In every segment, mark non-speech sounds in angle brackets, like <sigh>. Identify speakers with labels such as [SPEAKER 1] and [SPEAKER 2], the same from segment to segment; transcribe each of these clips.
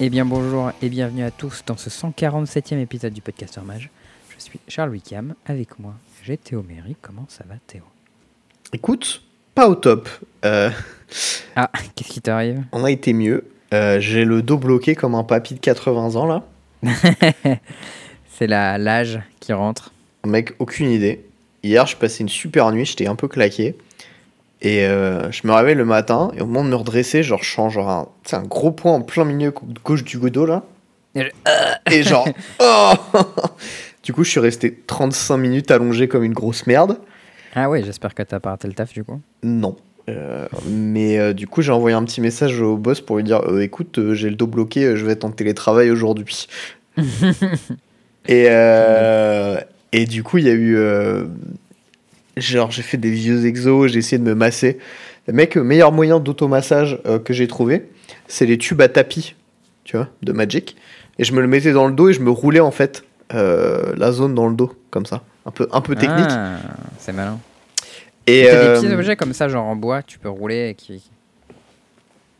[SPEAKER 1] Eh bien bonjour et bienvenue à tous dans ce 147e épisode du Podcaster Mage. Je suis Charles Wickham, avec moi j'ai Théo Méry. Comment ça va Théo?
[SPEAKER 2] Écoute, pas au top. Euh,
[SPEAKER 1] Ah, qu'est-ce qui t'arrive?
[SPEAKER 2] on a été mieux. Euh, J'ai le dos bloqué comme un papy de 80 ans là. <laughs>
[SPEAKER 1] C'est l'âge qui rentre.
[SPEAKER 2] Mec, aucune idée. Hier, je passais une super nuit, j'étais un peu claqué. Et euh, je me réveille le matin, et au moment de me redresser, genre, je sens genre un, un gros point en plein milieu gauche du dos là.
[SPEAKER 1] Et je-
[SPEAKER 2] Et genre, <laughs> oh <laughs> Du coup, je suis resté 35 minutes allongé comme une grosse merde.
[SPEAKER 1] Ah ouais, j'espère que t'as pas raté le taf du coup.
[SPEAKER 2] Non. Euh, mais euh, du coup, j'ai envoyé un petit message au boss pour lui dire écoute, j'ai le dos bloqué, je vais être en télétravail aujourd'hui. <laughs> et, et du coup, il y a eu. Genre, j'ai fait des vieux exos, j'ai essayé de me masser. Le mec, le meilleur moyen d'automassage euh, que j'ai trouvé, c'est les tubes à tapis, tu vois, de Magic. Et je me le mettais dans le dos et je me roulais en fait euh, la zone dans le dos, comme ça. Un peu, un peu technique.
[SPEAKER 1] Ah, c'est malin.
[SPEAKER 2] et
[SPEAKER 1] T'as
[SPEAKER 2] euh,
[SPEAKER 1] des petits objets comme ça, genre en bois, tu peux rouler et qui.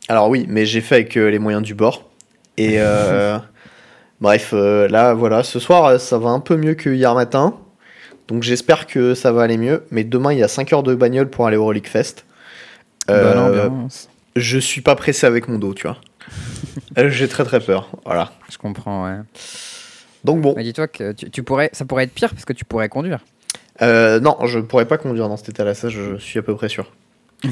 [SPEAKER 2] Alors oui, mais j'ai fait avec euh, les moyens du bord. Et euh, <laughs> bref, là, voilà, ce soir, ça va un peu mieux que hier matin. Donc j'espère que ça va aller mieux. Mais demain, il y a 5 heures de bagnole pour aller au Relic Fest. Euh,
[SPEAKER 1] ambiance.
[SPEAKER 2] je suis pas pressé avec mon dos, tu vois. <laughs> Euh, j'ai très très peur. Voilà.
[SPEAKER 1] Je comprends, ouais.
[SPEAKER 2] Donc bon,
[SPEAKER 1] Mais dis-toi que tu, tu pourrais, ça pourrait être pire parce que tu pourrais conduire.
[SPEAKER 2] euh, non, je pourrais pas conduire dans cet état-là, ça je suis à peu près sûr. <laughs>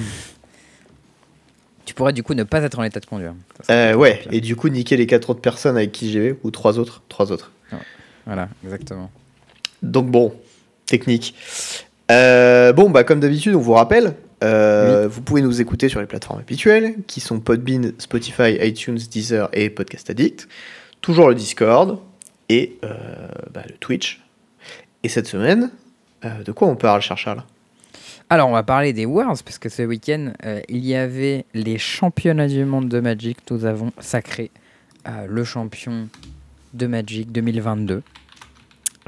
[SPEAKER 1] Tu pourrais du coup ne pas être en état de conduire. Ça
[SPEAKER 2] Euh, ouais, et du coup, niquer les 4 autres personnes avec qui j'y vais, ou 3 autres. 3 autres.
[SPEAKER 1] Voilà, exactement.
[SPEAKER 2] Donc bon, technique. Euh, bon, bah comme d'habitude, on vous rappelle, euh, vous pouvez nous écouter sur les plateformes habituelles, qui sont Podbean, Spotify, iTunes, Deezer et Podcast Addict. Toujours le Discord et euh, bah, le Twitch. Et cette semaine, de quoi on parle, cher Charles?
[SPEAKER 1] Alors, on va parler des Worlds, parce que ce week-end, il y avait les championnats du monde de Magic. Nous avons sacré le champion de Magic 2022.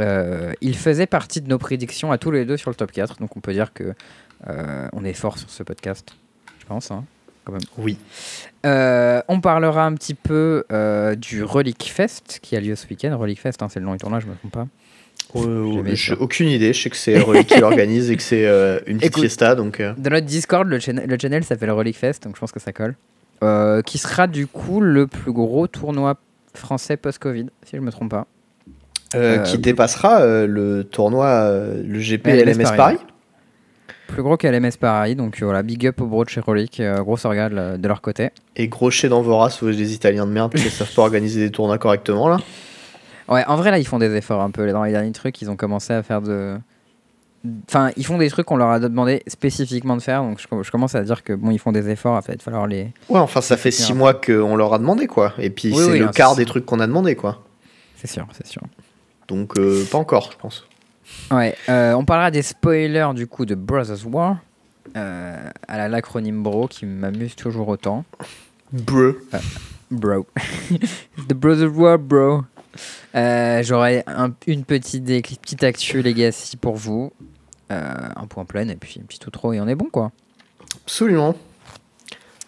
[SPEAKER 1] Euh, il faisait partie de nos prédictions à tous les deux sur le top 4, donc on peut dire que euh, on est fort sur ce podcast, je pense. hein, quand même.
[SPEAKER 2] Oui.
[SPEAKER 1] Euh, on parlera un petit peu du Relic Fest qui a lieu ce week-end. Relic Fest, hein, c'est le nom du tournoi, je me trompe pas.
[SPEAKER 2] Euh, aucune idée, je sais que c'est Relic qui <laughs> l'organise et que c'est euh, une petite
[SPEAKER 1] Écoute.
[SPEAKER 2] fiesta, donc... euh,
[SPEAKER 1] Dans notre Discord, le, channel- le channel s'appelle Relic Fest, donc je pense que ça colle. Qui sera du coup le plus gros tournoi français post-Covid, si je me trompe pas.
[SPEAKER 2] Euh,
[SPEAKER 1] Euh,
[SPEAKER 2] qui dépassera euh, le tournoi, euh, le GP
[SPEAKER 1] LMS
[SPEAKER 2] LMS
[SPEAKER 1] Paris.
[SPEAKER 2] Paris.
[SPEAKER 1] Plus gros qu'LMS Paris, donc voilà, big up au bro de chez Relic, euh, grosse orga de, de leur côté.
[SPEAKER 2] Et gros chez dans Voras, vous les Italiens de merde qui savent pas organiser des tournois correctement là?
[SPEAKER 1] Ouais, en vrai là, ils font des efforts un peu. Dans les derniers trucs, ils ont commencé à faire de. Enfin, ils font des trucs qu'on leur a demandé spécifiquement de faire, donc je, com- je commence à dire que bon, ils font des efforts, en fait, il va falloir les.
[SPEAKER 2] Ouais, enfin ça fait six mois qu'on leur a demandé quoi. Et puis
[SPEAKER 1] Oui,
[SPEAKER 2] c'est
[SPEAKER 1] oui,
[SPEAKER 2] le
[SPEAKER 1] hein,
[SPEAKER 2] quart des trucs qu'on a demandé quoi.
[SPEAKER 1] C'est sûr, c'est sûr.
[SPEAKER 2] Donc euh, pas encore, je pense.
[SPEAKER 1] Ouais, euh, on parlera des spoilers du coup de Brothers War, euh, à la- l'acronyme BRO qui m'amuse toujours autant.
[SPEAKER 2] Brr.
[SPEAKER 1] Bro. <laughs> The Brothers War, bro. Euh, J'aurai un- une petite, petite actu Legacy pour vous. Euh, un point plein et puis un petit outro et on est bon quoi.
[SPEAKER 2] Absolument.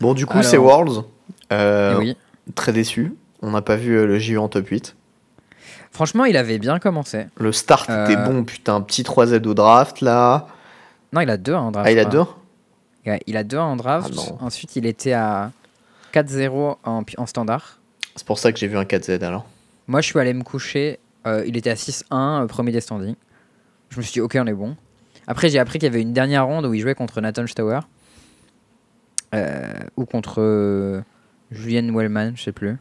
[SPEAKER 2] Bon du coup c'est Worlds. Euh,
[SPEAKER 1] oui.
[SPEAKER 2] Très déçu. On n'a pas vu euh, le JU en top 8.
[SPEAKER 1] Franchement, il avait bien commencé.
[SPEAKER 2] Le start
[SPEAKER 1] Euh,
[SPEAKER 2] était bon, putain, petit 3Z au draft là.
[SPEAKER 1] Non, il a 2 en draft.
[SPEAKER 2] Ah il a
[SPEAKER 1] je crois.
[SPEAKER 2] deux
[SPEAKER 1] Ouais, il a 2 en draft.
[SPEAKER 2] Ah.
[SPEAKER 1] Ensuite, il était à 4-0 en, en standard.
[SPEAKER 2] C'est pour ça que j'ai vu un 4Z alors.
[SPEAKER 1] Moi, je suis allé me coucher. euh, il était à 6-1, euh, premier des standings. Je me suis dit, ok, on est bon. Après, j'ai appris qu'il y avait une dernière ronde où il jouait contre Nathan. Euh, ou contre Julian Wellman, je sais plus.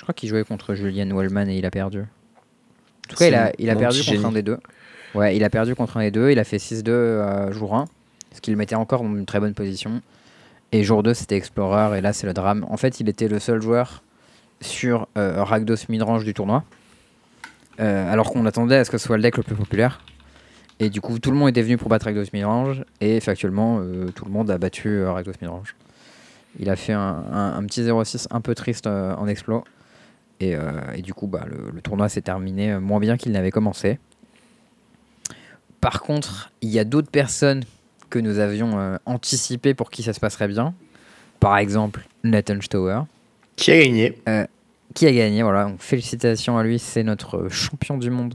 [SPEAKER 1] Je crois qu'il jouait contre Julian Wellman et il a perdu. En tout cas, il a, il a
[SPEAKER 2] mon
[SPEAKER 1] perdu contre
[SPEAKER 2] génie.
[SPEAKER 1] un des deux. Ouais, il a perdu contre un des deux. Il a fait 6-2 euh, jour 1. Ce qui le mettait encore dans une très bonne position. Et jour 2, c'était Explorer. Et là, c'est le drame. En fait, il était le seul joueur sur euh, Rakdos midrange du tournoi. Euh, alors qu'on attendait à ce que ce soit le deck le plus populaire. Et du coup, tout le monde était venu pour battre Rakdos midrange. Et factuellement, euh, tout le monde a battu Rakdos midrange. Il a fait un, un- un petit 0-6 un peu triste en explo. Et, euh, et du coup, bah, le, le tournoi s'est terminé euh, moins bien qu'il n'avait commencé. Par contre, il y a d'autres personnes que nous avions euh, anticipées pour qui ça se passerait bien. Par exemple, Nathan Stower.
[SPEAKER 2] Qui a gagné
[SPEAKER 1] qui a gagné. Voilà, donc félicitations à lui, c'est notre champion du monde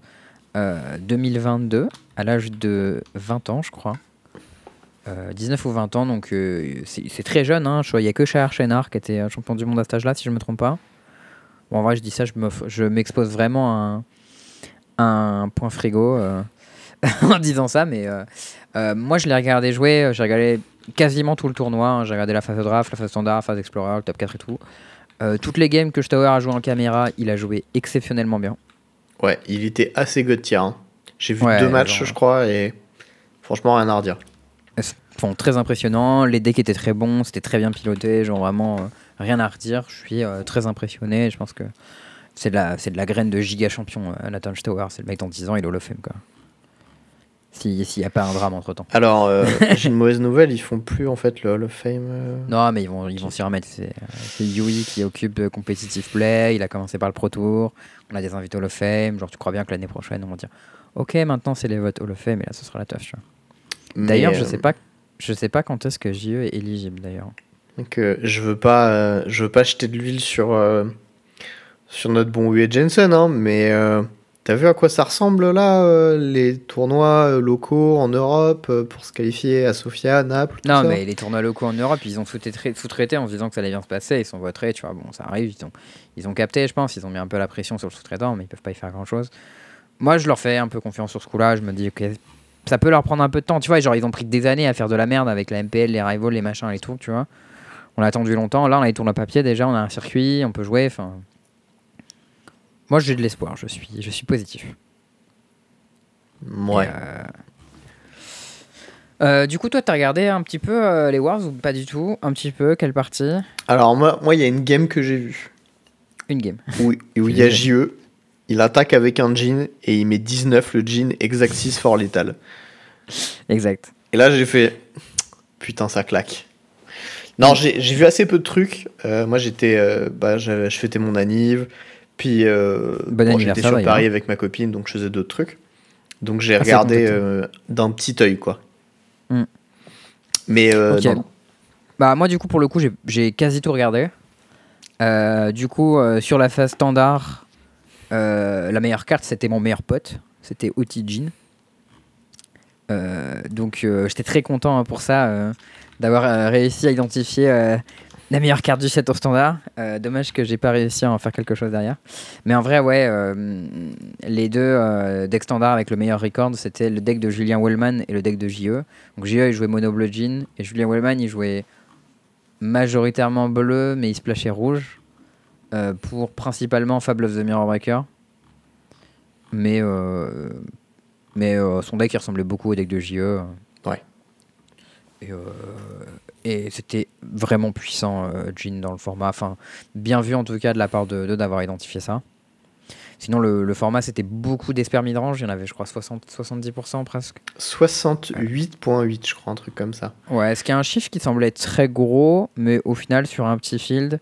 [SPEAKER 1] euh, 2022, à l'âge de 20 ans, je crois. Euh, 19 ou 20 ans, donc euh, c'est très jeune. Hein. Je Il n'y a que Shahar Chenard qui était champion du monde à cet âge-là, si je ne me trompe pas. Bon, en vrai, je dis ça, je me- je m'expose vraiment à un, un point frigo euh, <laughs> en disant ça, mais euh, euh, moi, je l'ai regardé jouer, j'ai regardé quasiment tout le tournoi. hein. J'ai regardé la phase de draft, la phase standard, la phase explorer, le top 4 et tout. Toutes les games que Stower a joué en caméra, il a joué exceptionnellement bien.
[SPEAKER 2] Ouais, il était assez god tier. hein. J'ai vu
[SPEAKER 1] Ouais,
[SPEAKER 2] deux matchs,
[SPEAKER 1] genre-
[SPEAKER 2] je crois, et franchement, rien à redire.
[SPEAKER 1] Enfin, très impressionnant, les decks étaient très bons, c'était très bien piloté, genre vraiment euh, rien à redire. Je suis euh, très impressionné, je pense que c'est de la, c'est de la graine de giga champion, euh, Nathan Stower. C'est le mec dans 10 ans, il est Hall of Fame, quoi. S'il n'y a pas un drame entre temps.
[SPEAKER 2] Alors, euh, <laughs> j'ai une mauvaise nouvelle, ils font plus en fait le Hall of Fame. euh.
[SPEAKER 1] Non, mais ils vont ils vont s'y remettre. C'est Yui qui occupe de Competitive Play. Il a commencé par le Pro Tour. On a des invités Hall of Fame. Genre, tu crois bien que l'année prochaine, on va dire Ok, maintenant c'est les votes Hall of Fame. Et là, ce sera la tâche. D'ailleurs, je sais pas. Je sais pas quand est-ce que JE est éligible d'ailleurs.
[SPEAKER 2] Donc, euh, je veux pas, euh, je veux pas jeter de l'huile sur euh, sur notre bon Wee Jensen, hein, mais t'as vu à quoi ça ressemble là, les tournois locaux en Europe pour se qualifier à Sofia, Naples, tout
[SPEAKER 1] Non,
[SPEAKER 2] ça?
[SPEAKER 1] mais les tournois locaux en Europe, ils ont sous-traité en se disant que ça allait bien se passer. Ils sont votés, tu vois. Bon, ça arrive. Ils ont, ils ont capté, je pense. Ils ont mis un peu la pression sur le sous-traitant, mais ils peuvent pas y faire grand-chose. Moi, je leur fais un peu confiance sur ce coup-là. Je me dis, ok, ça peut leur prendre un peu de temps. Tu vois, genre, ils ont pris des années à faire de la merde avec la MPL, les rivals, les machins, les trucs, tu vois. On a attendu longtemps. Là, on a les tournois papier déjà. On a un circuit, on peut jouer. Enfin, moi, j'ai de l'espoir. Je suis, je suis positif.
[SPEAKER 2] Ouais.
[SPEAKER 1] Euh, euh, du coup, toi, t'as regardé un petit peu euh, les Wars ou pas du tout? Un petit peu, quelle partie?
[SPEAKER 2] Alors moi, moi, il y a une game que j'ai vue
[SPEAKER 1] Une game.
[SPEAKER 2] où où il y a JE, il attaque avec un jean et il met 19 le jean Exactis for Lethal.
[SPEAKER 1] Exact.
[SPEAKER 2] Et là, j'ai fait putain, ça claque. Non, j'ai vu assez peu de trucs. Euh, moi, j'étais, euh, bah, je fêtais mon anniv, puis euh,
[SPEAKER 1] Bon
[SPEAKER 2] j'étais sur. Paris avec ma copine, donc je faisais d'autres trucs. Donc j'ai
[SPEAKER 1] Ah,
[SPEAKER 2] regardé euh, d'un petit œil, quoi.
[SPEAKER 1] Hmm.
[SPEAKER 2] Mais
[SPEAKER 1] Ok.
[SPEAKER 2] non, non.
[SPEAKER 1] Bah, moi, du coup, pour le coup, j'ai- quasi tout regardé. Du coup, sur la phase standard, la meilleure carte, c'était mon meilleur pote. C'était Oti. Euh, donc, j'étais très content hein, pour ça, d'avoir euh, réussi à identifier euh, la meilleure carte du set au standard. Euh, dommage que j'ai pas réussi à en faire quelque chose derrière. Mais en vrai, ouais, les deux decks standard avec le meilleur record, c'était le deck de Julien Wellman et le deck de JE. Donc JE, il jouait mono bleu jean et Julien Wellman, il jouait majoritairement bleu, mais il splashait rouge pour principalement Fable of the Mirror Breaker. Mais, mais son deck, il ressemblait beaucoup au deck de JE.
[SPEAKER 2] Ouais.
[SPEAKER 1] Et, euh, et c'était vraiment puissant, euh, Jean, dans le format. Enfin, bien vu en tout cas de la part de d'eux d'avoir identifié ça. Sinon, le, le format, c'était beaucoup d'espères midrange. Il y en avait, je crois, 60, 70% presque.
[SPEAKER 2] 68.8, je crois, un truc comme ça.
[SPEAKER 1] Ouais, ce qui est un chiffre qui semblait très gros, mais au final, sur un petit field,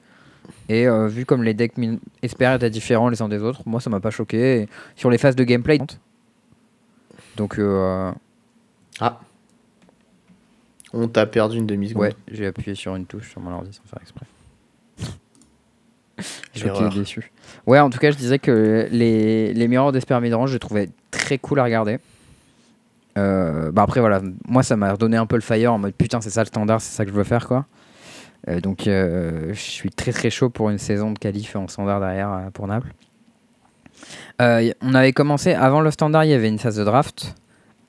[SPEAKER 1] et euh, vu comme les decks espères étaient différents les uns des autres, moi, ça m'a pas choqué. Et sur les phases de gameplay, donc, euh,
[SPEAKER 2] Ah. On t'a perdu une demi-seconde.
[SPEAKER 1] ouais, j'ai appuyé sur une touche sur mon ordi sans faire exprès. <laughs> Suis déçu. Ouais, en tout cas, je disais que les, les mirrors d'Esper Midrange, je les trouvais très cool à regarder. Euh, bah après, voilà, moi, ça m'a redonné un peu le fire en mode putain, c'est ça le standard, c'est ça que je veux faire, quoi. Euh, donc, euh, je suis très très chaud pour une saison de qualif en standard derrière pour Naples. On avait commencé, avant le standard, il y avait une phase de draft.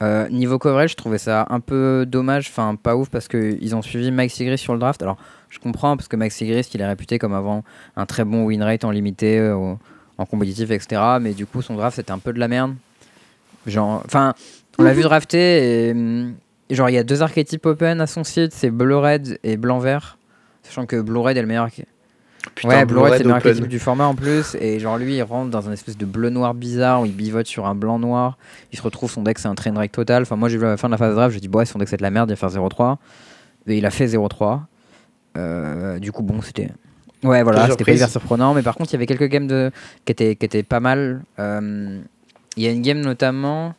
[SPEAKER 1] Euh, niveau coverage, je trouvais ça un peu dommage, enfin pas ouf, parce qu'ils ont suivi Max Sigris sur le draft. Alors, je comprends, parce que Max Sigris, il est réputé comme avant un très bon win rate en limité, euh, en compétitif, etc. Mais du coup, son draft, c'était un peu de la merde. Genre, enfin, on l'a vu drafter, et, et genre, il y a deux archétypes open à son site, c'est bleu-red et blanc-vert. Sachant que bleu-red est le meilleur
[SPEAKER 2] Putain,
[SPEAKER 1] ouais, Blue Red, c'est le meilleur archétype du format en plus. Et genre, lui, il rentre dans un espèce de bleu-noir bizarre où il bivote sur un blanc-noir. Il se retrouve, son deck, c'est un train wreck total. Enfin, moi, j'ai vu à la fin de la phase de draft, j'ai dit, bon, ouais, son deck, c'est de la merde, il va faire 0-3. Et il a fait 0-3. Euh, du coup, bon, c'était. Ouais, voilà, c'était pas hyper surprenant. Mais par contre, il y avait quelques games de... qui, étaient, qui étaient pas mal. Euh, Il y a une game notamment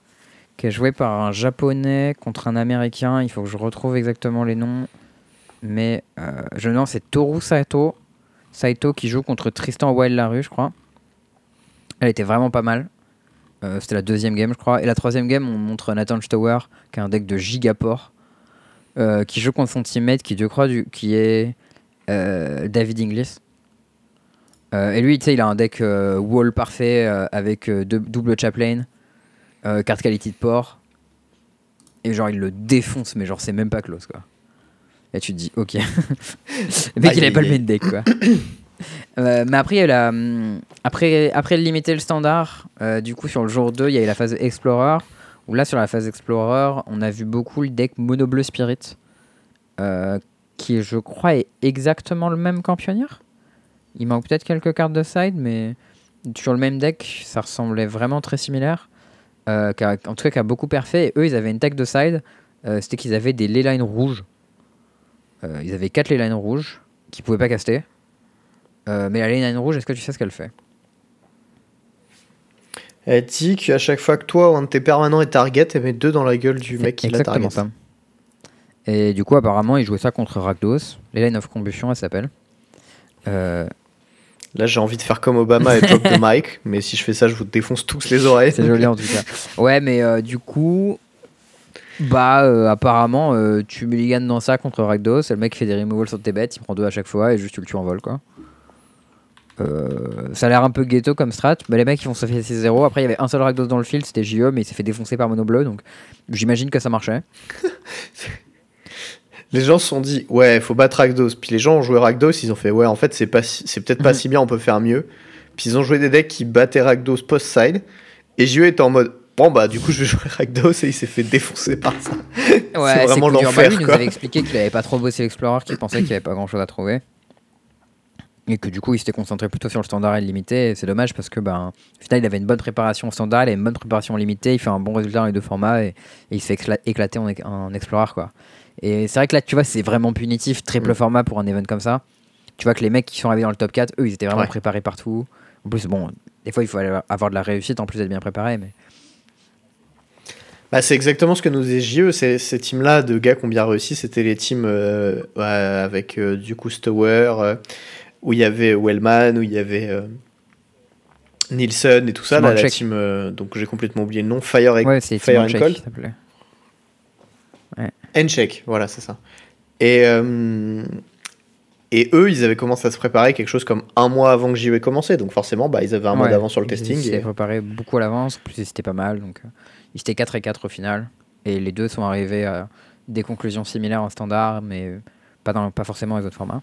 [SPEAKER 1] qui est jouée par un japonais contre un américain. Il faut que je retrouve exactement les noms. Mais euh, je non, c'est Toru Sato. Saito qui joue contre Tristan Wild Larue, je crois. Elle était vraiment pas mal. Euh, C'était la deuxième game, je crois. Et la troisième game, on montre Nathan Stower, qui a un deck de gigaport, euh, qui joue contre son teammate, qui, je crois, qui est euh, David Inglis. Et lui, tu sais, il a un deck wall parfait avec double chaplain, carte qualité de port. Et genre, il le défonce, mais genre, c'est même pas close, quoi. Et tu te dis, ok. <laughs> le mec,
[SPEAKER 2] Aïe,
[SPEAKER 1] il avait
[SPEAKER 2] aïe,
[SPEAKER 1] pas le main deck, quoi. <coughs> Euh, mais après, il y a eu la, hum, après, après le limiter le standard, euh, du coup, sur le jour 2, il y a eu la phase Explorer. Où là, sur la phase Explorer, on a vu beaucoup le deck Mono Bleu Spirit. euh, qui, je crois, est exactement le même qu'en Pionnier. Il manque peut-être quelques cartes de side, mais sur le même deck, ça ressemblait vraiment très similaire. En tout cas, qui a beaucoup perfait. Et eux, ils avaient une tech de side. C'était qu'ils avaient des ley lines rouges. Euh, ils avaient 4 ley lines rouges qu'ils pouvaient pas caster. Euh, mais la ley line rouge, est-ce que tu sais ce qu'elle fait?
[SPEAKER 2] Elle dit qu'à chaque fois que toi, un de tes permanents est target, elle met deux dans la gueule du mec qui l'a target.
[SPEAKER 1] Exactement ça. Et du coup, apparemment, ils jouaient ça contre Rakdos. Les Line of Combustion, elle s'appelle. Euh,
[SPEAKER 2] Là, j'ai envie de faire comme Obama et drop the mic, mais si je fais ça, je vous défonce tous les oreilles.
[SPEAKER 1] c'est joli en tout cas. Ouais, mais euh, du coup, bah, euh, apparemment, euh, tu mulliganes dans ça contre Rakdos. Le mec fait des removals sur tes bêtes, il prend deux à chaque fois et juste tu le tues en vol, quoi. Euh, ça a l'air un peu ghetto comme strat, mais les mecs ils vont se faire 6-0. Après, il y avait un seul Rakdos dans le field, c'était JE, mais il s'est fait défoncer par Mono Bleu, donc j'imagine que ça marchait. <laughs>
[SPEAKER 2] Les gens se sont dit, ouais, faut battre Rakdos. Puis les gens ont joué Rakdos, ils ont fait, ouais, en fait, c'est pas si- c'est peut-être pas
[SPEAKER 1] Mhm.
[SPEAKER 2] si bien, on peut faire mieux. Puis ils ont joué des decks qui battaient Rakdos post-side. Et JE était en mode, bon, bah, du coup, je vais jouer Rakdos et il s'est fait défoncer par ça. <laughs>
[SPEAKER 1] Ouais,
[SPEAKER 2] vraiment
[SPEAKER 1] dur. Bah,
[SPEAKER 2] l'enfer,
[SPEAKER 1] il nous avait expliqué qu'il avait pas trop bossé l'Explorer, qu'il pensait qu'il avait pas grand chose à trouver. Et que du coup, il s'était concentré plutôt sur le standard et le limité. Et c'est dommage parce que, ben, au final, il avait une bonne préparation au standard, il avait une bonne préparation au limité, il fait un bon résultat dans les deux formats et, et il se fait écla- éclater en, en Explorer, quoi. Et c'est vrai que là, tu vois, c'est vraiment punitif, triple
[SPEAKER 2] Mm.
[SPEAKER 1] format pour un event comme ça. Tu vois que les mecs qui sont arrivés dans le top 4, eux, ils étaient vraiment
[SPEAKER 2] Ouais.
[SPEAKER 1] préparés partout. En plus, bon, des fois, il faut avoir de la réussite en plus d'être bien préparé. Mais...
[SPEAKER 2] Bah, c'est exactement ce que nous disait JE. Ces, ces teams-là de gars qui ont bien réussi, c'était les teams euh, ouais, avec euh, du coup Stower, euh, où il y avait Wellman, où il y avait euh, Nielsen et tout ça. Là, la team, donc j'ai complètement oublié le nom, Fire, et
[SPEAKER 1] Ouais, c'est
[SPEAKER 2] Fire and Cold.
[SPEAKER 1] s'appelait.
[SPEAKER 2] N-Check, voilà, c'est ça. Et, et eux, ils avaient commencé à se préparer quelque chose comme un mois avant que j'y ai commencé. Donc forcément, bah, ils avaient un mois
[SPEAKER 1] Ouais,
[SPEAKER 2] d'avance sur le
[SPEAKER 1] ils-
[SPEAKER 2] testing.
[SPEAKER 1] Ils s'étaient
[SPEAKER 2] et-
[SPEAKER 1] beaucoup à l'avance, en plus c'était pas mal, donc ils étaient 4 et 4 au final. Et les deux sont arrivés à des conclusions similaires en standard, mais euh, pas, dans, pas forcément les autres formats.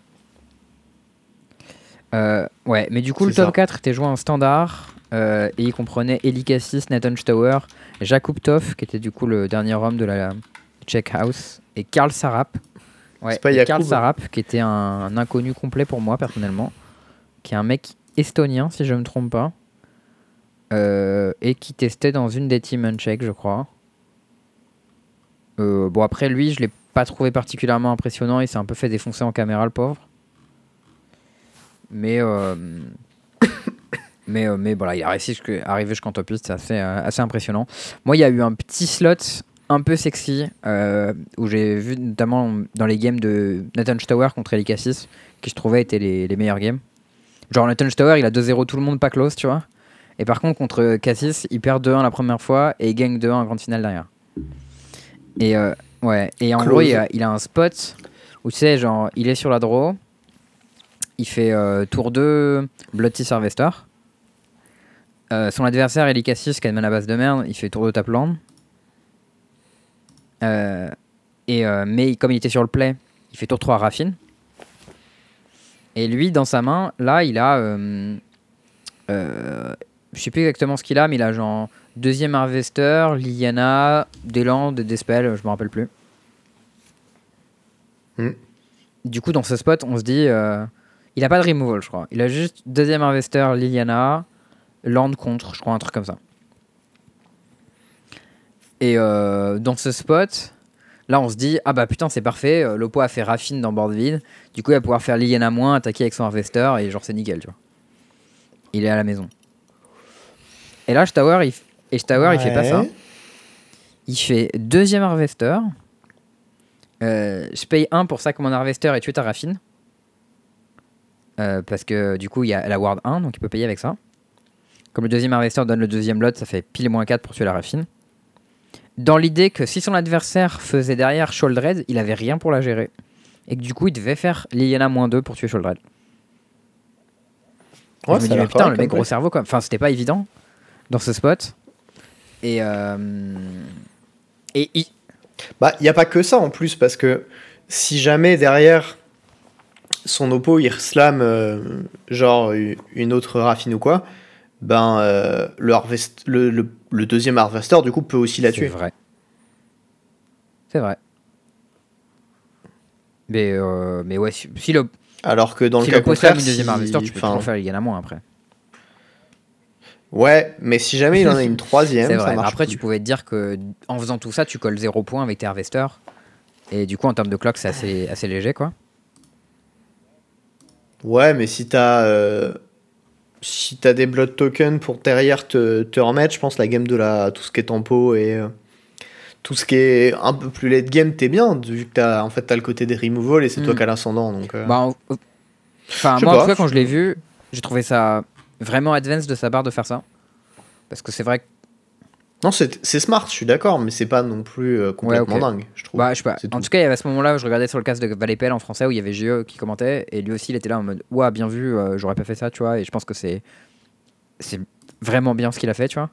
[SPEAKER 1] Euh, ouais, mais du coup, le top
[SPEAKER 2] ça.
[SPEAKER 1] 4 était joué en standard, euh, et il comprenait Eli Cassis, Nathan Stauer, Jakub Toff, qui était du coup le dernier homme de la Check House, et Karl Sarap. Ouais,
[SPEAKER 2] C'est pas
[SPEAKER 1] et Karl
[SPEAKER 2] Jakub
[SPEAKER 1] Sarap, qui était un, un inconnu complet pour moi personnellement, qui est un mec estonien, si je me trompe pas, euh, et qui testait dans une des teams Uncheck, je crois. Euh, bon, après, lui, je l'ai pas trouvé particulièrement impressionnant. Il s'est un peu fait défoncer en caméra, le pauvre. Mais, euh, <coughs> mais, euh, mais voilà, il a réussi jusque- à arriver jusqu'en top 8. C'est assez, assez impressionnant. Moi, il y a eu un petit slot un peu sexy où j'ai vu notamment dans les games de Nathan Stower contre Eli Cassis qui je trouvais étaient les, les meilleurs games. Genre, Nathan Stower, il a 2-0 tout le monde pas close, tu vois. Et par contre, contre Cassis, il perd 2-1 la première fois et il gagne 2-1 en grande finale derrière. Et euh, ouais, et en
[SPEAKER 2] Close.
[SPEAKER 1] gros, il a, il a un spot où tu sais, genre, il est sur la draw, il fait euh, tour 2 Bloody Harvester. Euh, son adversaire, Eli Cassis, qui a une mana base de merde, il fait tour 2 Tapland. Et, mais comme il était sur le play, il fait tour 3 Raffine. Et lui, dans sa main, là, il a. je sais plus exactement ce qu'il a, mais il a genre deuxième Harvester, Liliana, des Landes, des spells, je me rappelle plus.
[SPEAKER 2] Hmm.
[SPEAKER 1] Du coup, dans ce spot, on se dit. euh, il a pas de removal, je crois. Il a juste deuxième Harvester, Liliana, Land contre, je crois, un truc comme ça. Et euh, dans ce spot, là, on se dit Ah bah putain, c'est parfait, euh, Lopo a fait Raffine dans board vide. Du coup, il va pouvoir faire Liliana moins, attaquer avec son Harvester, et genre, c'est nickel, tu vois. Il est à la maison. Et là, Stower, il, et Stower, il fait pas ça. Il fait deuxième Harvester. Euh, je paye 1 pour ça comme un Harvester et tuer ta Raffine. Euh, parce que du coup, il y a la Ward 1, donc il peut payer avec ça. Comme le deuxième harvester donne le deuxième lot, ça fait pile moins 4 pour tuer la raffine. Dans l'idée que si son adversaire faisait derrière Sholdred, il avait rien pour la gérer. Et que du coup, il devait faire Liliana moins 2 pour tuer Sholdred.
[SPEAKER 2] Ouais,
[SPEAKER 1] je me dis, mais putain, le mec, gros cerveau, quoi. Enfin, c'était pas évident dans ce spot. Et. euh, Et. il-
[SPEAKER 2] Bah, il n'y a pas que ça en plus, parce que si jamais derrière son oppo il slam euh, genre une autre raffine ou quoi, ben euh, le, harvest, le, le- le deuxième harvester du coup peut aussi la
[SPEAKER 1] C'est
[SPEAKER 2] tuer.
[SPEAKER 1] vrai. C'est vrai. Mais, euh, mais ouais, si, si le,
[SPEAKER 2] Alors que dans
[SPEAKER 1] si
[SPEAKER 2] le cas contraire,
[SPEAKER 1] deuxième
[SPEAKER 2] si-
[SPEAKER 1] harvester, tu peux
[SPEAKER 2] enfin,
[SPEAKER 1] faire moins après.
[SPEAKER 2] Ouais, mais si jamais il en a une <laughs> troisième,
[SPEAKER 1] C'est
[SPEAKER 2] ça
[SPEAKER 1] vrai.
[SPEAKER 2] marche
[SPEAKER 1] Après,
[SPEAKER 2] plus.
[SPEAKER 1] tu pouvais te dire que en faisant tout ça, tu colles 0 points avec tes harvesters. Et du coup, en termes de clock, c'est assez, assez léger, quoi.
[SPEAKER 2] Ouais, mais si t'as euh, si t'as des blood tokens pour derrière te, te remettre, je pense la game de la tout ce qui est tempo et euh, tout ce qui est un peu plus late game, t'es bien vu que t'as en fait t'as le côté des removals et c'est toi
[SPEAKER 1] Mm.
[SPEAKER 2] qui as l'ascendant donc. euh,
[SPEAKER 1] Bah, en- Enfin, moi, en tout cas, quand je l'ai vu, j'ai trouvé ça vraiment advanced de sa part de faire ça. Parce que c'est vrai que,
[SPEAKER 2] Non, c'est smart, je suis d'accord, mais c'est pas non plus euh, complètement dingue, je trouve.
[SPEAKER 1] bah, je sais pas.
[SPEAKER 2] C'est
[SPEAKER 1] En
[SPEAKER 2] tout.
[SPEAKER 1] tout cas, il y avait à ce moment-là, je regardais sur le casque de Valépel en français où il y avait GE qui commentait. Et lui aussi, il était là en mode Ouah, bien vu, euh, j'aurais pas fait ça, tu vois. Et je pense que c'est. Vraiment bien ce qu'il a fait, tu vois.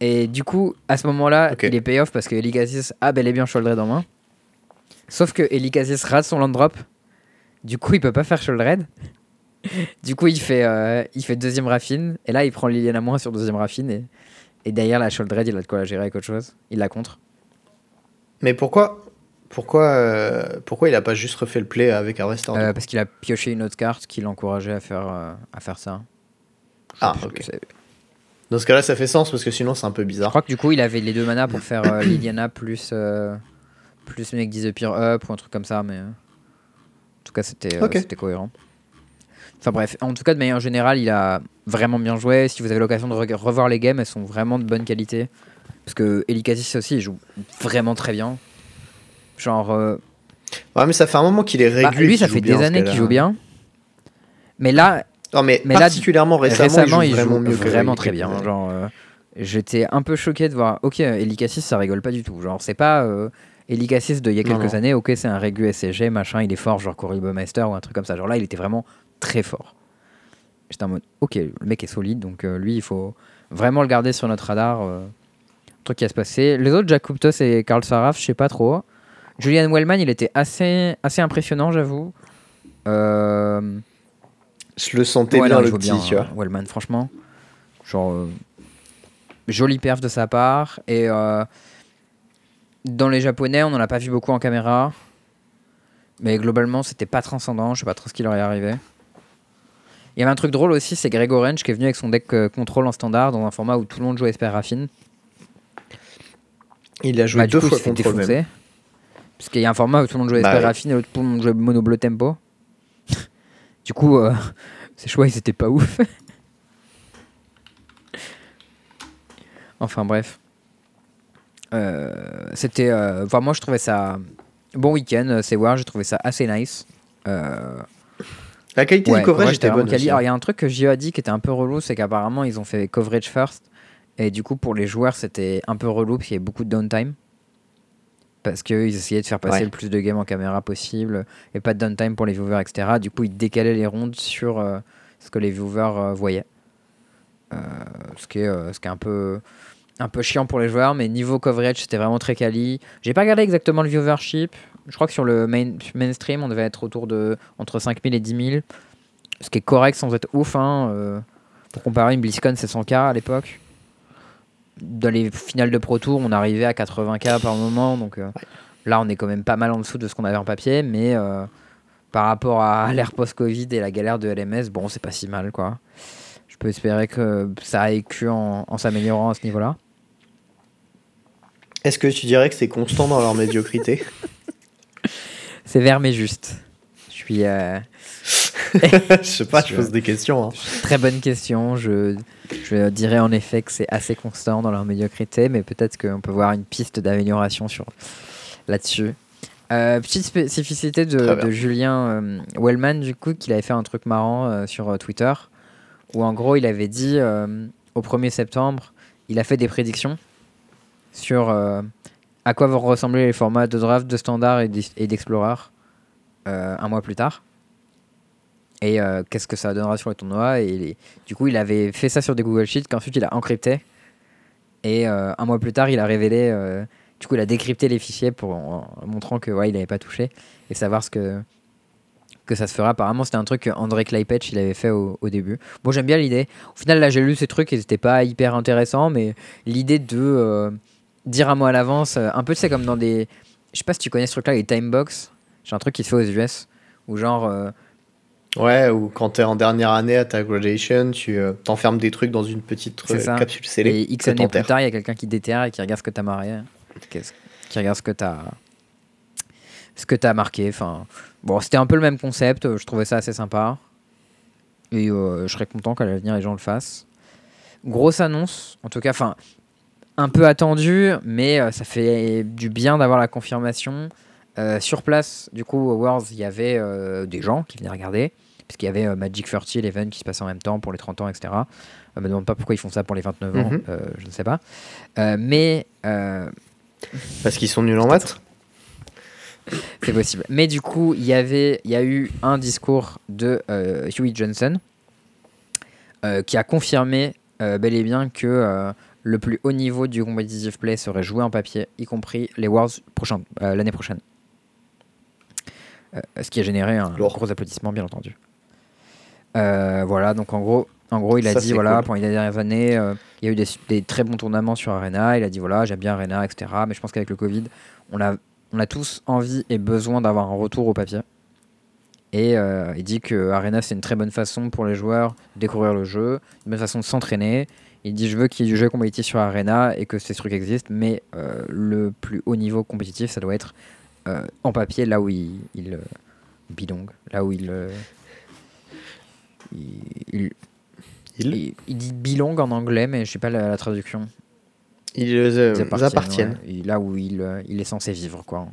[SPEAKER 1] Et du coup, à ce moment-là, il est payoff parce que Elikazis a bel et bien Sholdred en main. Sauf que Elikazis rate son land drop. Du coup, il peut pas faire Sholdred. <laughs> du coup, il fait, euh, il fait deuxième raffine. Et là, il prend Liliana moins sur deuxième raffine. Et, et derrière la Sholdred, il a de quoi la gérer avec autre chose. Il la contre.
[SPEAKER 2] Mais pourquoi pourquoi euh, pourquoi il a pas juste refait le play avec Harvester du
[SPEAKER 1] Euh, parce qu'il a pioché une autre carte qui l'encourageait à faire, euh, à faire ça. Je
[SPEAKER 2] Ah, ok. Dans ce cas-là, ça fait sens parce que sinon c'est un peu
[SPEAKER 1] Je
[SPEAKER 2] bizarre.
[SPEAKER 1] crois que du coup, il avait les deux manas pour faire <coughs> Liliana plus, plus mec 10 the Peer Up ou un truc comme ça. Mais en tout cas, c'était cohérent. Enfin bref, en tout cas, de manière générale, il a vraiment bien joué. Si vous avez l'occasion de revoir les games, elles sont vraiment de bonne qualité. Parce que Elikazis aussi, il joue vraiment très bien. Genre, euh,
[SPEAKER 2] Ouais, mais ça fait un moment qu'il est
[SPEAKER 1] bah,
[SPEAKER 2] régulier.
[SPEAKER 1] lui, ça fait des années qu'il joue bien. Mais là,
[SPEAKER 2] Non, mais,
[SPEAKER 1] Mais là,
[SPEAKER 2] particulièrement récemment,
[SPEAKER 1] récemment,
[SPEAKER 2] il joue
[SPEAKER 1] il
[SPEAKER 2] vraiment
[SPEAKER 1] joue
[SPEAKER 2] mieux que
[SPEAKER 1] vraiment
[SPEAKER 2] que
[SPEAKER 1] très bien. Genre, euh, j'étais un peu choqué de voir. Ok, Elikassis, ça rigole pas du tout. Genre, c'est pas euh, de il y a quelques
[SPEAKER 2] non.
[SPEAKER 1] années. Ok, c'est un régu SCG, machin, il est fort, genre Cory Baumeister ou un truc comme ça. Genre là, il était vraiment très fort. J'étais en mode, ok, le mec est solide, donc euh, lui, il faut vraiment le garder sur notre radar. euh, truc qui va se passer. Les autres, Jack Kuptos et Karl Saraf, je sais pas trop. Julian Wellman, il était assez, assez impressionnant, j'avoue. Euh,
[SPEAKER 2] Je le sentais
[SPEAKER 1] Ouais,
[SPEAKER 2] bien
[SPEAKER 1] non,
[SPEAKER 2] le petit,
[SPEAKER 1] bien,
[SPEAKER 2] tu vois.
[SPEAKER 1] euh, Wellman, franchement. Genre, euh, jolie perf de sa part. Et euh, dans les japonais, on n'en a pas vu beaucoup en caméra. Mais globalement, c'était pas transcendant. Je sais pas trop ce qui leur est arrivé. Il y avait un truc drôle aussi, c'est Greg Orange qui est venu avec son deck euh, contrôle en standard dans un format où tout le monde jouait Esper Raffine.
[SPEAKER 2] Il a joué
[SPEAKER 1] Bah,
[SPEAKER 2] deux
[SPEAKER 1] coup,
[SPEAKER 2] fois
[SPEAKER 1] défoncer. Parce qu'il y a un format où tout le monde jouait
[SPEAKER 2] Bah
[SPEAKER 1] Esper
[SPEAKER 2] ouais.
[SPEAKER 1] Raffine et l'autre tout le monde jouait Mono Bleu Tempo. <laughs> du coup, euh, <laughs> ses choix, ils étaient pas ouf. <laughs> enfin bref. Euh, C'était. euh, Enfin, moi, je trouvais ça. Bon week-end, c'est War, j'ai trouvé ça assez nice. Euh,
[SPEAKER 2] La qualité
[SPEAKER 1] Ouais,
[SPEAKER 2] du coverage était bonne. hein.
[SPEAKER 1] il y a un truc que Gio a dit qui était un peu relou, c'est qu'apparemment, ils ont fait coverage first. Et du coup, pour les joueurs, c'était un peu relou parce qu'il y avait beaucoup de downtime. Parce qu'ils essayaient de faire passer
[SPEAKER 2] Ouais.
[SPEAKER 1] le plus de games en caméra possible et pas de downtime pour les viewers, etc. Du coup, ils décalaient les rondes sur euh, ce que les viewers euh, voyaient. Euh, ce, qui est, euh, ce qui est un peu, un peu chiant pour les joueurs, mais niveau coverage, c'était vraiment très quali. J'ai pas regardé exactement le viewership. Je crois que sur le main, mainstream, on devait être autour de entre 5000 et 10 000. Ce qui est correct sans être ouf. Hein, euh, pour comparer, une BlizzCon, c'est 100K à l'époque. Dans les finales de Pro Tour, on arrivait à 80K par moment. Donc euh, là, on est quand même pas mal en dessous de ce qu'on avait en papier. Mais euh, par rapport à <laughs> l'ère post-Covid et la galère de LMS, bon, c'est pas si mal. quoi. Je peux espérer que ça a écu en, en s'améliorant à ce niveau-là.
[SPEAKER 2] Est-ce que tu dirais que c'est constant dans leur médiocrité? <laughs> <laughs>
[SPEAKER 1] C'est vert mais juste. Je suis. euh, <laughs>
[SPEAKER 2] Je sais pas, je
[SPEAKER 1] Je-
[SPEAKER 2] pose des questions. hein.
[SPEAKER 1] Très bonne question. Je, je dirais en effet que c'est assez constant dans leur médiocrité, mais peut-être qu'on peut voir une piste d'amélioration sur là-dessus. Euh, petite spécificité de, de Julien euh, Wellman, du coup, qu'il avait fait un truc marrant euh, sur Twitter, où en gros, il avait dit au 1er septembre, il a fait des prédictions sur à quoi vont ressembler les formats de draft, de standard et d'explorer un mois plus tard? Et qu'est-ce que ça donnera sur les tournois? Et du coup, il avait fait ça sur des Google Sheets qu'ensuite il a encrypté. Et un mois plus tard, il a révélé du coup, il a décrypté les fichiers pour en, montrant que ouais, il n'avait pas touché et savoir ce que ça se fera. Apparemment, c'était un truc que André Kleipetch avait fait au, début. Bon, j'aime bien l'idée. Au final, là, j'ai lu ces trucs et c'était pas hyper intéressant, mais l'idée de euh, dire un mois à l'avance, euh, un peu, c'est comme dans des. Je sais pas si tu connais ce truc-là, les timebox. J'ai un truc qui se fait aux US où genre. Euh,
[SPEAKER 2] ouais, ou quand tu es en dernière année à ta graduation, tu t'enfermes des trucs dans une petite capsule scellée.
[SPEAKER 1] Et X années plus tard, il y a quelqu'un qui déterre et qui regarde ce que tu as marié qui regarde ce que tu as ce que tu as marqué. Enfin, bon, c'était un peu le même concept. Je trouvais ça assez sympa. Et euh, je serais content qu'à l'avenir les gens le fassent. Grosse annonce, en tout cas, enfin, un peu attendu, mais euh, ça fait du bien d'avoir la confirmation. Euh, sur place, du coup, au Worlds, il y avait des gens qui venaient regarder, puisqu'il y avait Magic 30, l'event qui se passait en même temps pour les 30 ans, etc. Je me demande pas pourquoi ils font ça pour les 29 ans, mhm. je ne sais pas. mais
[SPEAKER 2] parce qu'ils sont nuls en maths?
[SPEAKER 1] C'est possible. Mais du coup, il y avait, il y a eu un discours de euh, Huey Johnson euh, qui a confirmé euh, bel et bien que le plus haut niveau du competitive play serait joué en papier, y compris les Worlds l'année prochaine. ce qui a généré un gros applaudissement, bien entendu. voilà, donc en gros, en gros, il a dit voilà, pendant les dernières années, euh, il y a eu des, très bons tournements sur Arena. Il a dit voilà, j'aime bien Arena, etc. Mais je pense qu'avec le Covid, on a, on a tous envie et besoin d'avoir un retour au papier. Et euh, il dit que Arena, c'est une très bonne façon pour les joueurs de découvrir le jeu, une bonne façon de s'entraîner. Il dit je veux qu'il y ait du jeu compétitif sur Arena et que ces trucs existent, mais euh, le plus haut niveau compétitif, ça doit être en papier, là où il, il bidong, là où il, il il, dit bilong en anglais, mais je sais pas la, traduction.
[SPEAKER 2] Ils, euh, appartiennent.
[SPEAKER 1] Là où il, euh, il, est censé vivre, quoi.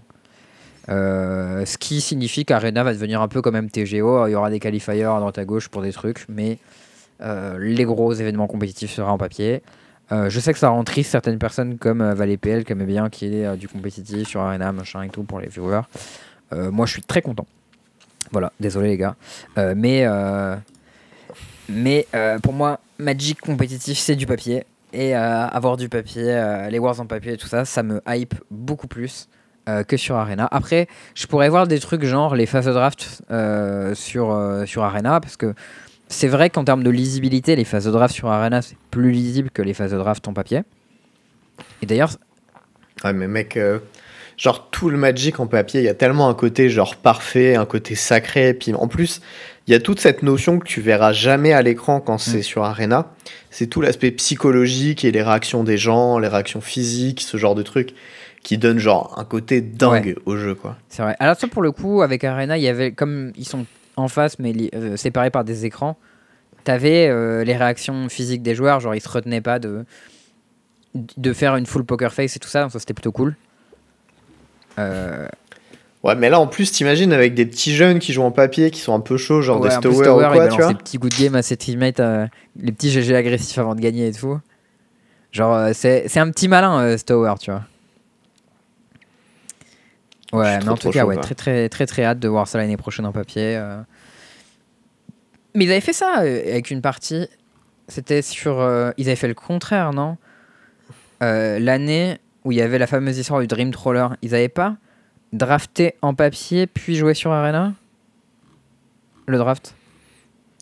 [SPEAKER 1] Euh, ce qui signifie qu'Arena va devenir un peu comme MTGO. Il y aura des qualifiers à droite à gauche pour des trucs, mais les gros événements compétitifs seront en papier. je sais que ça rend triste certaines personnes comme ValetPL qui aimait bien qu'il y ait du compétitif sur Arena, machin et tout pour les viewers. moi, je suis très content. Voilà, désolé les gars. mais mais euh, pour moi, Magic compétitif, c'est du papier. Et euh, avoir du papier, euh, les Wars en papier et tout ça, ça me hype beaucoup plus que sur Arena. Après, je pourrais voir des trucs genre les phases draft sur, sur Arena, parce que c'est vrai qu'en termes de lisibilité, les phases de draft sur Arena, c'est plus lisible que les phases de draft en papier. Et d'ailleurs...
[SPEAKER 2] Ouais, mais mec, genre tout le Magic en papier, il y a tellement un côté genre parfait, un côté sacré, puis en plus, il y a toute cette notion que tu verras jamais à l'écran quand c'est mm. sur Arena. C'est tout l'aspect psychologique et les réactions des gens, les réactions physiques, ce genre de trucs qui donnent genre un côté dingue au jeu quoi.
[SPEAKER 1] C'est vrai. Alors ça pour le coup avec Arena, il y avait comme ils sont en face mais euh, séparés par des écrans, t'avais euh, les réactions physiques des joueurs, genre ils se retenaient pas de de faire une full poker face et tout ça, donc ça c'était plutôt cool.
[SPEAKER 2] Euh, Ouais, mais là en plus, t'imagines avec des petits jeunes qui jouent en papier, qui sont un peu chauds, genre des Stower ou quoi, tu vois.
[SPEAKER 1] Des petits good game à ses teammates, euh, les petits GG agressifs avant de gagner et tout. Genre, c'est un petit malin, Stower, tu vois. Ouais, mais en tout cas, ouais, très, très, très, très hâte de voir ça l'année prochaine en papier. Mais ils avaient fait ça avec une partie. C'était sur. ils avaient fait le contraire, non? L'année où il y avait la fameuse histoire du Dream Troller, ils avaient pas drafté en papier puis jouer sur Arena? Le draft?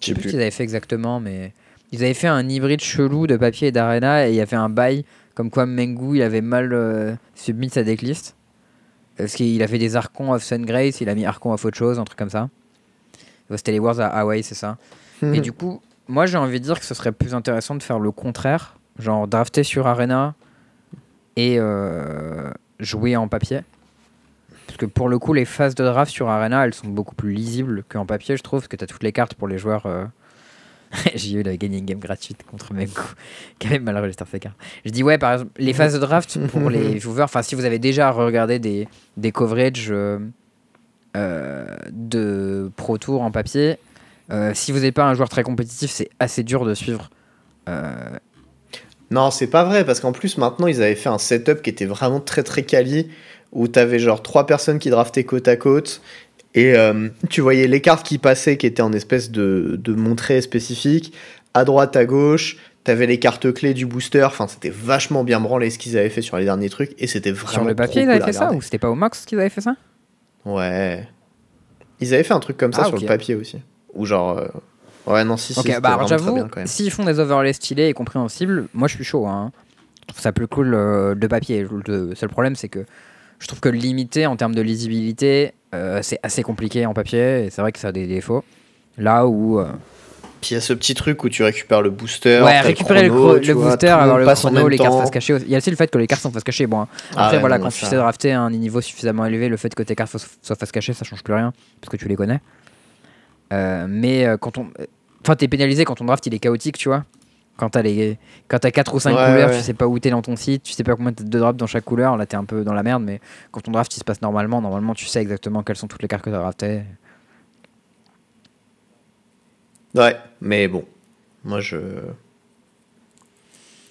[SPEAKER 1] Je sais plus ce qu'ils avaient fait exactement, mais ils avaient fait un hybride chelou de papier et d'Arena et il y avait un bail comme quoi Mengu il avait mal euh, submis sa decklist. Parce qu'il a fait des archons of Sun Grace, il a mis archons of autre chose, un truc comme ça. C'était les Wars à Hawaii, c'est ça. Et du coup, moi j'ai envie de dire que ce serait plus intéressant de faire le contraire, genre drafter sur Arena et euh, jouer en papier. Parce que pour le coup, les phases de draft sur Arena, elles sont beaucoup plus lisibles qu'en papier, je trouve, parce que tu as toutes les cartes pour les joueurs, euh, <laughs> J'ai eu la gagné une game gratuite contre Menko, <laughs> qui avait mal registré ses cartes. Je dis, ouais, par exemple, les phases de draft pour les <laughs> viewers, enfin, si vous avez déjà regardé des, des coverages euh, euh, de Pro Tour en papier, euh, si vous n'êtes pas un joueur très compétitif, c'est assez dur de suivre.
[SPEAKER 2] Non, c'est pas vrai, parce qu'en plus, maintenant, ils avaient fait un setup qui était vraiment très très quali, où t'avais genre trois personnes qui draftaient côte à côte, et euh, tu voyais les cartes qui passaient, qui étaient en espèce de, de montrée spécifique, à droite, à gauche, t'avais les cartes clés du booster, enfin, c'était vachement bien branlé ce qu'ils avaient fait sur les derniers trucs, et c'était vraiment
[SPEAKER 1] sur le papier, ils avaient fait ça. Ou c'était pas au max qu'ils avaient fait ça?
[SPEAKER 2] Ouais. Ils avaient fait un truc comme ça
[SPEAKER 1] Ah,
[SPEAKER 2] sur le papier aussi. Ou genre... euh, Ouais, non, si, si,
[SPEAKER 1] Ok,
[SPEAKER 2] c'était
[SPEAKER 1] bah j'avoue, s'ils font des overlays stylés et compréhensibles, moi je suis chaud. Hein. Je trouve ça plus cool euh, de papier. Le seul problème, c'est que je trouve que le limiter en termes de lisibilité, euh, c'est assez compliqué en papier et c'est vrai que ça a des défauts. Là où. euh,
[SPEAKER 2] Puis il y a ce petit truc où tu récupères le booster.
[SPEAKER 1] ouais, récupérer le,
[SPEAKER 2] chrono,
[SPEAKER 1] le
[SPEAKER 2] vois,
[SPEAKER 1] booster, avoir le chrono, les cartes face cachée. aussi. Il y a aussi le fait que les cartes sont face cachée. Bon, hein.
[SPEAKER 2] Ah
[SPEAKER 1] après,
[SPEAKER 2] ouais,
[SPEAKER 1] voilà,
[SPEAKER 2] non,
[SPEAKER 1] quand
[SPEAKER 2] ça-
[SPEAKER 1] tu sais drafter à un niveau suffisamment élevé, le fait que tes cartes soient face cachée, ça change plus rien parce que tu les connais. Euh, mais quand on. Enfin, t'es pénalisé quand ton draft il est chaotique, tu vois. Quand t'as les... quand t'as 4 ou 5
[SPEAKER 2] Ouais,
[SPEAKER 1] couleurs,
[SPEAKER 2] ouais.
[SPEAKER 1] tu sais pas où t'es dans ton site, tu sais pas combien t'as de drafts dans chaque couleur, là t'es un peu dans la merde, mais quand ton draft il se passe normalement, normalement tu sais exactement quelles sont toutes les cartes que t'as draftées.
[SPEAKER 2] Ouais, mais bon. Moi, je.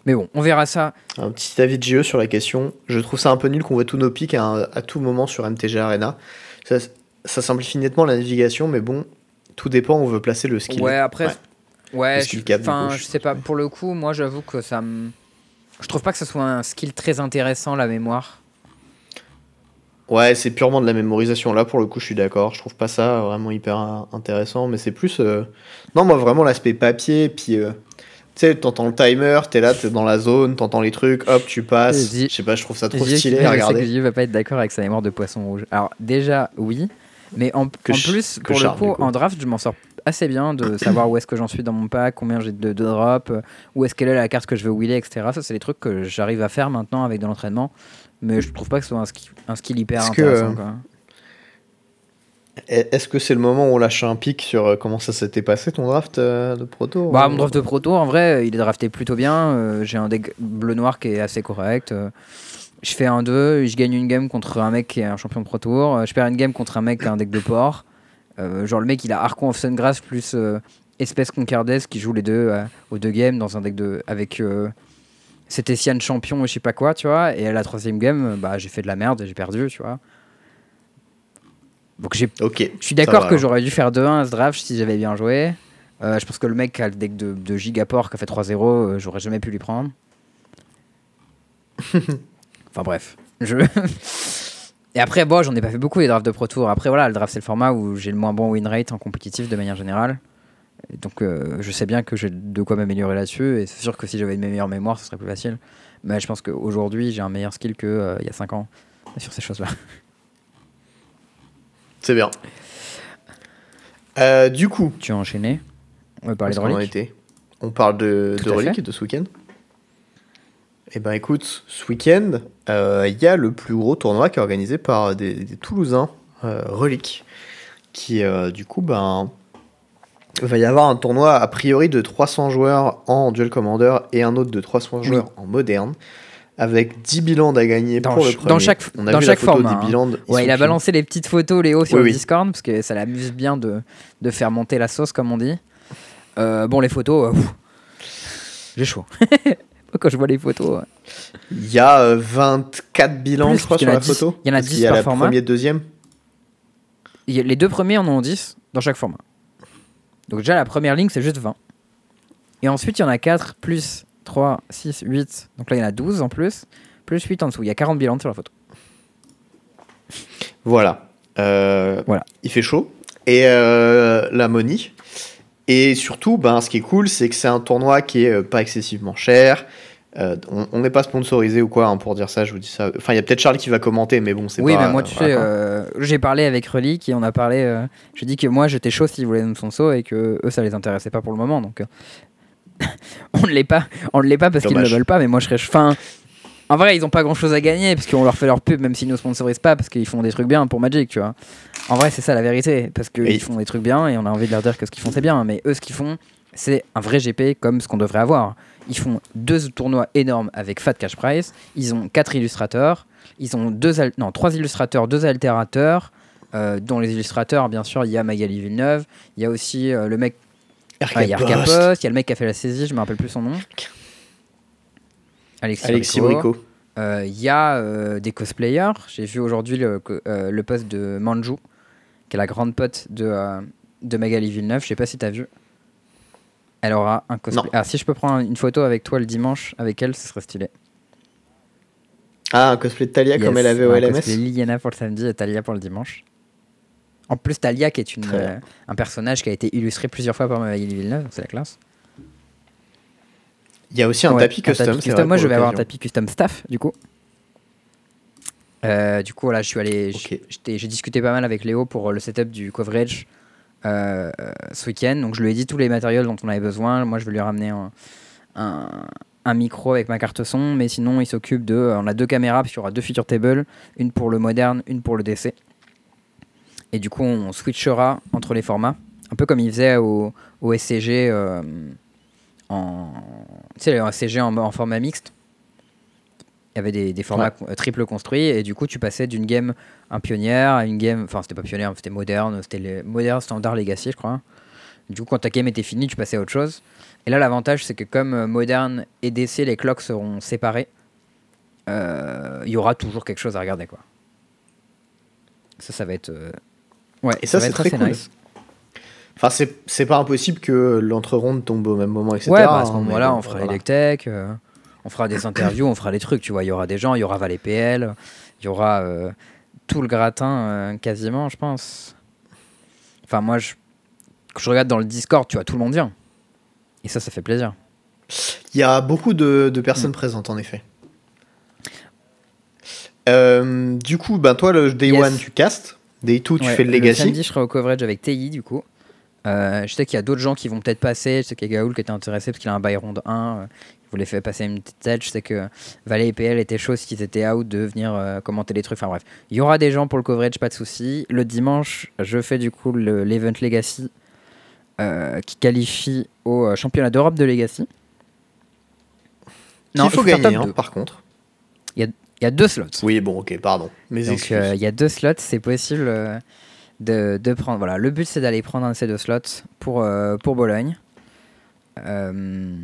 [SPEAKER 1] Mais bon, on verra ça.
[SPEAKER 2] Un petit avis de GE sur la question. Je trouve ça un peu nul qu'on voit tous nos pics à, à tout moment sur MTG Arena. Ça, ça simplifie nettement la navigation, mais bon, tout dépend où on veut placer le skill.
[SPEAKER 1] Ouais, après, ouais, Je,
[SPEAKER 2] du
[SPEAKER 1] enfin,
[SPEAKER 2] coup,
[SPEAKER 1] je
[SPEAKER 2] je
[SPEAKER 1] sais pas, pour le coup, moi j'avoue que ça me. Je trouve pas que ce soit un skill très intéressant, la mémoire.
[SPEAKER 2] Ouais, c'est purement de la mémorisation. Là, pour le coup, je suis d'accord. Je trouve pas ça vraiment hyper intéressant, mais c'est plus. euh, Non, moi, vraiment, l'aspect papier, puis. euh, Tu sais, t'entends le timer, t'es là, t'es dans la zone, t'entends les trucs, hop, tu passes. Je sais pas, je trouve ça trop stylé
[SPEAKER 1] je
[SPEAKER 2] à
[SPEAKER 1] sais
[SPEAKER 2] regarder.
[SPEAKER 1] que J va pas être d'accord avec sa mémoire de poisson rouge. Alors déjà oui, mais en,
[SPEAKER 2] Que
[SPEAKER 1] en plus
[SPEAKER 2] que
[SPEAKER 1] pour le coup. en draft je m'en sors assez bien de savoir où est-ce que j'en suis dans mon pack, combien j'ai de, de drop, euh, où est-ce qu'elle est la carte que je veux wheeler, etc. Ça c'est des trucs que j'arrive à faire maintenant avec de l'entraînement, mais je trouve pas que ce soit un skill, un skill hyper
[SPEAKER 2] que,
[SPEAKER 1] intéressant.
[SPEAKER 2] euh. Et- Est-ce que c'est le moment où on lâche un pic sur euh, comment ça s'était passé ton draft euh, de proto
[SPEAKER 1] Bah,
[SPEAKER 2] ou-
[SPEAKER 1] mon draft de proto, en vrai, il est drafté plutôt bien. j'ai un deck bleu-noir qui est assez correct. je fais un 2, je gagne une game contre un mec qui est un champion de pro tour. je perds une game contre un mec qui a un deck de port. Euh, genre, le mec, il a Archon of Sungrass plus euh, Espèce Concardes qui joue les deux euh, aux deux games dans un deck de. avec. C'était Sian champion et je sais pas quoi, tu vois. Et à la troisième game, bah, j'ai fait de la merde et j'ai perdu, tu vois. Donc j'ai
[SPEAKER 2] Ok.
[SPEAKER 1] je suis d'accord que j'aurais dû faire 2-1 à ce draft si j'avais bien joué. Euh, je pense que le mec qui a le deck de, de Gigaport qui a fait 3-0, euh, j'aurais jamais pu lui prendre. <laughs> enfin bref. Je... <laughs> Et après, bon, j'en ai pas fait beaucoup les drafts de Pro Tour. Après, voilà, le draft c'est le format où j'ai le moins bon win rate en compétitif de manière générale. Et donc euh, je sais bien que j'ai de quoi m'améliorer là-dessus. Et c'est sûr que si j'avais une meilleure mémoire, ce serait plus facile. Mais je pense qu'aujourd'hui, j'ai un meilleur skill qu'il y a 5 ans sur ces choses-là. <laughs>
[SPEAKER 2] C'est bien. Euh, du coup,
[SPEAKER 1] Tu as enchaîné On va parler de
[SPEAKER 2] Où est-ce qu'on en
[SPEAKER 1] relique.
[SPEAKER 2] était? On parle de,
[SPEAKER 1] Tout
[SPEAKER 2] de
[SPEAKER 1] fait.
[SPEAKER 2] de ce week-end? Eh ben écoute, ce week-end, euh, il y a le plus gros tournoi qui est organisé par des, des Toulousains, euh, Relic, qui euh, du coup, ben, va y avoir un tournoi a priori de 300 joueurs en Duel Commander et un autre de 300
[SPEAKER 1] Oui.
[SPEAKER 2] joueurs en moderne, avec 10 bilans à gagner
[SPEAKER 1] Dans
[SPEAKER 2] pour le premier.
[SPEAKER 1] dans chaque-
[SPEAKER 2] On a
[SPEAKER 1] dans
[SPEAKER 2] vu
[SPEAKER 1] chaque
[SPEAKER 2] la photo
[SPEAKER 1] format,
[SPEAKER 2] des
[SPEAKER 1] hein.
[SPEAKER 2] bilans.
[SPEAKER 1] Ouais, il a balancé les petites photos, Léo, sur
[SPEAKER 2] Oui,
[SPEAKER 1] le
[SPEAKER 2] oui.
[SPEAKER 1] Discord, parce que ça l'amuse bien de, de faire monter la sauce, comme on dit. Euh, bon, les photos, j'ai chaud. <laughs> <laughs> Quand je vois les photos.
[SPEAKER 2] Il y a euh, 24 bilans,
[SPEAKER 1] Plus,
[SPEAKER 2] je crois, sur la
[SPEAKER 1] 10
[SPEAKER 2] photo.
[SPEAKER 1] il y en a
[SPEAKER 2] Parce
[SPEAKER 1] 10
[SPEAKER 2] qu'il y a
[SPEAKER 1] par
[SPEAKER 2] la
[SPEAKER 1] format.
[SPEAKER 2] deuxième.
[SPEAKER 1] Il les deux premiers en ont 10 dans chaque format. Donc déjà, la première ligne, c'est juste 20. Et ensuite, il y en a 4, plus 3, 6, 8. Donc là, il y en a 12 en plus, plus 8 en dessous. Il y a 40 bilans sur la photo.
[SPEAKER 2] Voilà. Euh,
[SPEAKER 1] Voilà.
[SPEAKER 2] Il fait chaud. Et euh, la money. Et surtout, ben, ce qui est cool, c'est que c'est un tournoi qui est euh, pas excessivement cher. Euh, on n'est pas sponsorisé ou quoi hein, pour dire ça, je vous dis ça. Enfin, il y a peut-être Charles qui va commenter, mais bon, c'est
[SPEAKER 1] Oui,
[SPEAKER 2] pas.
[SPEAKER 1] mais moi, tu
[SPEAKER 2] voilà,
[SPEAKER 1] sais, euh, j'ai parlé avec Relic et on a parlé. euh, je dis que moi, j'étais chaud s'ils voulaient nous sponsor et que eux, ça les intéressait pas pour le moment. Donc, euh, <laughs> on ne l'est pas. On ne l'est pas parce qu'ils ne le veulent pas, mais moi, je serais. Enfin, en vrai, ils ont pas grand chose à gagner parce qu'on leur fait leur pub, même s'ils nous sponsorisent pas, parce qu'ils font des trucs bien pour Magic, tu vois. En vrai, c'est ça la vérité, parce qu'ils font des trucs bien et on a envie de leur dire que ce qu'ils font, c'est bien, mais eux, ce qu'ils font, c'est un vrai GP comme ce qu'on devrait avoir. Ils font deux tournois énormes avec Fat Cash Price. Ils ont quatre illustrateurs. Ils ont deux non, trois illustrateurs, deux altérateurs. Euh, dont les illustrateurs, bien sûr, il y a Magali Villeneuve. Il y a aussi euh, le mec. Il y a.
[SPEAKER 2] Post,
[SPEAKER 1] il y a le mec qui a fait la saisie, je me rappelle plus son nom. Alexis,
[SPEAKER 2] Alexis
[SPEAKER 1] Brico. Euh, Il y a euh, des cosplayers. J'ai vu aujourd'hui le, euh, le post de Manju, qui est la grande pote de, de Magali Villeneuve. Je sais pas si tu as vu. Elle aura un cosplay.
[SPEAKER 2] Non.
[SPEAKER 1] Ah, si je peux prendre une photo avec toi le dimanche avec elle, ce serait stylé.
[SPEAKER 2] Ah, un cosplay de Talia comme elle avait au
[SPEAKER 1] un
[SPEAKER 2] LMS.
[SPEAKER 1] cosplay Liliana pour le samedi et Talia pour le dimanche. En plus, Talia, qui est une, euh, un personnage qui a été illustré plusieurs fois par Magali Villeneuve, c'est la classe.
[SPEAKER 2] Il y a aussi un
[SPEAKER 1] Ouais,
[SPEAKER 2] tapis custom. c'est
[SPEAKER 1] custom.
[SPEAKER 2] vrai,
[SPEAKER 1] Moi, je vais avoir un tapis custom staff, du coup. Euh, du coup, là, je suis allé. J'ai discuté pas mal avec Léo pour euh, le setup du coverage euh, ce week-end. Donc, je lui ai dit tous les matériels dont on avait besoin. Moi, je vais lui ramener un, un, un micro avec ma carte son. Mais sinon, il s'occupe de. On a deux caméras, parce qu'il y aura deux feature tables une pour le moderne, une pour le DC. Et du coup, on switchera entre les formats. Un peu comme il faisait au, au SCG euh, en. Tu sais, le SCG en, en format mixte. Il y avait des, des formats
[SPEAKER 2] Ouais.
[SPEAKER 1] triple construits et du coup tu passais d'une game un pionnière à une game, enfin c'était pas pionnière, c'était moderne, c'était le moderne standard legacy je crois. Du coup quand ta game était finie tu passais à autre chose. Et là l'avantage c'est que comme euh, moderne et DC les clocks seront séparés, euh, il y aura toujours quelque chose à regarder quoi. Ça ça va être... euh, Ouais,
[SPEAKER 2] Et ça,
[SPEAKER 1] va
[SPEAKER 2] c'est
[SPEAKER 1] être
[SPEAKER 2] très
[SPEAKER 1] assez
[SPEAKER 2] cool.
[SPEAKER 1] nice.
[SPEAKER 2] Enfin, c'est pas impossible que l'entre-ronde tombe au même moment, etc.
[SPEAKER 1] Ouais, bah, à ce
[SPEAKER 2] hein,
[SPEAKER 1] moment-là,
[SPEAKER 2] mais
[SPEAKER 1] on fera
[SPEAKER 2] voilà.
[SPEAKER 1] les tech, euh, on fera des interviews, on fera les trucs, tu vois. Il y aura des gens, il y aura Valet PL, il y aura euh, tout le gratin euh, quasiment, je pense. Enfin, moi, je, quand je regarde dans le Discord, tu vois, tout le monde vient. Et ça, ça fait plaisir.
[SPEAKER 2] Il y a beaucoup de, de personnes présentes, en effet. Du coup, ben toi, le Day
[SPEAKER 1] Yes.
[SPEAKER 2] One, tu castes. Day 2, tu
[SPEAKER 1] Ouais,
[SPEAKER 2] fais le Legacy.
[SPEAKER 1] samedi, je serai au coverage avec TI, du coup. Euh, je sais qu'il y a d'autres gens qui vont peut-être passer. Je sais qu'il y a Gaoul qui était intéressé parce qu'il a un bail ronde 1. euh, il voulait faire passer une petite tête. Je sais que Valet et PL étaient chauds s'ils étaient out de venir euh, commenter les trucs. Enfin bref, il y aura des gens pour le coverage, pas de souci. Le dimanche, je fais du coup le- l'Event Legacy qui qualifie au championnat d'Europe de Legacy.
[SPEAKER 2] Il faut
[SPEAKER 1] faire
[SPEAKER 2] gagner, hein, par contre.
[SPEAKER 1] Il y a deux slots.
[SPEAKER 2] Oui, bon, ok, pardon. Mes
[SPEAKER 1] Donc il y a deux slots, c'est possible de, de prendre. Voilà, le but c'est d'aller prendre un de ces deux slots pour, euh, pour Bologne. Euh,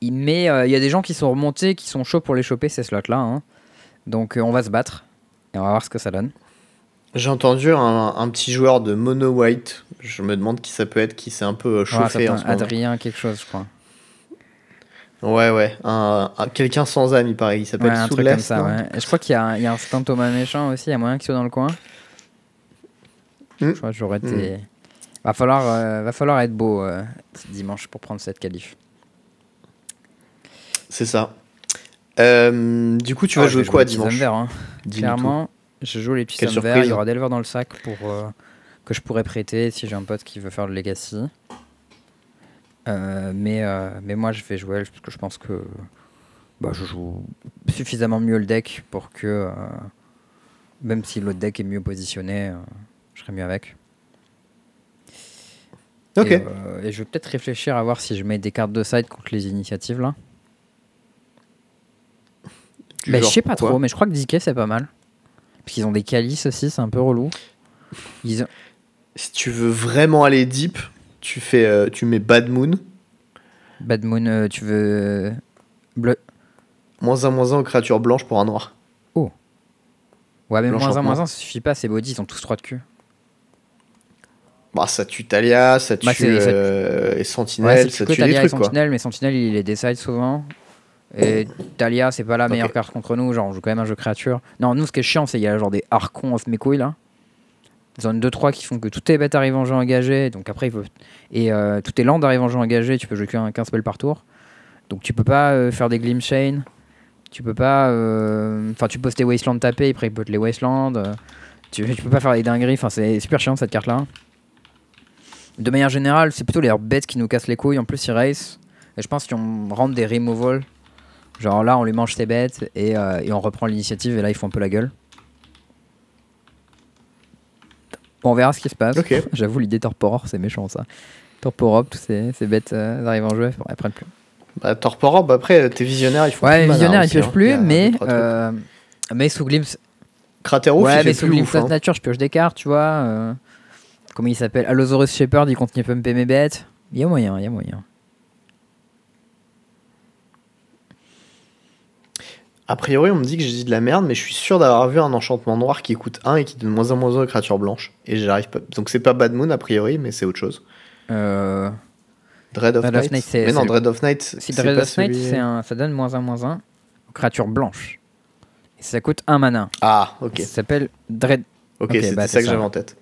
[SPEAKER 1] il- mais euh, il y a des gens qui sont remontés, qui sont chauds pour les choper ces slots là. hein. Donc on va se battre et on va voir ce que ça donne.
[SPEAKER 2] J'ai entendu un, un petit joueur de Mono White. Je me demande qui ça peut être, qui s'est un peu chauffé
[SPEAKER 1] ça
[SPEAKER 2] en ce moment.
[SPEAKER 1] Adrien quelque chose je crois.
[SPEAKER 2] Ouais, ouais. Un, un- Quelqu'un sans âme, il paraît. Il s'appelle
[SPEAKER 1] Ouais, un truc comme ça. Ouais. Je crois qu'il y, a un- il y a un certain Thomas méchant aussi. Il y a moyen qu'il soit dans le coin.
[SPEAKER 2] Hmm.
[SPEAKER 1] Je crois que j'aurais été. Va falloir, euh, va falloir être beau euh, dimanche pour prendre cette qualif.
[SPEAKER 2] C'est ça. Euh, du coup, tu vas
[SPEAKER 1] Ah,
[SPEAKER 2] jouer quoi dimanche
[SPEAKER 1] verts, hein. Clairement, je joue les petits verts. Il y aura Delver dans le sac pour euh, que je pourrais prêter si j'ai un pote qui veut faire le Legacy. Mais, mais moi, je vais jouer parce que je pense que bah, je joue suffisamment mieux le deck pour que, même si l'autre deck est mieux positionné, je serai mieux avec.
[SPEAKER 2] Ok.
[SPEAKER 1] Et, euh, et je vais peut-être réfléchir à voir si je mets des cartes de side contre les initiatives là. Bah, je sais pas trop, mais je crois que DK c'est pas mal. Parce qu'ils ont des calices aussi, c'est un peu relou. Ils ont-
[SPEAKER 2] Si tu veux vraiment aller deep, tu fais, euh, tu mets Bad Moon,
[SPEAKER 1] Bad Moon, euh, tu veux. Bleu.
[SPEAKER 2] moins 1, moins 1 aux créatures blanches pour un noir.
[SPEAKER 1] Ouais, mais moins 1,
[SPEAKER 2] L'enchantement.
[SPEAKER 1] moins 1, ça suffit pas, ces body, ils ont tous 3 de cul.
[SPEAKER 2] Bah, ça tue Talia, ça tue
[SPEAKER 1] Bah, ça-
[SPEAKER 2] euh, et
[SPEAKER 1] Ouais,
[SPEAKER 2] Sentinelle,
[SPEAKER 1] c'est
[SPEAKER 2] ça tue des
[SPEAKER 1] Talia et
[SPEAKER 2] quoi.
[SPEAKER 1] Sentinelle, mais Sentinelle il les décide souvent. Et Talia, c'est pas la meilleure carte contre nous, genre on joue quand même un jeu créature. Non, nous ce qui est chiant, c'est qu'il y a genre des archons off mes couilles là. Zone 2-3 qui font que toutes tes bêtes arrivent en jeu engagé, donc après il faut. Et euh, toutes tes landes arrivent en jeu engagé, tu peux jouer qu'un 15 spells par tour. Donc tu peux pas euh, faire des Glim Chain, tu peux pas. euh, Enfin, tu poses tes Wasteland tapés, après il peut te les Wasteland. tu, tu peux pas faire des dingueries, enfin c'est super chiant cette carte là. De manière générale, c'est plutôt les bêtes qui nous cassent les couilles. En plus, ils race. Et je pense qu'on rentre des removal. Genre là, on lui mange ses bêtes et, euh, et on reprend l'initiative. Et là, ils font un peu la gueule. Bon, on verra ce qui se passe. <laughs> J'avoue, l'idée Torpor, c'est méchant ça. Torporob, tous ces, ces bêtes euh, arrivent en jeu, elles prennent plus.
[SPEAKER 2] Bah, Torporob, après, tes visionnaires, ils font
[SPEAKER 1] Ouais,
[SPEAKER 2] plus de mana
[SPEAKER 1] visionnaire, ils piochent
[SPEAKER 2] hein.
[SPEAKER 1] plus, mais, euh, mais sous Glimpse.
[SPEAKER 2] Craterouf,
[SPEAKER 1] ouais, mais sous Glimpse
[SPEAKER 2] ouf. hein.
[SPEAKER 1] Nature, je pioche des cartes, tu vois. Comment il s'appelle Allosaurus Shepherd, il continue à pumper mes bêtes. Il y a moyen, il y a moyen.
[SPEAKER 2] A priori, on me dit que j'ai dit de la merde, mais je suis sûr d'avoir vu un enchantement noir qui coûte 1 et qui donne moins 1 moins 1 aux créatures blanches. Et j'arrive pas. Donc c'est pas Bad Moon a priori, mais c'est autre chose.
[SPEAKER 1] Euh,
[SPEAKER 2] Dread of
[SPEAKER 1] Dread of
[SPEAKER 2] Night.
[SPEAKER 1] Night, c'est-
[SPEAKER 2] mais non, Dread of Night.
[SPEAKER 1] si
[SPEAKER 2] c'est
[SPEAKER 1] Dread
[SPEAKER 2] pas
[SPEAKER 1] of Night,
[SPEAKER 2] celui-
[SPEAKER 1] c'est un, ça donne moins 1, moins 1 aux créatures blanches. Et ça coûte 1 mana.
[SPEAKER 2] Ah, ok.
[SPEAKER 1] Ça s'appelle Dread.
[SPEAKER 2] Ok,
[SPEAKER 1] bah,
[SPEAKER 2] ça
[SPEAKER 1] c'est
[SPEAKER 2] que
[SPEAKER 1] ça.
[SPEAKER 2] j'avais en tête.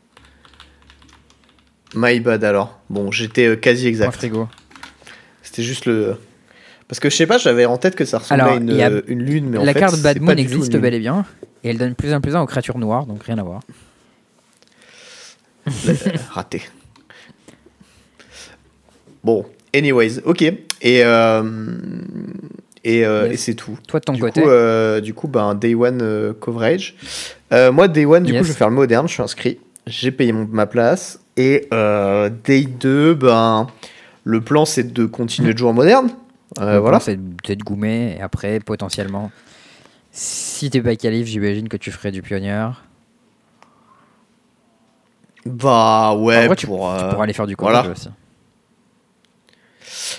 [SPEAKER 2] My bad alors. Bon, j'étais euh, quasi exact.
[SPEAKER 1] frigo.
[SPEAKER 2] C'était juste le. Parce que je sais pas, j'avais en tête que ça ressemblait
[SPEAKER 1] Alors,
[SPEAKER 2] à une,
[SPEAKER 1] a-
[SPEAKER 2] euh, une lune, mais en
[SPEAKER 1] La
[SPEAKER 2] fait,
[SPEAKER 1] carte Bad Moon existe bel et bien. Et elle donne plus 1 plus 1 aux créatures noires, donc rien à voir.
[SPEAKER 2] Euh, <laughs> Raté. Bon, anyways, ok. Et, euh, et, euh,
[SPEAKER 1] Yes.
[SPEAKER 2] et c'est tout.
[SPEAKER 1] Toi de ton
[SPEAKER 2] du
[SPEAKER 1] côté.
[SPEAKER 2] Coup, euh, du coup, ben, Day One coverage. Moi, Day One, du
[SPEAKER 1] Yes.
[SPEAKER 2] coup, je vais faire le moderne, je suis inscrit. J'ai payé mon- ma place. Et euh, Day 2, ben, le plan, c'est de continuer de jouer en moderne. Euh,
[SPEAKER 1] Le
[SPEAKER 2] voilà.
[SPEAKER 1] C'est de- goumer et après, potentiellement, si t'es pas qualif, j'imagine que tu ferais du pionnier.
[SPEAKER 2] Bah ouais,
[SPEAKER 1] vrai,
[SPEAKER 2] pour,
[SPEAKER 1] tu
[SPEAKER 2] euh,
[SPEAKER 1] pourras aller faire du
[SPEAKER 2] voilà.
[SPEAKER 1] college aussi.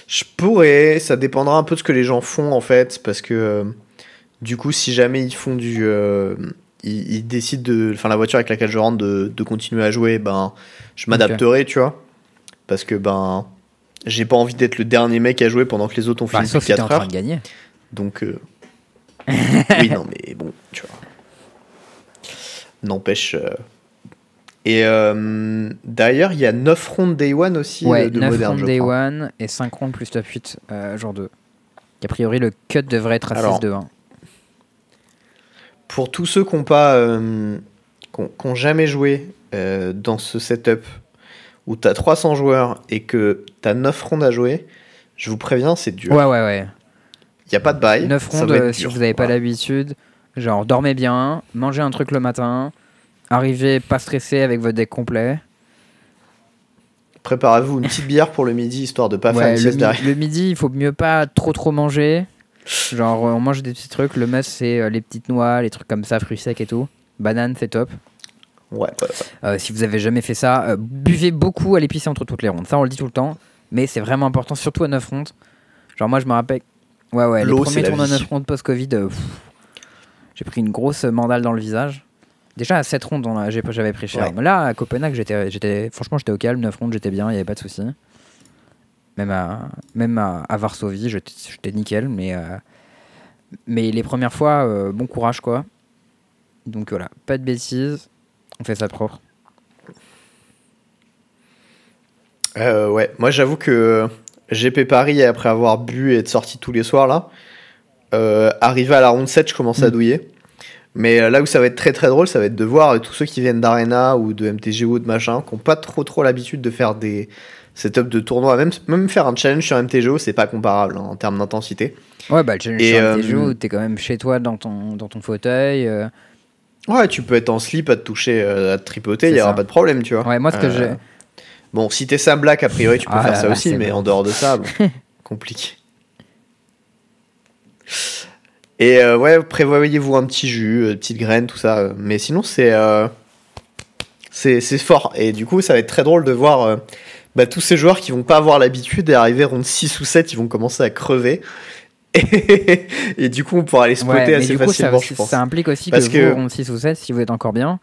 [SPEAKER 2] Je pourrais, ça dépendra un peu de ce que les gens font en fait, parce que euh, du coup, si jamais ils font du. euh, ils, ils décident de. Enfin, la voiture avec laquelle je rentre de, de continuer à jouer, ben, je m'adapterai, tu vois. Parce que, ben, j'ai pas envie d'être le dernier mec à jouer pendant que les autres ont
[SPEAKER 1] Bah,
[SPEAKER 2] fini
[SPEAKER 1] sauf
[SPEAKER 2] depuis
[SPEAKER 1] si t'es en
[SPEAKER 2] 4
[SPEAKER 1] train
[SPEAKER 2] heures.
[SPEAKER 1] de gagner.
[SPEAKER 2] Donc. euh, <laughs> oui, non, mais bon, tu vois. N'empêche. euh, Et euh, d'ailleurs, il y a 9 rondes Day One aussi
[SPEAKER 1] Ouais,
[SPEAKER 2] de
[SPEAKER 1] 9
[SPEAKER 2] moderne,
[SPEAKER 1] rondes day
[SPEAKER 2] crois.
[SPEAKER 1] 1 et 5 rondes plus top 8 euh, jour 2. A priori, le cut devrait être à
[SPEAKER 2] Alors,
[SPEAKER 1] 6 de 1.
[SPEAKER 2] Pour tous ceux qui n'ont pas, euh, qui ont- qui ont jamais joué euh, dans ce setup où tu as 300 joueurs et que tu as 9 rondes à jouer, je vous préviens, c'est dur.
[SPEAKER 1] Ouais, ouais, ouais.
[SPEAKER 2] Il n'y a pas de bail.
[SPEAKER 1] 9
[SPEAKER 2] ça
[SPEAKER 1] rondes, euh, si vous n'avez pas l'habitude, genre dormez bien, mangez un truc le matin, arrivez pas stressé avec votre deck complet.
[SPEAKER 2] Préparez-vous une petite bière pour le midi histoire de pas faire une sieste derrière.
[SPEAKER 1] le midi, il faut mieux pas trop trop manger. Genre, euh, on mange des petits trucs. Le must, c'est euh, les petites noix, les trucs comme ça, fruits secs et tout. Banane, c'est top.
[SPEAKER 2] Ouais.
[SPEAKER 1] Euh, si vous avez jamais fait ça, euh, buvez beaucoup à l'épicé entre toutes les rondes. Ça, on le dit tout le temps. Mais c'est vraiment important, surtout à 9 rondes. Genre, moi, je me rappelle. Ouais, ouais, les premiers tournois
[SPEAKER 2] vie.
[SPEAKER 1] 9 rondes post-Covid, euh, j'ai pris une grosse mandale dans le visage. Déjà, à 7 rondes, j'avais pris cher.
[SPEAKER 2] Ouais.
[SPEAKER 1] Là, à Copenhague, j'étais, j'étais, franchement, j'étais au calme. 9 rondes, j'étais bien, il n'y avait pas de souci. Même à, même à, à Varsovie, j'étais, nickel. Mais, euh, mais les premières fois, euh, bon courage, quoi. Donc voilà, pas de bêtises. On fait ça propre.
[SPEAKER 2] Euh, ouais. Moi, j'avoue que GP Paris, après avoir bu et être sorti tous les soirs, là, arrivé à la ronde 7, je commençais à
[SPEAKER 1] Mm.
[SPEAKER 2] douiller. Mais là où ça va être très très drôle, ça va être de voir tous ceux qui viennent d'Arena ou de MTGO ou de machin, qui n'ont pas trop trop l'habitude de faire des setups de tournois. Même, même faire un challenge sur MTGO, c'est pas comparable hein, en termes d'intensité.
[SPEAKER 1] Ouais, bah le challenge
[SPEAKER 2] Et,
[SPEAKER 1] sur
[SPEAKER 2] euh,
[SPEAKER 1] MTGO, t'es quand même chez toi dans ton, dans ton fauteuil. euh.
[SPEAKER 2] Ouais, tu peux être en slip, à te toucher, euh, à te tripoter, il n'y aura pas de problème, tu vois.
[SPEAKER 1] Ouais, moi, ce que j'ai.
[SPEAKER 2] Bon, si t'es Sam Black, a priori, tu peux
[SPEAKER 1] Ah
[SPEAKER 2] faire
[SPEAKER 1] là
[SPEAKER 2] ça
[SPEAKER 1] là,
[SPEAKER 2] aussi, mais
[SPEAKER 1] bon.
[SPEAKER 2] en dehors de ça, bon, <laughs> compliqué. Et euh, ouais, prévoyez-vous un petit jus, euh, petite graine, tout ça. Mais sinon, c'est euh, c'est c'est fort. Et du coup, ça va être très drôle de voir euh, bah, tous ces joueurs qui vont pas avoir l'habitude d'arriver ronde 6 ou 7, ils vont commencer à crever. Et, <laughs> et du coup, on pourra les spotter
[SPEAKER 1] Ouais,
[SPEAKER 2] assez
[SPEAKER 1] du coup, ça,
[SPEAKER 2] facilement, je pense.
[SPEAKER 1] ça implique aussi
[SPEAKER 2] Parce
[SPEAKER 1] que,
[SPEAKER 2] que-
[SPEAKER 1] vous, ronde 6 ou 7, si vous êtes encore bien,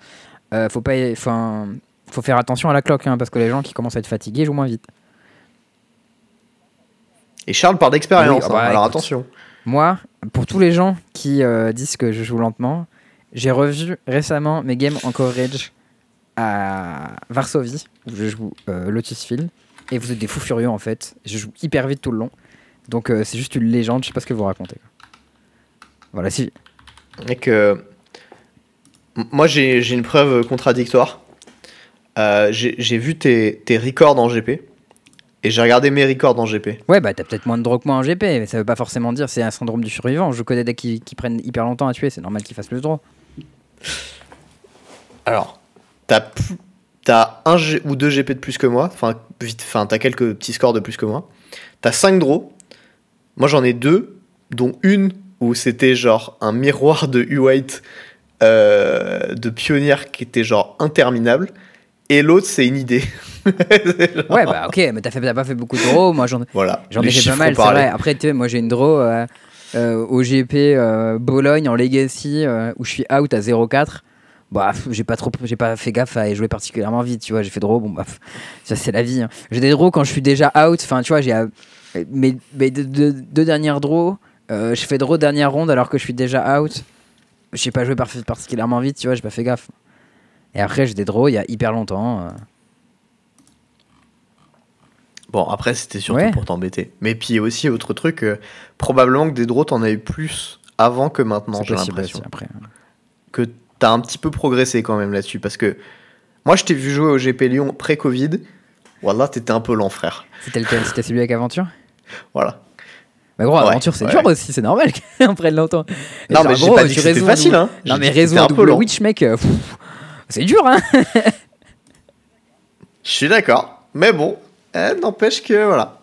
[SPEAKER 1] euh, faut pas. Enfin. Faut faire attention à la cloque, hein, parce que les gens qui commencent à être fatigués jouent moins vite.
[SPEAKER 2] Et Charles parle d'expérience,
[SPEAKER 1] Oui, bah,
[SPEAKER 2] hein, alors
[SPEAKER 1] écoute.
[SPEAKER 2] attention.
[SPEAKER 1] Moi, pour tous les gens qui euh, disent que je joue lentement, j'ai revu récemment mes games en coverage à Varsovie, où je joue euh, Lotus Field, et vous êtes des fous furieux en fait. Je joue hyper vite tout le long. Donc euh, c'est juste une légende, je sais pas ce que vous racontez. Voilà, si.
[SPEAKER 2] Et que M- moi j'ai une preuve contradictoire. Euh, j'ai vu tes, tes records en GP et j'ai regardé mes records en GP.
[SPEAKER 1] Ouais, bah t'as peut-être moins de draw que moi en GP, mais ça veut pas forcément dire c'est un syndrome du survivant. Je connais des decks qui, qui prennent hyper longtemps à tuer, c'est normal qu'ils fassent plus de draw.
[SPEAKER 2] Alors, t'as plus- t'as un G- ou deux GP de plus que moi, enfin, vite, enfin, t'as quelques petits scores de plus que moi. T'as 5 draws. Moi, j'en ai deux, dont une où c'était genre un miroir de U-White euh, de pionnière qui était genre interminable. Et l'autre, c'est une idée. Genre- <laughs>
[SPEAKER 1] Ouais, bah ok, mais t'as fait- t'as pas fait beaucoup de draws. Moi, j'en
[SPEAKER 2] Voilà.
[SPEAKER 1] j'en ai fait pas mal, c'est vrai. Après, tu sais, moi, j'ai une draw euh, euh, au GP Bologne en Legacy où je suis out à 0-4. Bah, j'ai pas trop, j'ai pas fait gaffe à y jouer particulièrement vite, tu vois. J'ai fait draw, bon bah, ça c'est la vie. hein. J'ai des draws quand je suis déjà out. Enfin, tu vois, j'ai euh, mes, mes deux, deux- deux dernières draws. euh, je fais draw dernière ronde alors que je suis déjà out. J'ai pas joué par- particulièrement vite, tu vois. J'ai pas fait gaffe. Et après, j'ai des draws il y a hyper longtemps. euh.
[SPEAKER 2] Bon, après, c'était surtout
[SPEAKER 1] Ouais.
[SPEAKER 2] pour t'embêter. Mais puis aussi, autre truc, euh, probablement que des draws, t'en as eu plus avant que maintenant, j'ai l'impression.
[SPEAKER 1] après.
[SPEAKER 2] Que t'as un petit peu progressé quand même là-dessus. Parce que moi, je t'ai vu jouer au GP Lyon pré-Covid. Voilà, t'étais un peu lent, frère.
[SPEAKER 1] C'était lequel? C'était celui avec Aventure?
[SPEAKER 2] Voilà.
[SPEAKER 1] Mais gros,
[SPEAKER 2] Ouais,
[SPEAKER 1] aventure, c'est
[SPEAKER 2] ouais,
[SPEAKER 1] dur aussi, c'est normal <laughs> qu'on prenne longtemps. Et
[SPEAKER 2] Non,
[SPEAKER 1] genre,
[SPEAKER 2] mais j'ai pas dit que c'était facile, hein.
[SPEAKER 1] Non, mais réseau un double. Witch, mec, euh, c'est dur, hein <laughs>
[SPEAKER 2] Je suis d'accord. Mais bon, eh, n'empêche que voilà.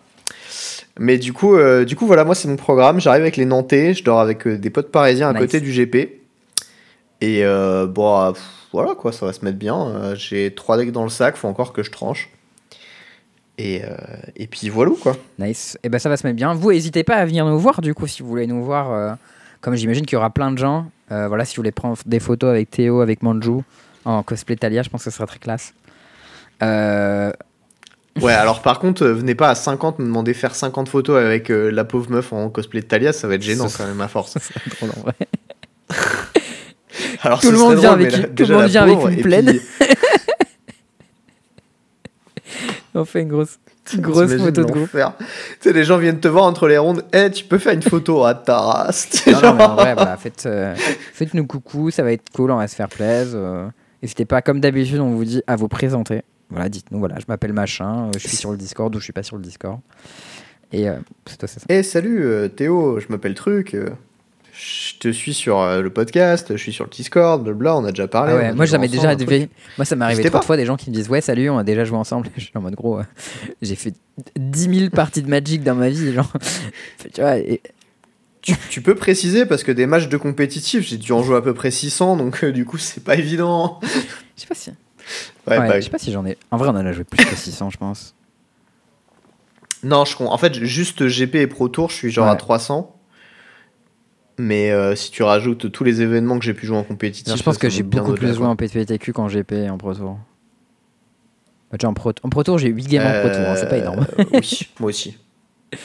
[SPEAKER 2] Mais du coup, euh, du coup, voilà, moi, c'est mon programme. J'arrive avec les Nantais, je dors avec euh, des potes parisiens à
[SPEAKER 1] Nice.
[SPEAKER 2] côté du GP. Et euh, bon, pff, voilà, quoi, ça va se mettre bien. Euh, J'ai trois decks dans le sac, faut encore que je tranche. Et, euh, et puis voilà, quoi.
[SPEAKER 1] Nice. Et ben ça va se mettre bien. Vous, n'hésitez pas à venir nous voir, du coup, si vous voulez nous voir. euh, comme j'imagine qu'il y aura plein de gens. voilà, si vous voulez prendre des photos avec Théo, avec Manju, en cosplay Talia, je pense que ce sera très classe. Euh,
[SPEAKER 2] Ouais, <laughs> alors par contre, venez pas à 50 me demander faire 50 photos avec euh, la pauvre meuf en cosplay de Talia, ça va être gênant <laughs> quand même à force.
[SPEAKER 1] drôle en vrai. <laughs> <laughs>
[SPEAKER 2] Alors,
[SPEAKER 1] Tout le monde vient
[SPEAKER 2] drôle,
[SPEAKER 1] avec une- tout monde avec plaine.
[SPEAKER 2] puis- <laughs>
[SPEAKER 1] On fait une grosse, <laughs> grosse photo de groupe.
[SPEAKER 2] Tu sais, les gens viennent te voir entre les rondes. Eh, tu peux faire une photo à ta race.
[SPEAKER 1] Non, non, mais en vrai, voilà, faites, euh, faites-nous coucou, ça va être cool, on va se faire plaisir. euh. N'hésitez pas, comme d'habitude, on vous dit à vous présenter. Voilà, dites-nous, voilà, je m'appelle machin, euh, je suis sur le Discord ou je suis pas sur le Discord. Et euh, c'est ça.
[SPEAKER 2] Eh, salut euh, Théo, je m'appelle Truc. Je te suis sur euh, le podcast, je suis sur le Discord, blabla, on a déjà parlé.
[SPEAKER 1] Ah
[SPEAKER 2] on
[SPEAKER 1] ouais,
[SPEAKER 2] a
[SPEAKER 1] moi j'avais déjà arrivé. Moi ça m'est arrivé
[SPEAKER 2] pas.
[SPEAKER 1] fois des gens qui me disent ouais salut on a déjà joué ensemble. <laughs> Je suis en mode gros, euh, j'ai fait 10 000 parties de Magic dans ma vie genre. <laughs> tu vois, et-
[SPEAKER 2] Tu, tu peux préciser parce que des matchs de compétitif, j'ai dû en jouer à peu près 600, donc euh, du coup, c'est pas évident.
[SPEAKER 1] je sais pas si.
[SPEAKER 2] Ouais,
[SPEAKER 1] ouais,
[SPEAKER 2] bah,
[SPEAKER 1] je sais pas si j'en ai. En vrai on en a joué plus que 600 je pense.
[SPEAKER 2] Non, je con- en fait, juste GP et Pro Tour, je suis genre à 300. Mais euh, si tu rajoutes tous les événements que j'ai pu jouer en compétitif,
[SPEAKER 1] je pense que j'ai beaucoup plus joué en PTQ qu'en GP et en Pro Tour. Bah, en Pro, en Pro Tour j'ai 8 games en Pro Tour, hein, c'est pas
[SPEAKER 2] Euh,
[SPEAKER 1] énorme.
[SPEAKER 2] oui, moi aussi. <laughs>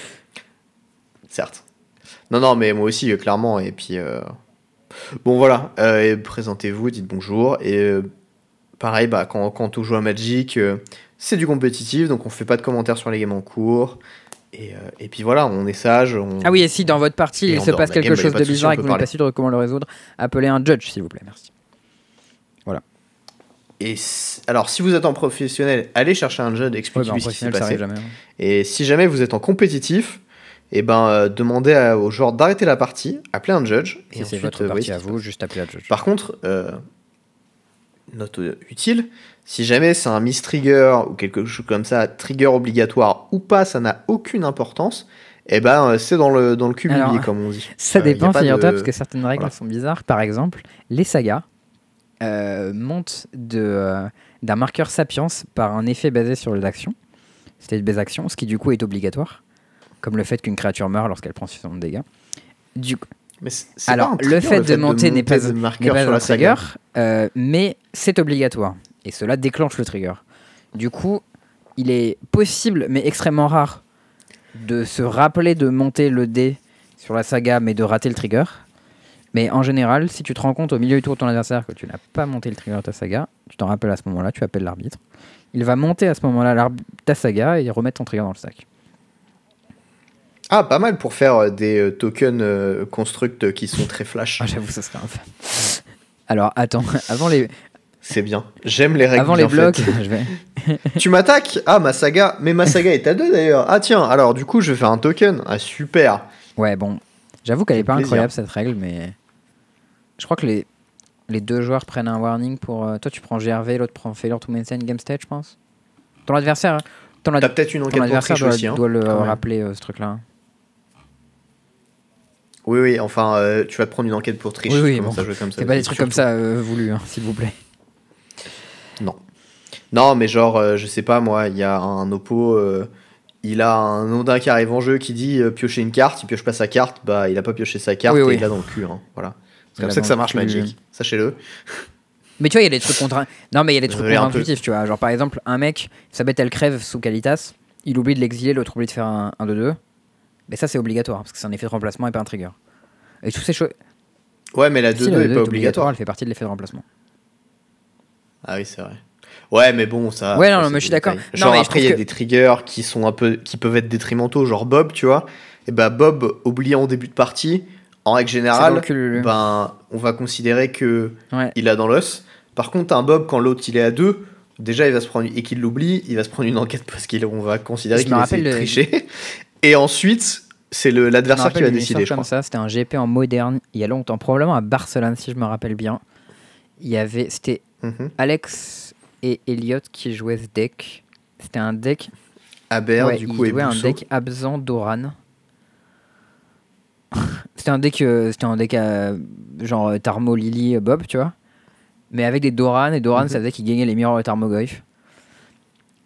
[SPEAKER 2] Certes. Non, non, mais moi aussi, euh, clairement. Et puis, euh, bon, voilà. Euh, présentez-vous, dites bonjour. Et euh, pareil, bah, quand, quand on joue à Magic, euh, c'est du compétitif, donc on fait pas de commentaires sur les games en cours. Et, euh, et puis voilà, on est sage. on-
[SPEAKER 1] Ah oui, et si dans votre partie
[SPEAKER 2] Et
[SPEAKER 1] il se passe quelque chose de bizarre et que vous n'êtes pas sûr de comment le résoudre, appelez un judge s'il vous plaît, merci.
[SPEAKER 2] Et si- alors, si vous êtes en professionnel, allez chercher un judge,
[SPEAKER 1] Ouais, bah,
[SPEAKER 2] expliquez-lui
[SPEAKER 1] en
[SPEAKER 2] ce qui s'est passé.
[SPEAKER 1] jamais. hein.
[SPEAKER 2] Et si jamais vous êtes en compétitif, et ben, euh, demandez à- aux joueurs d'arrêter la partie, appelez un judge.
[SPEAKER 1] Si
[SPEAKER 2] et
[SPEAKER 1] c'est votre
[SPEAKER 2] euh,
[SPEAKER 1] partie à vous, juste appelez un judge.
[SPEAKER 2] Par contre, euh, note euh, utile, si jamais c'est un miss trigger ou quelque chose comme ça, trigger obligatoire ou pas, ça n'a aucune importance. Et ben, euh, c'est dans le, dans le cube
[SPEAKER 1] Alors,
[SPEAKER 2] oublié, comme on dit.
[SPEAKER 1] Ça
[SPEAKER 2] Euh,
[SPEAKER 1] dépend,
[SPEAKER 2] pas
[SPEAKER 1] figure-toi,
[SPEAKER 2] de-
[SPEAKER 1] parce que certaines règles
[SPEAKER 2] Voilà.
[SPEAKER 1] sont bizarres. Par exemple, les sagas euh, montent de, euh, d'un marqueur sapiens par un effet basé sur les actions, c'est des actions, ce qui du coup est obligatoire, comme le fait qu'une créature meurt lorsqu'elle prend suffisamment de dégâts. Du coup,
[SPEAKER 2] Mais
[SPEAKER 1] alors le fait de monter n'est pas, pas
[SPEAKER 2] sur
[SPEAKER 1] un
[SPEAKER 2] la saga.
[SPEAKER 1] trigger, euh, mais c'est obligatoire. Et cela déclenche le trigger. Du coup, il est possible, mais extrêmement rare, de se rappeler de monter le dé sur la saga, mais de rater le trigger. Mais en général, si tu te rends compte au milieu du tour de ton adversaire que tu n'as pas monté le trigger de ta saga, tu t'en rappelles à ce moment-là, tu appelles l'arbitre. Il va monter à ce moment-là ta saga et remettre ton trigger dans le sac.
[SPEAKER 2] Ah, pas mal pour faire euh, des euh, tokens euh, construct qui sont très flash.
[SPEAKER 1] Ah, J'avoue, ça serait. Alors, attends, <laughs> avant les,
[SPEAKER 2] C'est bien. J'aime les règles
[SPEAKER 1] avant les blocs, <laughs> je vais.
[SPEAKER 2] tu m'attaques? Ah, ma saga. Mais ma saga est à deux d'ailleurs. Ah, tiens, alors du coup, je vais faire un token. Ah, super.
[SPEAKER 1] Ouais, bon, j'avoue qu'elle est pas
[SPEAKER 2] plaisir.
[SPEAKER 1] incroyable cette règle, mais je crois que les les deux joueurs prennent un warning pour. toi, tu prends GRV, l'autre prend Failure to Maintain Game State, je pense. Ton adversaire, ton, ad-
[SPEAKER 2] T'as peut-être une enquête pour
[SPEAKER 1] doit,
[SPEAKER 2] aussi. Hein.
[SPEAKER 1] doit le rappeler euh, ce truc-là.
[SPEAKER 2] Oui, oui, enfin, euh, tu vas te prendre une enquête pour triche.
[SPEAKER 1] Oui, oui, bon.
[SPEAKER 2] à jouer comme ça.
[SPEAKER 1] C'est pas des trucs comme ça euh, voulus, hein, s'il vous plaît.
[SPEAKER 2] Non. Non, mais genre, euh, je sais pas, moi, il y a un oppo, euh, il a un ondin qui arrive en jeu qui dit piocher une carte, il pioche pas sa carte, bah il a pas pioché sa carte
[SPEAKER 1] Oui,
[SPEAKER 2] et
[SPEAKER 1] oui.
[SPEAKER 2] il l'a dans le cul. Hein, voilà. C'est comme ça que ça marche. Magic, sachez-le.
[SPEAKER 1] Mais tu vois, il y a des trucs contre. Non, mais il y a des trucs contre-intuitifs, tu vois. Genre, par exemple, un mec, sa bête elle crève sous Kalitas, il oublie de l'exiler, l'autre oublie de faire un 2-2. Mais ça, c'est obligatoire, parce que c'est un effet de remplacement et pas un trigger. Et tous ces choses.
[SPEAKER 2] Ouais, mais la
[SPEAKER 1] Si,
[SPEAKER 2] 2-2
[SPEAKER 1] le
[SPEAKER 2] est
[SPEAKER 1] 2
[SPEAKER 2] pas obligatoire.
[SPEAKER 1] elle fait partie de l'effet de remplacement.
[SPEAKER 2] Ah oui, c'est vrai. Ouais, mais bon, ça.
[SPEAKER 1] Ouais, non, non, mais je suis d'accord.
[SPEAKER 2] Genre,
[SPEAKER 1] mais
[SPEAKER 2] après, il y a
[SPEAKER 1] que-
[SPEAKER 2] des triggers qui sont un peu. qui peuvent être détrimentaux, genre Bob, tu vois. Et bah, Bob, oublié en début de partie, en règle générale,
[SPEAKER 1] le-
[SPEAKER 2] ben, on va considérer que
[SPEAKER 1] Ouais.
[SPEAKER 2] il a dans l'os. Par contre, un Bob, quand l'autre il est à 2, déjà il va se prendre et qu'il l'oublie, il va se prendre une enquête parce qu'on va considérer qu'il a essayé Et ensuite, c'est l'adversaire qui va décider,
[SPEAKER 1] histoire
[SPEAKER 2] je
[SPEAKER 1] comme
[SPEAKER 2] crois.
[SPEAKER 1] ça, c'était un GP en moderne, il y a longtemps, probablement à Barcelone, si je me rappelle bien. Il y avait. C'était
[SPEAKER 2] Mhm.
[SPEAKER 1] Alex et Elliot qui jouaient ce deck. C'était un deck.
[SPEAKER 2] Aber,
[SPEAKER 1] ouais,
[SPEAKER 2] du
[SPEAKER 1] ils
[SPEAKER 2] coup, et
[SPEAKER 1] jouaient un deck Absent Doran. <laughs> c'était un deck. euh, c'était un deck euh, genre euh, Tarmo Lily Bob, tu vois. Mais avec des Doran, et Doran,
[SPEAKER 2] Mhm.
[SPEAKER 1] ça faisait qu'il gagnait les de Tarmogoyf.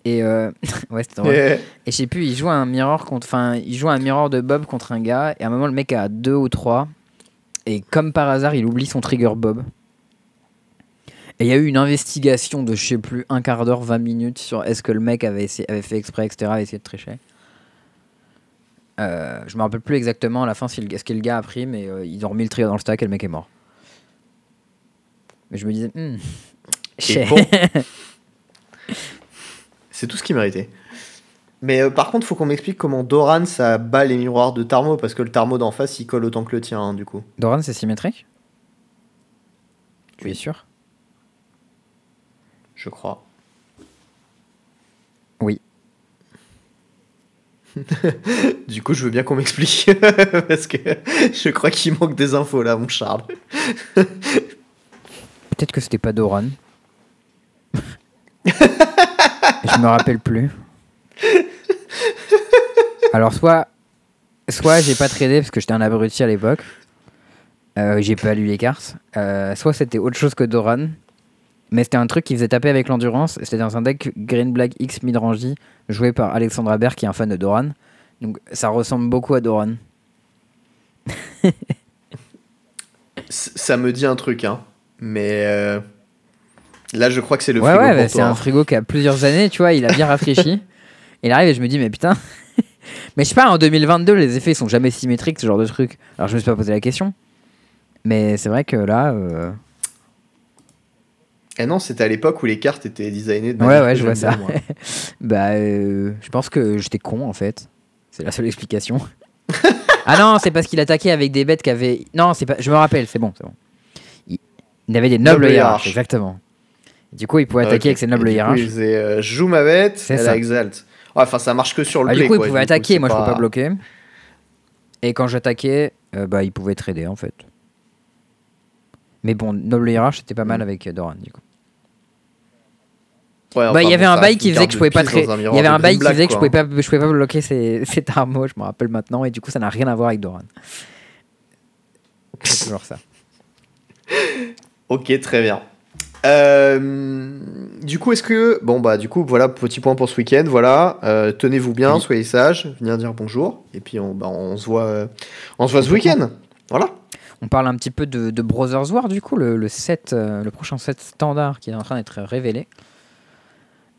[SPEAKER 1] Et euh, <laughs> ouais, c'était drôle.
[SPEAKER 2] Et-
[SPEAKER 1] Et je sais plus, il joue un mirror contre. Enfin, il joue un mirror de Bob contre un gars. Et à un moment, le mec a deux ou trois. Et comme par hasard, il oublie son trigger Bob. Et il y a eu une investigation de je sais plus, un quart d'heure, 20 minutes sur est-ce que le mec avait, essayé- avait fait exprès, etc., avait essayé de tricher. Euh, je me rappelle plus exactement à la fin si le, ce que le gars a pris, mais euh, ils ont remis le trigger dans le stack et le mec est mort. Mais je me disais, hmm, <laughs> <laughs>
[SPEAKER 2] c'est tout ce qu'il méritait. Mais euh, par contre, faut qu'on m'explique comment Doran ça bat les miroirs de Tarmo parce que le Tarmo d'en face il colle autant que le tien, hein, du coup.
[SPEAKER 1] Doran, c'est symétrique? Tu es sûr?
[SPEAKER 2] Je crois.
[SPEAKER 1] Oui. <laughs>
[SPEAKER 2] Du coup, je veux bien qu'on m'explique <laughs> parce que je crois qu'il manque des infos là, mon Charles. <laughs>
[SPEAKER 1] Peut-être que c'était pas Doran. <laughs> je me rappelle plus. Alors soit, soit j'ai pas tradé parce que j'étais un abruti à l'époque. Euh, j'ai pas lu les cartes. Euh, soit c'était autre chose que Doran. Mais c'était un truc qui faisait taper avec l'endurance. C'était dans un deck Green Black X Midrange joué par Alexandra Baer qui est un fan de Doran. Donc ça ressemble beaucoup à Doran. <laughs>
[SPEAKER 2] Ça me dit un truc, hein. Mais euh, là, je crois que c'est le
[SPEAKER 1] ouais,
[SPEAKER 2] frigo
[SPEAKER 1] ouais, bah, c'est un frigo qui a plusieurs années, tu vois, il a bien rafraîchi. <laughs> il arrive et je me dis, mais putain. <laughs> mais je sais pas, en 2022, les effets sont jamais symétriques, ce genre de truc. Alors je me suis pas posé la question. Mais c'est vrai que là. euh,
[SPEAKER 2] Eh non, c'était à l'époque où les cartes étaient designées de
[SPEAKER 1] Ouais, ouais, je vois ça. <laughs> bah, euh, je pense que j'étais con en fait. C'est la seule explication. ah non, c'est parce qu'il attaquait avec des bêtes qui avaient. Non, c'est pas. Je me rappelle, c'est bon, c'est bon. Il... il avait des nobles
[SPEAKER 2] Noble
[SPEAKER 1] hiérarches,
[SPEAKER 2] hiérarches.
[SPEAKER 1] exactement. Du coup, il pouvait attaquer avec ses nobles
[SPEAKER 2] coup,
[SPEAKER 1] hiérarches.
[SPEAKER 2] il faisait, euh, je joue ma bête, elle
[SPEAKER 1] ça.
[SPEAKER 2] exalte. Ouais, Enfin, ça marche que sur le
[SPEAKER 1] Ah,
[SPEAKER 2] play.
[SPEAKER 1] du coup, il
[SPEAKER 2] quoi,
[SPEAKER 1] pouvait
[SPEAKER 2] du coup,
[SPEAKER 1] attaquer,
[SPEAKER 2] c'est
[SPEAKER 1] moi je peux pas bloquer. Et quand j'attaquais, euh, bah, il pouvait trader en fait. Mais bon, Noble Hiérarche c'était pas mal
[SPEAKER 2] Mm.
[SPEAKER 1] avec euh, Doran du coup.
[SPEAKER 2] Ouais,
[SPEAKER 1] bah, il y avait un bail qui faisait que je pouvais pas Il y avait un bail qui faisait que je pouvais pas, je pouvais pas bloquer ces, <laughs> ces armos, je me rappelle maintenant, et du coup ça n'a rien à voir avec Doran. <laughs> C'est toujours ça.
[SPEAKER 2] Ok, très bien. Euh, du coup, est-ce que. Bon, bah, du coup, voilà, petit point pour ce week-end. Voilà, Euh, tenez-vous bien,
[SPEAKER 1] Oui.
[SPEAKER 2] soyez sages, venez dire bonjour. Et puis, on, bah, on se voit, euh, on se voit ce week-end. Voilà.
[SPEAKER 1] On parle un petit peu de, de Brothers War du coup, le, le set, le prochain set standard qui est en train d'être révélé.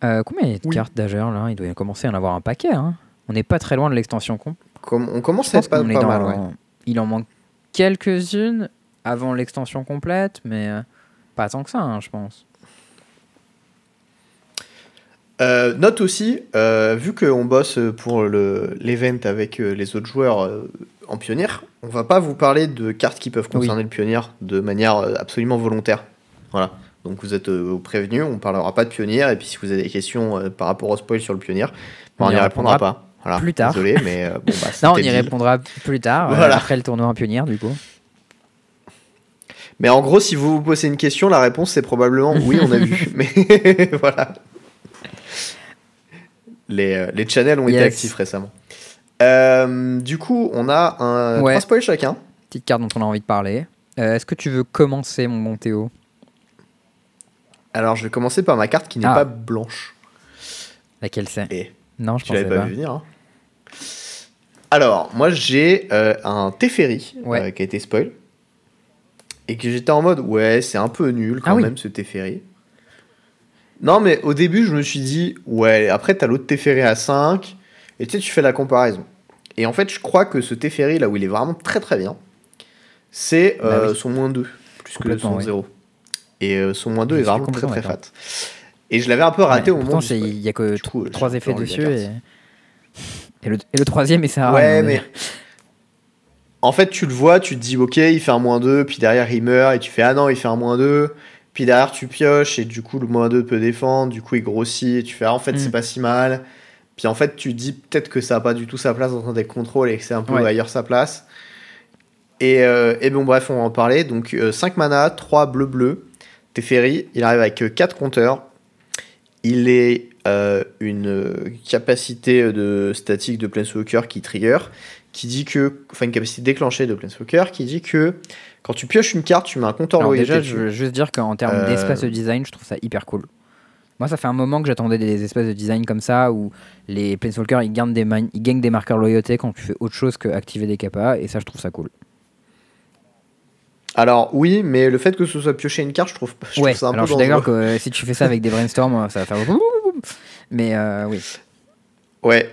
[SPEAKER 1] Combien il y a de
[SPEAKER 2] Oui.
[SPEAKER 1] cartes d'ailleurs là? Il doit y commencer à en avoir un paquet. Hein. On n'est pas très loin de l'extension con.
[SPEAKER 2] Comme, on commence à être pas, pas mal, ouais.
[SPEAKER 1] Il en manque quelques-unes avant l'extension complète, mais pas tant que ça, hein, je pense.
[SPEAKER 2] Euh, note aussi, euh, vu qu'on bosse pour le- l'event avec euh, les autres joueurs euh, en pionnier, on va pas vous parler de cartes qui peuvent concerner le pionnier de manière absolument volontaire. Voilà. Donc vous êtes prévenus, on parlera pas de pionnier, et puis si vous avez des questions par rapport au spoil sur le pionnier,
[SPEAKER 1] On
[SPEAKER 2] on
[SPEAKER 1] y
[SPEAKER 2] n'y répondra, pas. Voilà.
[SPEAKER 1] plus tard.
[SPEAKER 2] Désolé, mais bon, bah, <laughs>
[SPEAKER 1] Non, on y répondra plus tard,
[SPEAKER 2] Voilà.
[SPEAKER 1] après le tournoi en pionnière, du coup.
[SPEAKER 2] Mais en gros, si vous vous posez une question, la réponse c'est probablement oui, on a vu. <laughs> Mais <laughs> voilà. Les, euh, les channels ont été actifs récemment. Euh, du coup, on a un
[SPEAKER 1] Ouais.
[SPEAKER 2] trois chacun.
[SPEAKER 1] Petite carte dont on a envie de parler. Euh, Est-ce que tu veux commencer, mon bon Théo?
[SPEAKER 2] Alors, je vais commencer par ma carte qui n'est
[SPEAKER 1] Ah.
[SPEAKER 2] pas blanche.
[SPEAKER 1] Laquelle c'est?
[SPEAKER 2] Et
[SPEAKER 1] Non, je
[SPEAKER 2] tu l'avais
[SPEAKER 1] pensais
[SPEAKER 2] pas,
[SPEAKER 1] pas.
[SPEAKER 2] vu venir. hein. Alors, moi j'ai euh, un Teferi
[SPEAKER 1] Ouais.
[SPEAKER 2] qui a été spoil. Et que j'étais en mode, ouais, c'est un peu nul quand
[SPEAKER 1] Ah oui.
[SPEAKER 2] même ce Teferi. Non, mais au début, je me suis dit, ouais, après t'as l'autre Teferi à 5. Et tu sais, tu fais la comparaison. Et en fait, je crois que ce Teferi là où il est vraiment très très bien, c'est
[SPEAKER 1] Bah
[SPEAKER 2] euh,
[SPEAKER 1] oui.
[SPEAKER 2] son moins 2, plus que son
[SPEAKER 1] oui.
[SPEAKER 2] 0. Et euh, son moins 2
[SPEAKER 1] Je
[SPEAKER 2] est vraiment très très fat. Et je l'avais un peu raté
[SPEAKER 1] Ouais,
[SPEAKER 2] au moment
[SPEAKER 1] il y a que trois effets dessus et... Et, le, et le troisième, sert à
[SPEAKER 2] Ouais,
[SPEAKER 1] rien.
[SPEAKER 2] mais. En fait, tu le vois, tu te dis, ok, il fait un moins 2, puis derrière il meurt, et tu fais, ah non, il fait un moins 2. Puis derrière, tu pioches, et du coup, le moins 2 peut défendre, du coup, il grossit, et tu fais, ah, en fait,
[SPEAKER 1] Mm.
[SPEAKER 2] c'est pas si mal. Puis en fait, tu te dis peut-être que ça a pas du tout sa place dans ton deck contrôle, et que c'est un peu
[SPEAKER 1] Ouais.
[SPEAKER 2] ailleurs sa place. Et, euh, et bon, bref, on va en parler. Donc, 5 mana, 3 bleu-bleu. Teferi, il arrive avec 4 compteurs. Il est euh, une euh, capacité de statique de Planeswalker qui trigger, qui dit que, enfin une capacité déclenchée de Planeswalker, qui dit que quand tu pioches une carte, tu mets un compteur
[SPEAKER 1] Alors
[SPEAKER 2] loyauté
[SPEAKER 1] déjà, je veux juste dire qu'en termes
[SPEAKER 2] Euh,
[SPEAKER 1] d'espace de design, je trouve ça hyper cool. Moi, ça fait un moment que j'attendais des espaces de design comme ça où les Planeswalkers ils gagnent des, man- ils gagnent des marqueurs loyauté quand tu fais autre chose que activer des capas et ça, je trouve ça cool.
[SPEAKER 2] Alors oui, mais le fait que ce soit piocher une carte, je trouve, je
[SPEAKER 1] ouais,
[SPEAKER 2] trouve ça un
[SPEAKER 1] alors
[SPEAKER 2] peu
[SPEAKER 1] je suis d'accord que euh, si tu fais ça avec des brainstorms, ça va faire. <laughs> Mais euh, oui.
[SPEAKER 2] Ouais,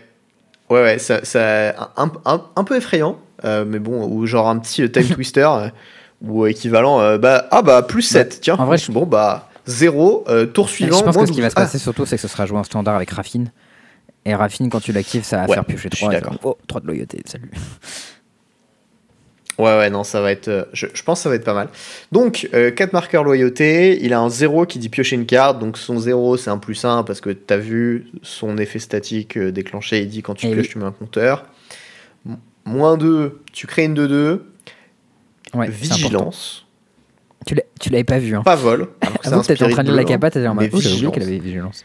[SPEAKER 2] ouais, ouais, ça, ça un, un, un peu effrayant, euh, mais bon, ou genre un petit euh, time <laughs> twister euh, ou équivalent, euh, bah ah bah plus 7, tiens.
[SPEAKER 1] en vrai, je-
[SPEAKER 2] bon bah 0, tour suivant.
[SPEAKER 1] je pense que ce qui va
[SPEAKER 2] 12.
[SPEAKER 1] se passer surtout, c'est que ce sera joué en standard avec Raffine. Et Raffine, quand tu l'actives, ça va
[SPEAKER 2] Ouais,
[SPEAKER 1] faire piocher
[SPEAKER 2] je suis
[SPEAKER 1] 3.
[SPEAKER 2] d'accord.
[SPEAKER 1] Oh, 3 de loyauté, salut.
[SPEAKER 2] Ah, Ouais, ouais, non, ça va être. euh, je, je pense que ça va être pas mal. Donc, 4 marqueurs loyauté. Il a un 0 qui dit piocher une carte. Donc, son 0, c'est un plus 1 parce que t'as vu son effet statique euh, déclenché. Il dit quand tu pioches,
[SPEAKER 1] oui.
[SPEAKER 2] tu mets un compteur. M- moins 2, tu crées une 2-2.
[SPEAKER 1] Ouais,
[SPEAKER 2] vigilance.
[SPEAKER 1] Tu l'avais pas vu, hein.
[SPEAKER 2] Pas vol. un
[SPEAKER 1] que t'étais en train de lire la capa, t'étais en mode. Oh, qu'elle avait vigilance.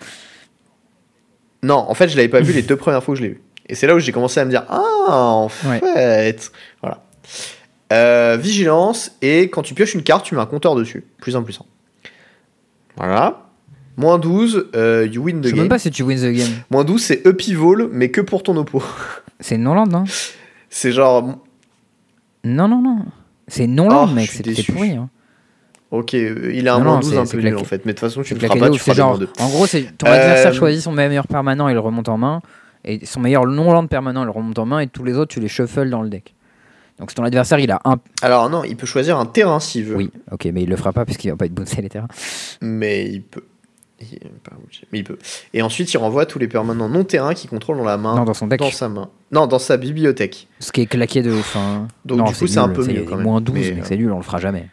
[SPEAKER 2] Non, en fait, je l'avais pas vu les deux premières fois que je l'ai vu. Et c'est là où j'ai commencé à me dire Ah, en
[SPEAKER 1] Ouais.
[SPEAKER 2] fait. Voilà. Euh, vigilance, et quand tu pioches une carte, tu mets un compteur dessus. Plus un, plus un. Voilà. Moins 12, euh, you win
[SPEAKER 1] Je
[SPEAKER 2] the
[SPEAKER 1] sais
[SPEAKER 2] game.
[SPEAKER 1] même pas si tu win the game.
[SPEAKER 2] Moins 12, c'est upheaval, mais que pour ton oppo. <laughs>
[SPEAKER 1] C'est non-land, non
[SPEAKER 2] C'est genre.
[SPEAKER 1] Non, non, non. C'est non-land,
[SPEAKER 2] Oh,
[SPEAKER 1] mec,
[SPEAKER 2] je
[SPEAKER 1] c'est pourri. Hein.
[SPEAKER 2] Ok, euh, il a un
[SPEAKER 1] Non,
[SPEAKER 2] moins
[SPEAKER 1] non,
[SPEAKER 2] 12
[SPEAKER 1] c'est-
[SPEAKER 2] un peu nul
[SPEAKER 1] claqué.
[SPEAKER 2] en fait. Mais de toute façon, tu ne feras pas, tu feras des moins
[SPEAKER 1] genre,
[SPEAKER 2] 2.
[SPEAKER 1] en gros, c'est ton
[SPEAKER 2] Euh,
[SPEAKER 1] adversaire choisit son meilleur permanent, il le remonte en main, et son meilleur non-land permanent, il le remonte en main, et tous les autres, tu les shuffles dans le deck. Donc ton adversaire, il a un...
[SPEAKER 2] Alors non, il peut choisir un terrain s'il veut.
[SPEAKER 1] Oui, ok, mais il le fera pas, parce qu'il va pas être bouncer les terrains.
[SPEAKER 2] Mais il peut. Il Mais peut. Et ensuite, il renvoie tous les permanents non terrain qu'il contrôle dans la main.
[SPEAKER 1] Non, dans son deck.
[SPEAKER 2] Dans sa main. Non, dans sa bibliothèque.
[SPEAKER 1] Ce qui est claqué de ouf. hein.
[SPEAKER 2] Donc,
[SPEAKER 1] non,
[SPEAKER 2] du coup, c'est un peu mieux, quand même.
[SPEAKER 1] Moins 12,
[SPEAKER 2] Mais,
[SPEAKER 1] mais,
[SPEAKER 2] euh,
[SPEAKER 1] c'est nul, on le fera jamais.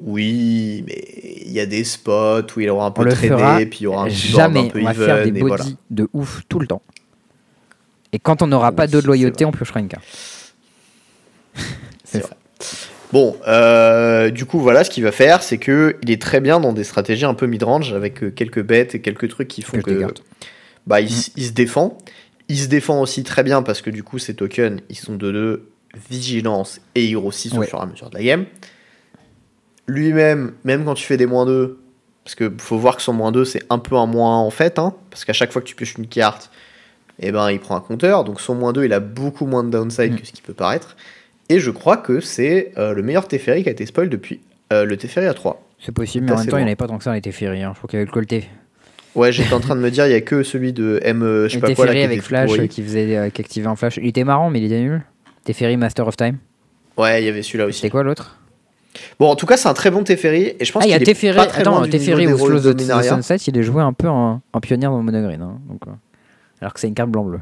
[SPEAKER 2] Oui, mais il y a des spots où il aura un
[SPEAKER 1] On
[SPEAKER 2] peu
[SPEAKER 1] le fera
[SPEAKER 2] tradé, puis il y aura un
[SPEAKER 1] jamais,
[SPEAKER 2] un peu
[SPEAKER 1] on va
[SPEAKER 2] even,
[SPEAKER 1] faire des bodies
[SPEAKER 2] voilà.
[SPEAKER 1] de ouf tout le temps. Et quand on n'aura pas d'eau de loyauté, on piochera une carte. <laughs>
[SPEAKER 2] C'est vrai. Bon, euh, du coup, voilà, ce qu'il va faire, c'est que il est très bien dans des stratégies un peu mid-range, avec euh, quelques bêtes et quelques trucs qui font que bah, il, s- il se défend. Il se défend aussi très bien parce que du coup, ces tokens, ils sont de 2 vigilance et ils grossissent au
[SPEAKER 1] Ouais.
[SPEAKER 2] fur et à mesure de la game. Lui-même, même quand tu fais des moins 2, parce que faut voir que son moins 2, c'est un peu un moins en fait, hein, parce qu'à chaque fois que tu pioches une carte, eh ben, il prend un compteur. Donc son moins 2, il a beaucoup moins de downside
[SPEAKER 1] Mm.
[SPEAKER 2] que ce qui peut paraître. Et je crois que c'est euh, le meilleur Teferi qui a été spoil depuis euh, le Teferi à 3.
[SPEAKER 1] C'est possible, mais en même temps, il n'y en avait pas tant que ça, les Teferi. Hein. Je crois qu'il y avait le Colté.
[SPEAKER 2] Ouais, j'étais en train de me dire, il y a que celui de M, euh, je sais pas quoi là, qui
[SPEAKER 1] avec Flash euh, qui, faisait, qui activait un Flash. Il était marrant, mais il était nul. Teferi Master of Time.
[SPEAKER 2] Ouais, il y avait celui-là aussi.
[SPEAKER 1] C'était quoi l'autre?
[SPEAKER 2] Bon, en tout cas, c'est un très bon Teferi, et je pense
[SPEAKER 1] Ah, il y a Teferi. Attends, Teferi ou Slow
[SPEAKER 2] de.
[SPEAKER 1] Sunset, il est joué un peu en, en pionnier dans le monogreen. Hein, donc, alors que c'est une carte blanc-bleu.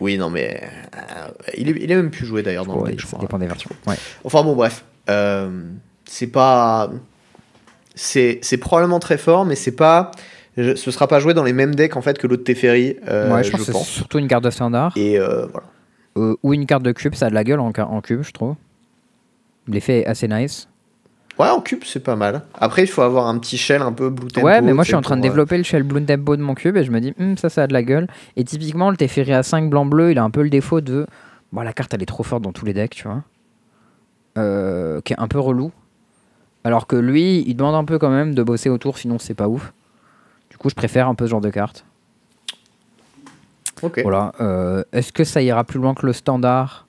[SPEAKER 2] Oui, non, mais euh, il, est, il est même plus joué d'ailleurs dans le deck, je
[SPEAKER 1] ça
[SPEAKER 2] crois.
[SPEAKER 1] dépend des versions. Ouais.
[SPEAKER 2] Enfin bon, bref. Euh, c'est pas. C'est c'est probablement très fort, mais c'est pas. je- ce sera pas joué dans les mêmes decks en fait que l'autre Teferi, euh,
[SPEAKER 1] ouais,
[SPEAKER 2] je,
[SPEAKER 1] je pense que c'est
[SPEAKER 2] pense.
[SPEAKER 1] surtout une carte de standard.
[SPEAKER 2] Et voilà.
[SPEAKER 1] Ou une carte de cube, ça a de la gueule en, en cube, je trouve. L'effet est assez nice.
[SPEAKER 2] Ouais, en cube, c'est pas mal. Après, il faut avoir un petit shell un peu blue tempo.
[SPEAKER 1] ouais, mais moi je suis en train de
[SPEAKER 2] euh,
[SPEAKER 1] développer le shell Bloom Tempo de mon cube et je me dis, Hum, ça, ça a de la gueule. Et typiquement, le Teferi à 5 blanc-bleu, il a un peu le défaut de. Bon, la carte elle est trop forte dans tous les decks, tu vois. Euh, qui est un peu relou. Alors que lui, il demande un peu quand même de bosser autour, sinon c'est pas ouf. Du coup, je préfère un peu ce genre de carte.
[SPEAKER 2] Ok.
[SPEAKER 1] Voilà. euh, Est-ce que ça ira plus loin que le standard?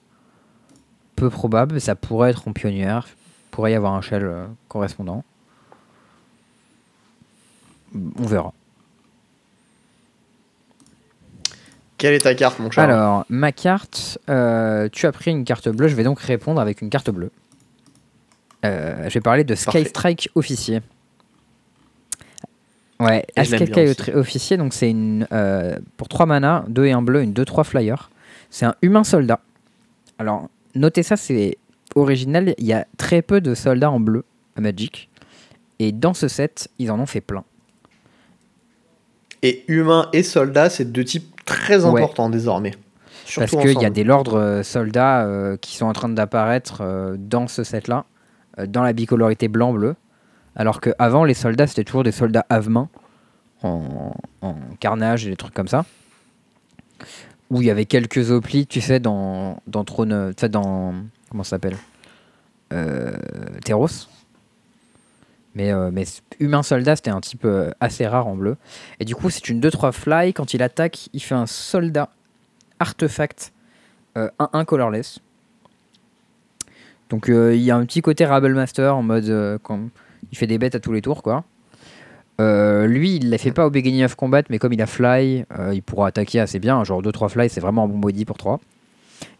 [SPEAKER 1] Peu probable. Ça pourrait être en pionnière. Pourrait y avoir un shell euh, correspondant. On verra.
[SPEAKER 2] Quelle est ta carte, mon cher?
[SPEAKER 1] Alors, ma carte, euh, tu as pris une carte bleue. Je vais donc répondre avec une carte bleue. Euh, je vais parler de Sky
[SPEAKER 2] Parfait.
[SPEAKER 1] Strike officier. Ouais, Sky. Strike officier, donc c'est une euh, pour 3 mana, 2 et 1 bleu, une 2-3 flyer. C'est un humain soldat. Alors, notez ça, c'est original. Il y a très peu de soldats en bleu à Magic. Et dans ce set, ils en ont fait plein.
[SPEAKER 2] Et humain et soldat, c'est deux types très
[SPEAKER 1] Ouais.
[SPEAKER 2] importants désormais.
[SPEAKER 1] Parce
[SPEAKER 2] Surtout
[SPEAKER 1] qu'il y a des lords euh, soldats euh, qui sont en train d'apparaître euh, dans ce set-là, euh, dans la bicolorité blanc-bleu. Alors qu'avant, les soldats, c'était toujours des soldats avemain, en, en carnage et des trucs comme ça. Où il y avait quelques oplites, tu sais, dans, dans Trône. Tu sais, dans. Comment ça s'appelle euh. Mais, euh, mais humain soldat, c'était un type euh, assez rare en bleu. Et du coup, c'est une 2-3 fly. Quand il attaque, il fait un soldat artefact euh, 1-1 colorless. Donc euh, il y a un petit côté Rabble Master en mode euh, quand il fait des bêtes à tous les tours quoi. Euh, lui il ne la fait pas au beginning of combat mais comme il a fly euh, il pourra attaquer assez bien genre 2-3 fly c'est vraiment un bon body pour 3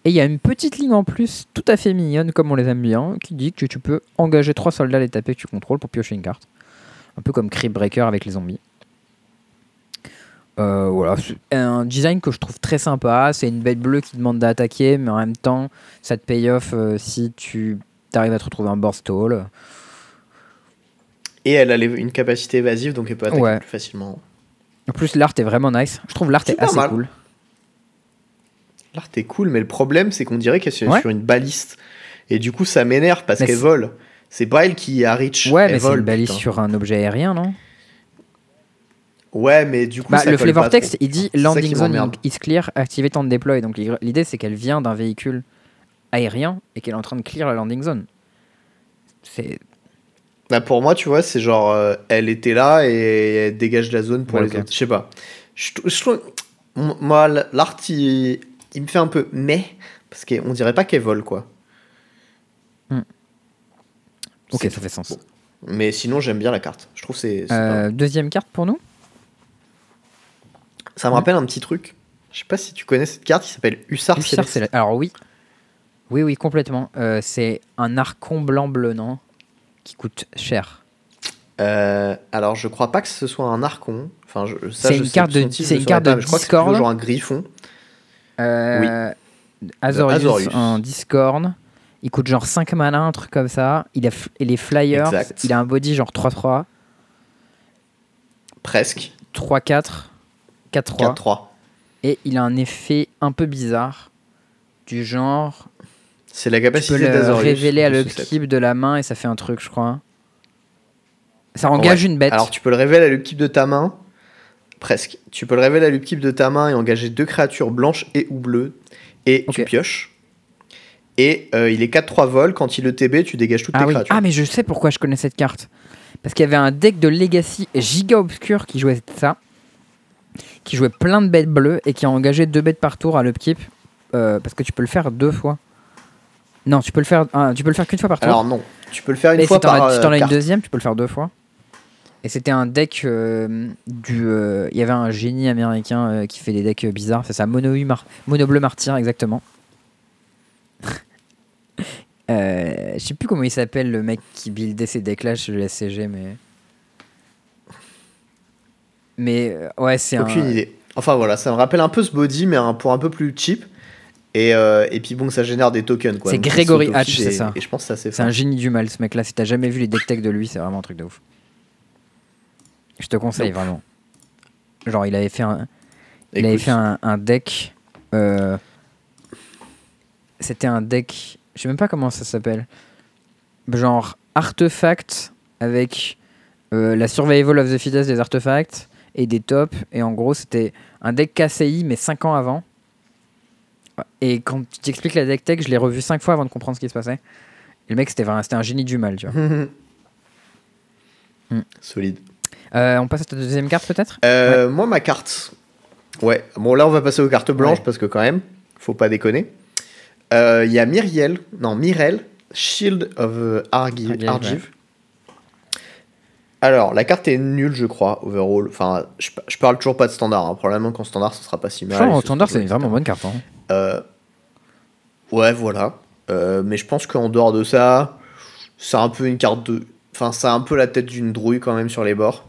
[SPEAKER 1] et il y a une petite ligne en plus tout à fait mignonne comme on les aime bien qui dit que tu peux engager 3 soldats à les taper que tu contrôles pour piocher une carte un peu comme Creep Breaker avec les zombies euh, voilà, c'est un design que je trouve très sympa. C'est une bête bleue qui demande d'attaquer, mais en même temps, ça te paye off euh, si tu arrives à te retrouver un board stall.
[SPEAKER 2] Et elle a les- une capacité évasive, donc elle peut attaquer
[SPEAKER 1] Ouais.
[SPEAKER 2] plus facilement.
[SPEAKER 1] En plus, l'art est vraiment nice. Je trouve l'art est assez
[SPEAKER 2] mal.
[SPEAKER 1] cool.
[SPEAKER 2] L'art est cool, mais le problème, c'est qu'on dirait qu'elle est
[SPEAKER 1] Ouais.
[SPEAKER 2] sur une baliste. Et du coup, ça m'énerve parce qu'elle vole. C'est pas elle qui a reach.
[SPEAKER 1] Ouais,
[SPEAKER 2] elle
[SPEAKER 1] mais c'est
[SPEAKER 2] vole,
[SPEAKER 1] une balise
[SPEAKER 2] putain.
[SPEAKER 1] sur un objet aérien, non?
[SPEAKER 2] Ouais, mais du coup,
[SPEAKER 1] bah,
[SPEAKER 2] ça
[SPEAKER 1] Le flavor text, il dit landing zone is clear, activate and deploy. Donc l'idée, c'est qu'elle vient d'un véhicule aérien et qu'elle est en train de clear la landing zone. C'est
[SPEAKER 2] Bah, pour moi, tu vois, c'est genre, euh, elle était là et elle dégage la zone pour
[SPEAKER 1] Ouais,
[SPEAKER 2] les autres. Je sais pas. Je, trou- je trouve. m- Moi, l'art, il, il me fait un peu mais, parce qu'on dirait pas qu'elle vole, quoi.
[SPEAKER 1] ok,
[SPEAKER 2] C'est
[SPEAKER 1] ça fait sens.
[SPEAKER 2] bon. Mais sinon, j'aime bien la carte. Je trouve c'est.
[SPEAKER 1] Euh, deuxième carte pour nous?
[SPEAKER 2] Ça me rappelle un petit truc. Je sais pas si tu connais cette carte qui s'appelle Hussar,
[SPEAKER 1] Hussard
[SPEAKER 2] Céleste.
[SPEAKER 1] Céleste. Alors oui, oui, oui, complètement. Euh, c'est un archon blanc bleu, non Qui coûte cher.
[SPEAKER 2] Euh, alors, je crois pas que ce soit un archon. Enfin, je, ça,
[SPEAKER 1] C'est une carte de- c'est une carte
[SPEAKER 2] pas, Je crois que c'est genre un griffon.
[SPEAKER 1] Euh, Azorius,
[SPEAKER 2] Azorius.
[SPEAKER 1] en Discord. Il coûte genre 5 mana, un truc comme ça. Il a et les flyers.
[SPEAKER 2] Exact.
[SPEAKER 1] Il a un body genre 3-3,
[SPEAKER 2] Presque.
[SPEAKER 1] 3-4, 4-3.
[SPEAKER 2] 4-3.
[SPEAKER 1] Et il a un effet un peu bizarre. Du genre,
[SPEAKER 2] C'est la
[SPEAKER 1] tu peux
[SPEAKER 2] capacité
[SPEAKER 1] le révéler à l'upkeep de la main et ça fait un truc, je crois. Ça engage
[SPEAKER 2] Ouais.
[SPEAKER 1] une bête.
[SPEAKER 2] Alors, tu peux le révéler à l'upkeep de ta main. Presque. Tu peux le révéler à l'upkeep de ta main et engager deux créatures blanches et ou bleues. Et tu pioches. Et euh, il est 4-3 vol. Quand il ETB, tu dégages toutes
[SPEAKER 1] Ah
[SPEAKER 2] tes
[SPEAKER 1] oui,
[SPEAKER 2] créatures.
[SPEAKER 1] ah mais je sais pourquoi je connais cette carte. Parce qu'il y avait un deck de Legacy giga obscur qui jouait ça, qui jouait plein de bêtes bleues et qui a engagé deux bêtes par tour à l'upkeep. euh, parce que tu peux le faire deux fois. Non, tu peux le faire, tu peux le faire qu'une fois par tour.
[SPEAKER 2] Alors, non. Tu peux le faire une
[SPEAKER 1] Mais
[SPEAKER 2] fois
[SPEAKER 1] si
[SPEAKER 2] par
[SPEAKER 1] si t'en
[SPEAKER 2] euh,
[SPEAKER 1] as une
[SPEAKER 2] carte.
[SPEAKER 1] deuxième, tu peux le faire deux fois. Et c'était un deck euh, du. euh, Il y avait un génie américain euh, qui fait des decks euh, bizarres. C'est ça, Mono, Mar Mono Bleu Martyr, exactement. <laughs> Euh, je sais plus comment il s'appelle le mec qui buildait ces decks-là chez le SCG, mais. Mais euh, ouais, c'est un.
[SPEAKER 2] Aucune idée. Enfin voilà, ça me rappelle un peu ce body, mais un, pour un peu plus cheap. Et, euh, et puis bon, ça génère des tokens. quoi.
[SPEAKER 1] C'est
[SPEAKER 2] Donc,
[SPEAKER 1] Gregory Hatch, c'est
[SPEAKER 2] et-
[SPEAKER 1] ça.
[SPEAKER 2] Et je pense que c'est
[SPEAKER 1] C'est un génie du mal, ce mec-là. Si t'as jamais vu les deck tech de lui, c'est vraiment un truc de ouf. Je te conseille
[SPEAKER 2] Nope.
[SPEAKER 1] vraiment. Genre, il avait fait un, il avait fait un, un deck. euh, C'était un deck. Je sais même pas comment ça s'appelle. genre artefacts avec euh, la survival of the fittest des artefacts et des tops. Et en gros, c'était un deck KCI, mais 5 ans avant. Et quand tu t'expliques la deck tech, je l'ai revu 5 fois avant de comprendre ce qui se passait. Et le mec, c'était c'était un génie du mal, tu vois. Hmm. <laughs>
[SPEAKER 2] Solide.
[SPEAKER 1] Euh, on passe à ta deuxième carte, peut-être?
[SPEAKER 2] Euh, Moi, ma carte. Ouais, bon, là, on va passer aux cartes blanches
[SPEAKER 1] Ouais.
[SPEAKER 2] parce que, quand même, faut pas déconner. Euh, Il y a Myriel, non, Mirel, Shield of Argi-
[SPEAKER 1] Argive.
[SPEAKER 2] Alors, la carte est nulle, je crois, overall. Enfin, je, je parle toujours pas de standard. hein. Probablement qu'en standard, ce sera pas si mal.
[SPEAKER 1] Franchement, en standard, c'est une vraiment bonne carte. hein.
[SPEAKER 2] Ouais, voilà. Mais je pense qu'en dehors de ça, c'est un peu une carte de. Enfin, ça a un peu la tête d'une drouille quand même sur les bords.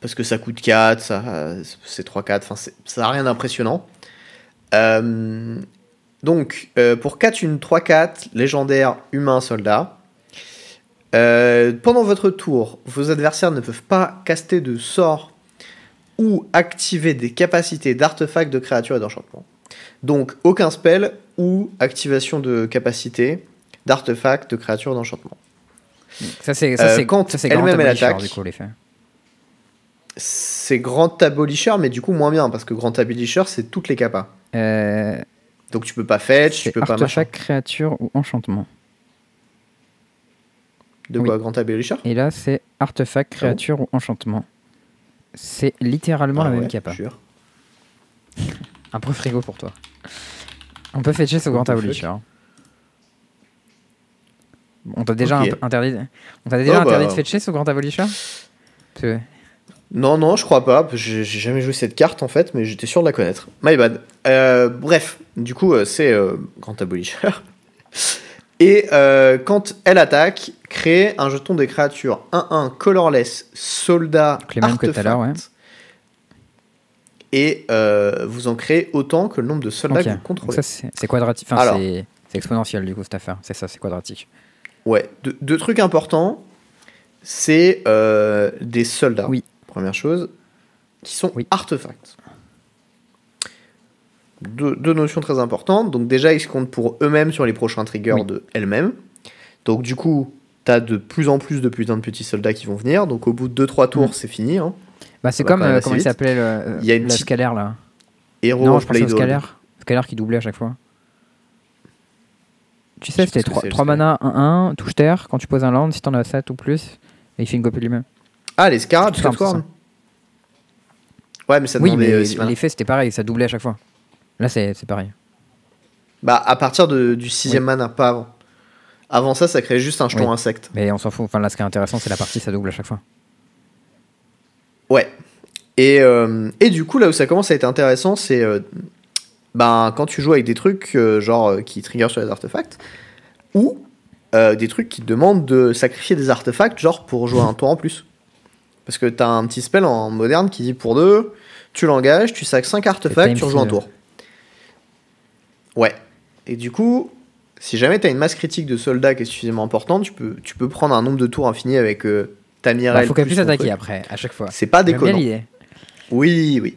[SPEAKER 2] Parce que ça coûte 4, ça, c'est 3-4, enfin, c'est- ça n'a rien d'impressionnant. Euh, donc, euh, pour 4, une 3-4, légendaire, humain, soldat. Euh, pendant votre tour, vos adversaires ne peuvent pas caster de sorts ou activer des capacités d'artefacts, de créatures et d'enchantements. Donc, aucun spell ou activation de capacité d'artefacts, de créatures, d'enchantements.
[SPEAKER 1] Ça, c'est
[SPEAKER 2] Euh, quand elle-même,
[SPEAKER 1] Grand
[SPEAKER 2] elle attaque. C'est Grand Abolisher, mais du coup moins bien, parce que Grand Abolisher, c'est toutes les capas.
[SPEAKER 1] Euh,
[SPEAKER 2] Donc tu peux pas fetch, tu peux pas machin.
[SPEAKER 1] artefact, créature ou enchantement.
[SPEAKER 2] De
[SPEAKER 1] oui.
[SPEAKER 2] quoi, Grand Abolisher?
[SPEAKER 1] Et là, c'est artefact, créature ou enchantement. C'est littéralement la
[SPEAKER 2] Ah
[SPEAKER 1] même
[SPEAKER 2] ouais,
[SPEAKER 1] capa.
[SPEAKER 2] jure.
[SPEAKER 1] Un peu frigo pour toi. On peut fetcher ce grand abolisher. On t'a déjà interdit. On t'a déjà
[SPEAKER 2] Oh, bah.
[SPEAKER 1] interdit de fetcher ce grand abolisher Parce que-
[SPEAKER 2] Non, non, je crois pas. que J'ai jamais joué cette carte en fait, mais j'étais sûr de la connaître. My bad. Euh, bref, du coup, euh, c'est euh, Grand Abolisher. <laughs> Et euh, quand elle attaque, crée un jeton des créatures 1-1 colorless, soldat,
[SPEAKER 1] les mêmes que à l'heure, ouais.
[SPEAKER 2] artefact. Et vous en créez autant que le nombre de soldats que vous contrôlez.
[SPEAKER 1] c'est quadratique. Enfin, c'est exponentiel du coup cette affaire. C'est ça, c'est quadratique.
[SPEAKER 2] Ouais, deux, deux trucs importants, c'est euh, des soldats,
[SPEAKER 1] Oui.
[SPEAKER 2] première chose, qui sont
[SPEAKER 1] Oui.
[SPEAKER 2] artefacts. Deux, deux notions très importantes. Donc déjà, ils se comptent pour eux-mêmes sur les prochains triggers
[SPEAKER 1] Oui.
[SPEAKER 2] de elles-mêmes. Donc du coup, t'as de plus en plus de putains de petits soldats qui vont venir. Donc au bout de 2-3 tours,
[SPEAKER 1] Mm.
[SPEAKER 2] c'est fini. Hein.
[SPEAKER 1] Bah, c'est comme euh, comment il s'appelait le,
[SPEAKER 2] Il y a une
[SPEAKER 1] la
[SPEAKER 2] petite-
[SPEAKER 1] scalaire là.
[SPEAKER 2] Hero
[SPEAKER 1] non, je au. Scalaire qui doublait à chaque fois. Tu sais, c'était
[SPEAKER 2] pas ce que
[SPEAKER 1] 3,
[SPEAKER 2] c'est, le
[SPEAKER 1] 3 mana 1-1, touche terre. Quand tu poses un land, si t'en as 7 ou plus, et il fait une copie lui-même.
[SPEAKER 2] Ah, les scarabs, Scorn. Ouais, mais ça
[SPEAKER 1] Oui, mais l'effet c'était pareil, ça doublait à chaque fois. Là, c'est pareil.
[SPEAKER 2] Bah, à partir de, du sixième mana, pas avant. Avant ça, ça créait juste un jeton
[SPEAKER 1] Oui.
[SPEAKER 2] insecte.
[SPEAKER 1] Mais on s'en fout. Enfin, là, ce qui est intéressant, c'est la partie, ça double à chaque fois.
[SPEAKER 2] Ouais. Et, euh, et du coup, là où ça commence à être intéressant, c'est euh, ben, quand tu joues avec des trucs euh, genre euh, qui trigger sur les artefacts, ou euh, des trucs qui te demandent de sacrifier des artefacts, genre pour jouer un tour en plus. Parce que t'as un petit spell en moderne qui dit pour deux, tu l'engages, tu sacs 5 artefacts, tu rejoues un tour. Ouais. Et du coup, si jamais t'as une masse critique de soldats qui est suffisamment importante, tu peux, tu peux prendre un nombre de tours infini avec ta
[SPEAKER 1] Il
[SPEAKER 2] Mirelle.
[SPEAKER 1] faut qu'elle puisse attaquer après, à chaque fois.
[SPEAKER 2] C'est pas déconnant. Oui, oui.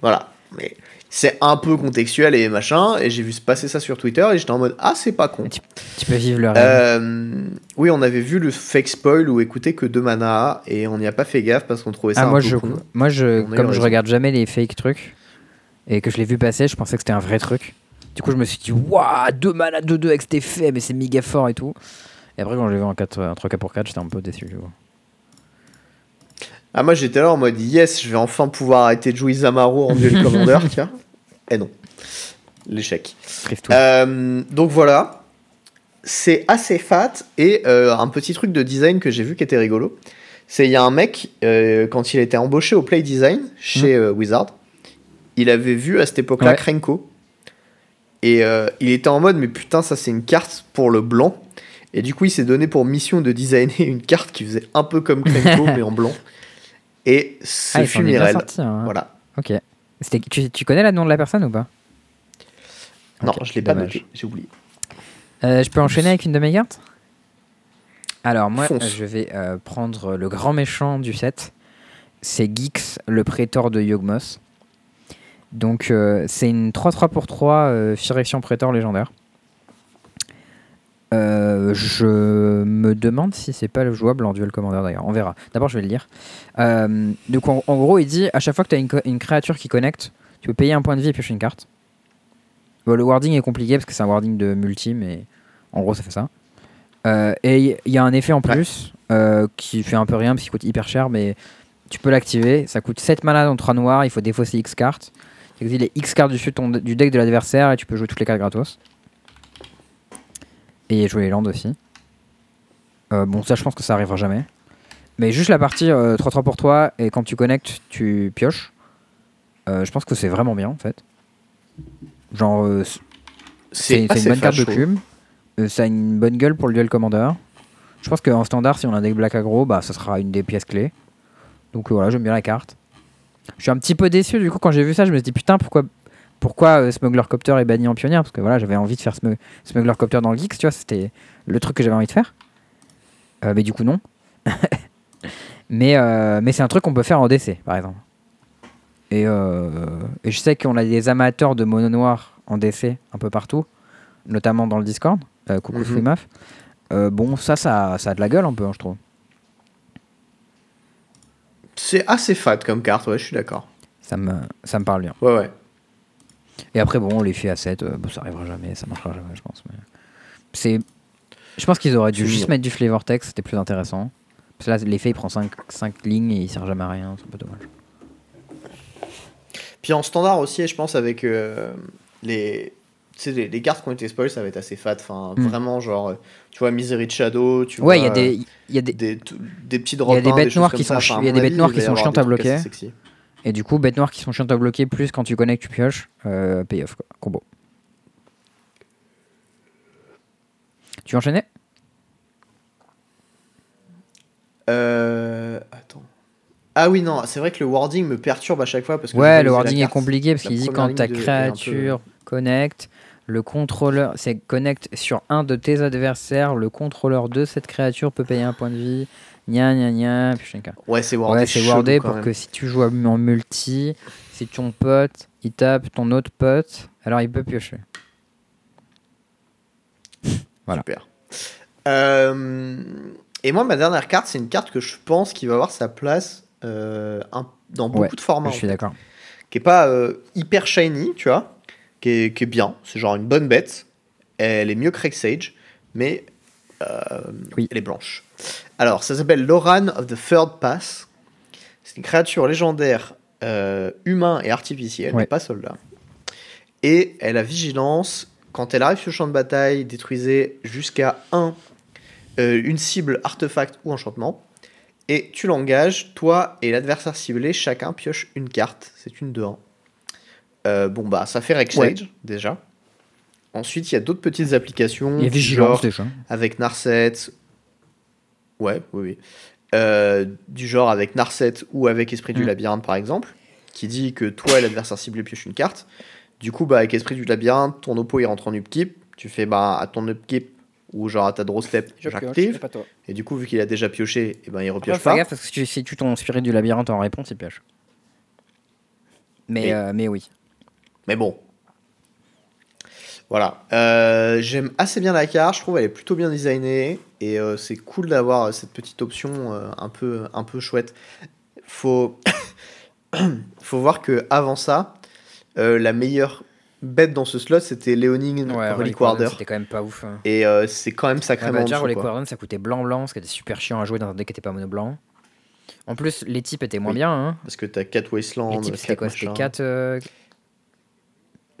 [SPEAKER 2] Voilà. Mais c'est un peu contextuel et machin. Et j'ai vu se passer ça sur Twitter et j'étais en mode Ah, c'est pas con.
[SPEAKER 1] Tu, tu peux vivre le rêve.
[SPEAKER 2] Euh, oui, on avait vu le fake spoil où écouter que deux mana et on n'y a pas fait gaffe parce qu'on trouvait ça
[SPEAKER 1] ah,
[SPEAKER 2] un
[SPEAKER 1] moi,
[SPEAKER 2] peu
[SPEAKER 1] je,
[SPEAKER 2] con.
[SPEAKER 1] moi je,
[SPEAKER 2] On
[SPEAKER 1] comme je regarde jamais les fake trucs, et que je l'ai vu passer, je pensais que c'était un vrai truc. Du coup, je me suis dit, waouh, 2 mana 2-2 avec cet effet, mais c'est méga fort et tout. Et après, quand je l'ai vu en, 4, en 3K pour 4, j'étais un peu déçu. du coup.
[SPEAKER 2] Ah, moi j'étais là en mode Yes, je vais enfin pouvoir arrêter de jouer Zamaru en duel <laughs> commander, tiens. Et non. L'échec. Euh, donc voilà, c'est assez fat et euh, un petit truc de design que j'ai vu qui était rigolo. C'est il y a un mec euh, quand il était embauché au play design chez euh, Wizard, il avait vu à cette époque-là
[SPEAKER 1] Ouais.
[SPEAKER 2] Krenko et il était en mode mais putain ça c'est une carte pour le blanc et du coup il s'est donné pour mission de designer <laughs> une carte qui faisait un peu comme Krenko <laughs> mais en blanc et ce
[SPEAKER 1] ah,
[SPEAKER 2] fut Mirel.
[SPEAKER 1] sorti. hein.
[SPEAKER 2] Voilà.
[SPEAKER 1] Ok. Tu, tu connais le nom de la personne ou pas?
[SPEAKER 2] Non,
[SPEAKER 1] Ok,
[SPEAKER 2] je l'ai pas noté, j'ai oublié.
[SPEAKER 1] Euh, je peux enchaîner avec une de mes cartes? Alors moi,
[SPEAKER 2] Fonce.
[SPEAKER 1] je vais euh, prendre le grand méchant du set. C'est Geeks, le prétor de Yogmoth. Donc euh, c'est une 3-3 pour 3 euh, Phyrexian prétor légendaire. Euh, je me demande si c'est pas jouable en duel commander d'ailleurs. On verra. D'abord, je vais le lire. Euh, donc, en, en gros, il dit à chaque fois que tu as une, créature qui connecte, tu peux payer un point de vie et piocher une carte. Bon, le wording est compliqué parce que c'est un wording de multi, mais en gros, ça fait ça. Euh, et il y a un effet en plus qui fait un peu rien parce qu'il coûte hyper cher, mais tu peux l'activer. Ça coûte 7 mana dans 3 noirs. Il faut défausser X cartes. Tu exiles les X cartes du, ton- du deck de l'adversaire et tu peux jouer toutes les cartes gratos. Et jouer les landes aussi. Euh, bon, ça, je pense que ça arrivera jamais. Mais juste la partie euh, 3-3 pour toi et quand tu connectes, tu pioches. Euh, je pense que c'est vraiment bien en fait. Genre, euh, c'est une bonne carte de cube. Euh, ça a une bonne gueule pour le duel commander. Je pense qu'en standard, si on a un deck black aggro, bah, ça sera une des pièces clés. Donc euh, voilà, j'aime bien la carte. Je suis un petit peu déçu du coup quand j'ai vu ça, je me suis dit putain pourquoi pourquoi euh, Smuggler Copter est banni en pionnière parce que voilà j'avais envie de faire Smu- Smuggler Copter dans le Geeks, tu vois, c'était le truc que j'avais envie de faire. Euh, mais du coup non. <laughs> mais euh, mais c'est un truc qu'on peut faire en DC par exemple. Et, et je sais qu'on a des amateurs de mono noir en DC un peu partout, notamment dans le Discord. Coucou
[SPEAKER 2] Mhm.
[SPEAKER 1] Free bon ça, ça ça a de la gueule un peu hein, je trouve.
[SPEAKER 2] C'est assez fat comme carte, ouais, je suis d'accord.
[SPEAKER 1] Ça me ça me parle bien.
[SPEAKER 2] Ouais, ouais.
[SPEAKER 1] Et après, bon, l'effet à 7, euh, bon, ça arrivera jamais, ça marchera jamais, je pense. mais C'est... Je pense qu'ils auraient dû juste mettre du flavor text, c'était plus intéressant. Parce que là, l'effet, il prend 5, lignes et il sert jamais à rien, c'est un peu dommage.
[SPEAKER 2] Puis en standard aussi, je pense, avec euh, les, les, les cartes qui ont été spoil, ça va être assez fat. Enfin,
[SPEAKER 1] Mm.
[SPEAKER 2] vraiment, genre, tu vois, Misery de Shadow, tu
[SPEAKER 1] Ouais, il
[SPEAKER 2] vois.
[SPEAKER 1] y a des... Il y a des...
[SPEAKER 2] des, des petits
[SPEAKER 1] y a des bêtes noires qui sont chi-
[SPEAKER 2] Enfin, à
[SPEAKER 1] il y a
[SPEAKER 2] mon
[SPEAKER 1] des bêtes
[SPEAKER 2] avis,
[SPEAKER 1] noires
[SPEAKER 2] il
[SPEAKER 1] qui sont chiantes à bloquer. Et du coup, bêtes noires qui sont chiantes à bloquer, plus quand tu connectes, tu pioches, euh, payoff, quoi. Combo. Tu enchaîner?
[SPEAKER 2] Euh, attends. Ah oui, non, c'est vrai que le wording me perturbe à chaque fois parce que
[SPEAKER 1] Ouais, le wording est compliqué parce qu'il dit quand ta
[SPEAKER 2] peu-
[SPEAKER 1] créature connecte, le contrôleur, c'est connecte sur un de tes adversaires, le contrôleur de cette créature peut payer un point de vie. Gna gna gna. puis.
[SPEAKER 2] Ouais, c'est wordé.
[SPEAKER 1] Ouais, c'est wordé
[SPEAKER 2] quand
[SPEAKER 1] pour
[SPEAKER 2] même.
[SPEAKER 1] que si tu joues en multi, si ton pote il tape ton autre pote, alors il peut piocher. <laughs> Voilà.
[SPEAKER 2] Super. Euh, et moi, ma dernière carte, c'est une carte que je pense qui va avoir sa place euh, un- dans beaucoup
[SPEAKER 1] Ouais,
[SPEAKER 2] de formats.
[SPEAKER 1] Je suis d'accord.
[SPEAKER 2] Qui est pas euh, hyper shiny, tu vois, qui est, qui est bien. C'est genre une bonne bête. Elle est mieux que Sage, mais
[SPEAKER 1] Oui.
[SPEAKER 2] elle est blanche. Alors, ça s'appelle Loran of the Third Pass. C'est une créature légendaire euh, humain et artificielle,
[SPEAKER 1] Ouais.
[SPEAKER 2] mais pas soldat. Et elle a vigilance. Quand elle arrive sur le champ de bataille, détruisez jusqu'à 1 une cible, artefact ou enchantement. Et tu l'engages, toi et l'adversaire ciblé, chacun pioche une carte. C'est une de 1. Euh, bon, bah, ça fait Rexage, déjà. Ensuite, il y a d'autres petites applications.
[SPEAKER 1] Il y a vigilance déjà.
[SPEAKER 2] avec Narset. Ouais, oui, oui. Euh, du genre avec Narset ou avec Esprit du
[SPEAKER 1] Mm.
[SPEAKER 2] Labyrinthe, par exemple, qui dit que toi et l'adversaire ciblé pioche une carte. Du coup, bah, avec Esprit du Labyrinthe, ton oppo il rentre en upkeep. Tu fais bah, à ton upkeep ou genre à ta draw step, j'active. Et du coup, vu qu'il a déjà pioché, et ben, il repioche
[SPEAKER 1] Fais
[SPEAKER 2] pas.
[SPEAKER 1] gaffe parce que si tu, si tu ton spirit du labyrinthe en réponse, il pioche. Mais,
[SPEAKER 2] Et-
[SPEAKER 1] euh, mais oui.
[SPEAKER 2] Mais bon. Voilà. Euh, J'aime assez bien la carte. Je trouve elle est plutôt bien designée. Et euh, c'est cool d'avoir euh, cette petite option euh, un, peu, un peu chouette. Faut, <coughs> Faut voir que avant ça, la meilleure bête dans ce slot, c'était Léonine
[SPEAKER 1] Ouais,
[SPEAKER 2] Relic
[SPEAKER 1] c'était quand même pas ouf. hein.
[SPEAKER 2] Et c'est quand même
[SPEAKER 1] Ouais,
[SPEAKER 2] sacrément
[SPEAKER 1] bah,
[SPEAKER 2] en
[SPEAKER 1] déjà,
[SPEAKER 2] dessous,
[SPEAKER 1] Relic. Warden, ça coûtait blanc-blanc, ce qui était super chiant à jouer dans un deck qui était pas mono blanc. En plus, les types étaient moins
[SPEAKER 2] Oui.
[SPEAKER 1] bien. Hein.
[SPEAKER 2] Parce que t'as 4 Wasteland,
[SPEAKER 1] Les types, c'était
[SPEAKER 2] 4
[SPEAKER 1] quoi? C'était
[SPEAKER 2] machins.
[SPEAKER 1] 4.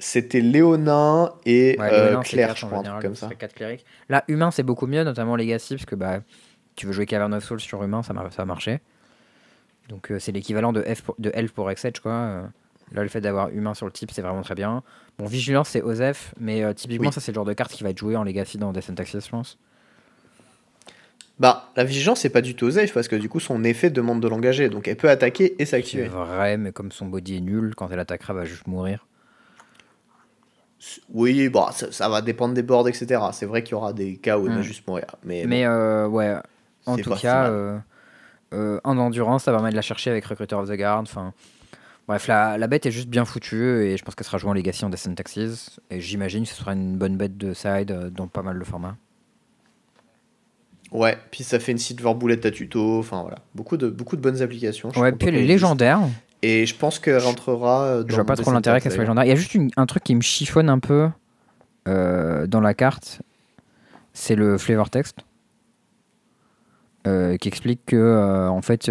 [SPEAKER 2] C'était Léonin et
[SPEAKER 1] Ouais,
[SPEAKER 2] euh,
[SPEAKER 1] Léonin, c'est
[SPEAKER 2] Claire, je crois, un
[SPEAKER 1] général,
[SPEAKER 2] truc comme ça.
[SPEAKER 1] c'est quatre clérics. Là, humain, c'est beaucoup mieux, notamment Legacy, parce que bah, tu veux jouer Cavern of Souls sur humain, ça, mar- ça a marché. Donc euh, c'est l'équivalent de, F pour- de Elf pour Exedge, quoi. Euh, Là, le fait d'avoir humain sur le type, c'est vraiment très bien. Bon, Vigilance, c'est Osef, mais euh, typiquement,
[SPEAKER 2] Oui.
[SPEAKER 1] ça, c'est le genre de carte qui va être jouée en Legacy dans Death and Taxes, je pense.
[SPEAKER 2] Bah, la vigilance, c'est pas du tout safe parce que du coup, son effet demande de l'engager. Donc, elle peut attaquer et
[SPEAKER 1] C'est
[SPEAKER 2] s'activer.
[SPEAKER 1] vrai, mais comme son body est nul, quand elle attaquera, elle va juste mourir.
[SPEAKER 2] Oui, bon, ça, ça va dépendre des boards, etc. C'est vrai qu'il y aura des cas où elle va
[SPEAKER 1] Mm.
[SPEAKER 2] juste mourir. Mais,
[SPEAKER 1] Mais euh, ouais, en tout cas, euh, euh, en endurance, ça permet de la chercher avec Recruiter of the Guard. Enfin, bref, la, la bête est juste bien foutue et je pense qu'elle sera jouée en Legacy en Descent Taxes. Et j'imagine que ce sera une bonne bête de side dans pas mal de formats.
[SPEAKER 2] Ouais, puis ça fait une silver bullet à tuto, enfin voilà, beaucoup de, beaucoup de bonnes applications. je
[SPEAKER 1] Ouais, puis elle est légendaire.
[SPEAKER 2] Et je pense qu'elle rentrera euh, dans
[SPEAKER 1] Je vois pas trop l'intérêt qu'elle soit légendaire. Il y a juste une- un truc qui me chiffonne un peu euh, dans la carte. C'est le flavor text. euh, qui explique que, euh, en fait,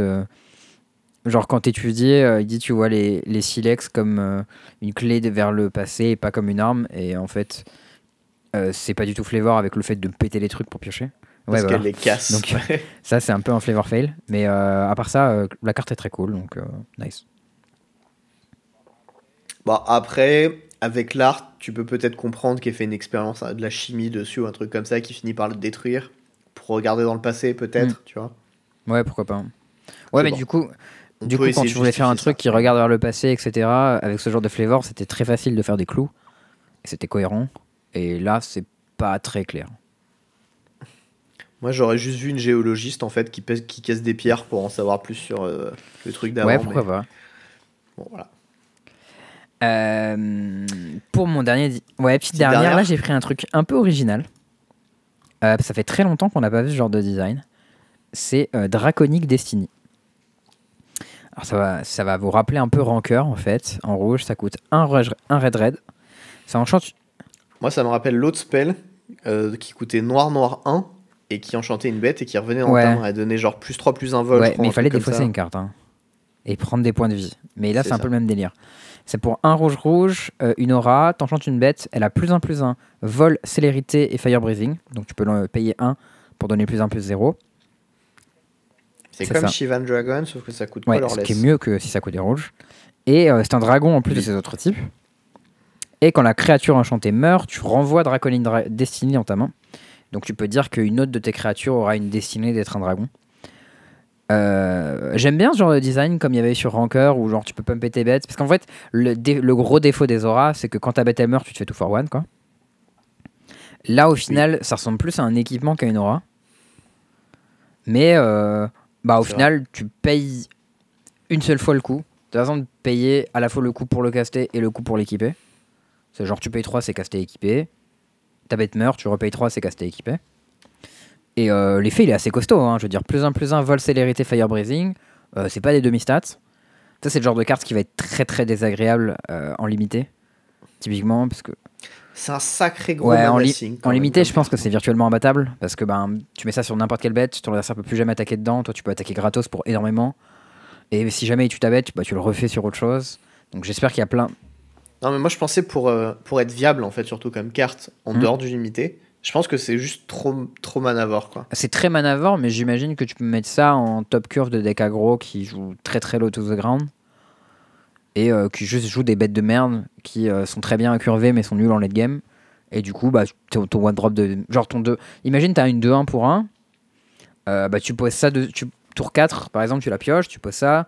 [SPEAKER 1] genre quand t'étudies, euh, il dit tu vois les, les silex comme une clé de- vers le passé et pas comme une arme. Et en fait, c'est pas du tout flavor avec le fait de péter les trucs pour piocher.
[SPEAKER 2] Parce
[SPEAKER 1] Ouais, voilà.
[SPEAKER 2] qu'elle les casse.
[SPEAKER 1] Donc, <laughs> Ça, c'est un peu un flavor fail. Mais euh, à part ça, euh, la carte est très cool. Donc, euh, nice.
[SPEAKER 2] Bon, après, avec l'art, tu peux peut-être comprendre qu'elle fait une expérience hein, de la chimie dessus ou un truc comme ça qui finit par le détruire. Pour regarder dans le passé, peut-être, tu vois.
[SPEAKER 1] Ouais, pourquoi pas. Ouais, mais
[SPEAKER 2] bon.
[SPEAKER 1] du coup,
[SPEAKER 2] On
[SPEAKER 1] du coup quand tu voulais faire un truc qui regarde vers le passé, etc., avec ce genre de flavor, c'était très facile de faire des clous. C'était cohérent. Et là, c'est pas très clair.
[SPEAKER 2] Moi, j'aurais juste vu une géologiste, en fait, qui, pèse- qui casse des pierres pour en savoir plus sur euh, le truc d'avant.
[SPEAKER 1] ouais,
[SPEAKER 2] mais
[SPEAKER 1] pourquoi pas.
[SPEAKER 2] Bon, voilà.
[SPEAKER 1] Euh, pour mon dernier. Ouais, petite
[SPEAKER 2] Petite
[SPEAKER 1] dernière,
[SPEAKER 2] dernière.
[SPEAKER 1] là j'ai pris un truc un peu original. Euh, ça fait très longtemps qu'on n'a pas vu ce genre de design. C'est euh, Draconic Destiny. Alors ça va, ça va vous rappeler un peu Rancœur en fait. En rouge, ça coûte un, red- un red red. Ça enchante.
[SPEAKER 2] Moi, ça me rappelle l'autre spell euh, qui coûtait noir noir 1 et qui enchantait une bête et qui revenait en
[SPEAKER 1] Ouais.
[SPEAKER 2] timbre et donnait genre plus 3 plus 1 vol.
[SPEAKER 1] Ouais,
[SPEAKER 2] crois,
[SPEAKER 1] mais il fallait défausser une carte. hein. Et prendre des points de vie. Mais là,
[SPEAKER 2] C'est
[SPEAKER 1] c'est un
[SPEAKER 2] ça.
[SPEAKER 1] peu le même délire. C'est pour un rouge rouge, euh, une aura, t'enchantes une bête, elle a plus 1 plus 1, vol, célérité et fire breathing. Donc tu peux payer 1 pour donner plus 1 plus 0.
[SPEAKER 2] C'est comme
[SPEAKER 1] ça.
[SPEAKER 2] Shivan Dragon, sauf que ça coûte
[SPEAKER 1] Ouais,
[SPEAKER 2] colorless.
[SPEAKER 1] ce qui est mieux que si ça coûtait rouge. Et euh, c'est un dragon en plus de ses autres types. Et quand la créature enchantée meurt, tu renvoies Draconic Dra- Destiny en ta main. Donc tu peux dire qu'une autre de tes créatures aura une destinée d'être un dragon. Euh, J'aime bien ce genre de design comme il y avait sur Rancœur où genre tu peux pumper tes bêtes. Parce qu'en fait, le, dé- le gros défaut des auras, c'est que quand ta bête elle meurt, tu te fais tout for one quoi. Là au final, ça ressemble plus à un équipement qu'à une aura. Mais euh, bah, au
[SPEAKER 2] C'est
[SPEAKER 1] final, tu payes une seule fois le coup. Tu as raison de payer à la fois le coût pour le caster et le coût pour l'équiper. C'est genre tu payes 3, c'est casté équipé. Ta bête meurt, tu repayes 3, c'est casté équipé. Et euh, l'effet il est assez costaud. hein. Je veux dire, plus 1, plus 1, vol, célérité, fire breathing. Euh, c'est pas des demi-stats. Ça, c'est le genre de carte qui va être très très désagréable euh, en limité. Typiquement, parce que
[SPEAKER 2] C'est un sacré gros
[SPEAKER 1] Ouais, en, li- limité, je pense que c'est virtuellement imbattable parce que ben, tu mets ça sur n'importe quelle bête, ton adversaire peut plus jamais attaquer dedans, toi tu peux attaquer gratos pour énormément. Et si jamais il tue ta bête, bah, tu le refais sur autre chose. Donc j'espère qu'il y a plein.
[SPEAKER 2] Non, mais moi je pensais pour, euh, pour être viable, en fait, surtout comme carte, en
[SPEAKER 1] Mhm.
[SPEAKER 2] dehors du limité, je pense que c'est juste trop, trop manavore, quoi.
[SPEAKER 1] C'est très manavore, mais j'imagine que tu peux mettre ça en top curve de deck aggro qui joue très très low to the ground et euh, qui juste joue des bêtes de merde qui euh, sont très bien incurvées mais sont nuls en late game. Et du coup, bah, ton, one drop de. Genre ton 2. Imagine, tu as une 2-1 pour 1. Euh, bah, tu poses ça. Tu, tour 4, par exemple, tu la pioches, tu poses ça.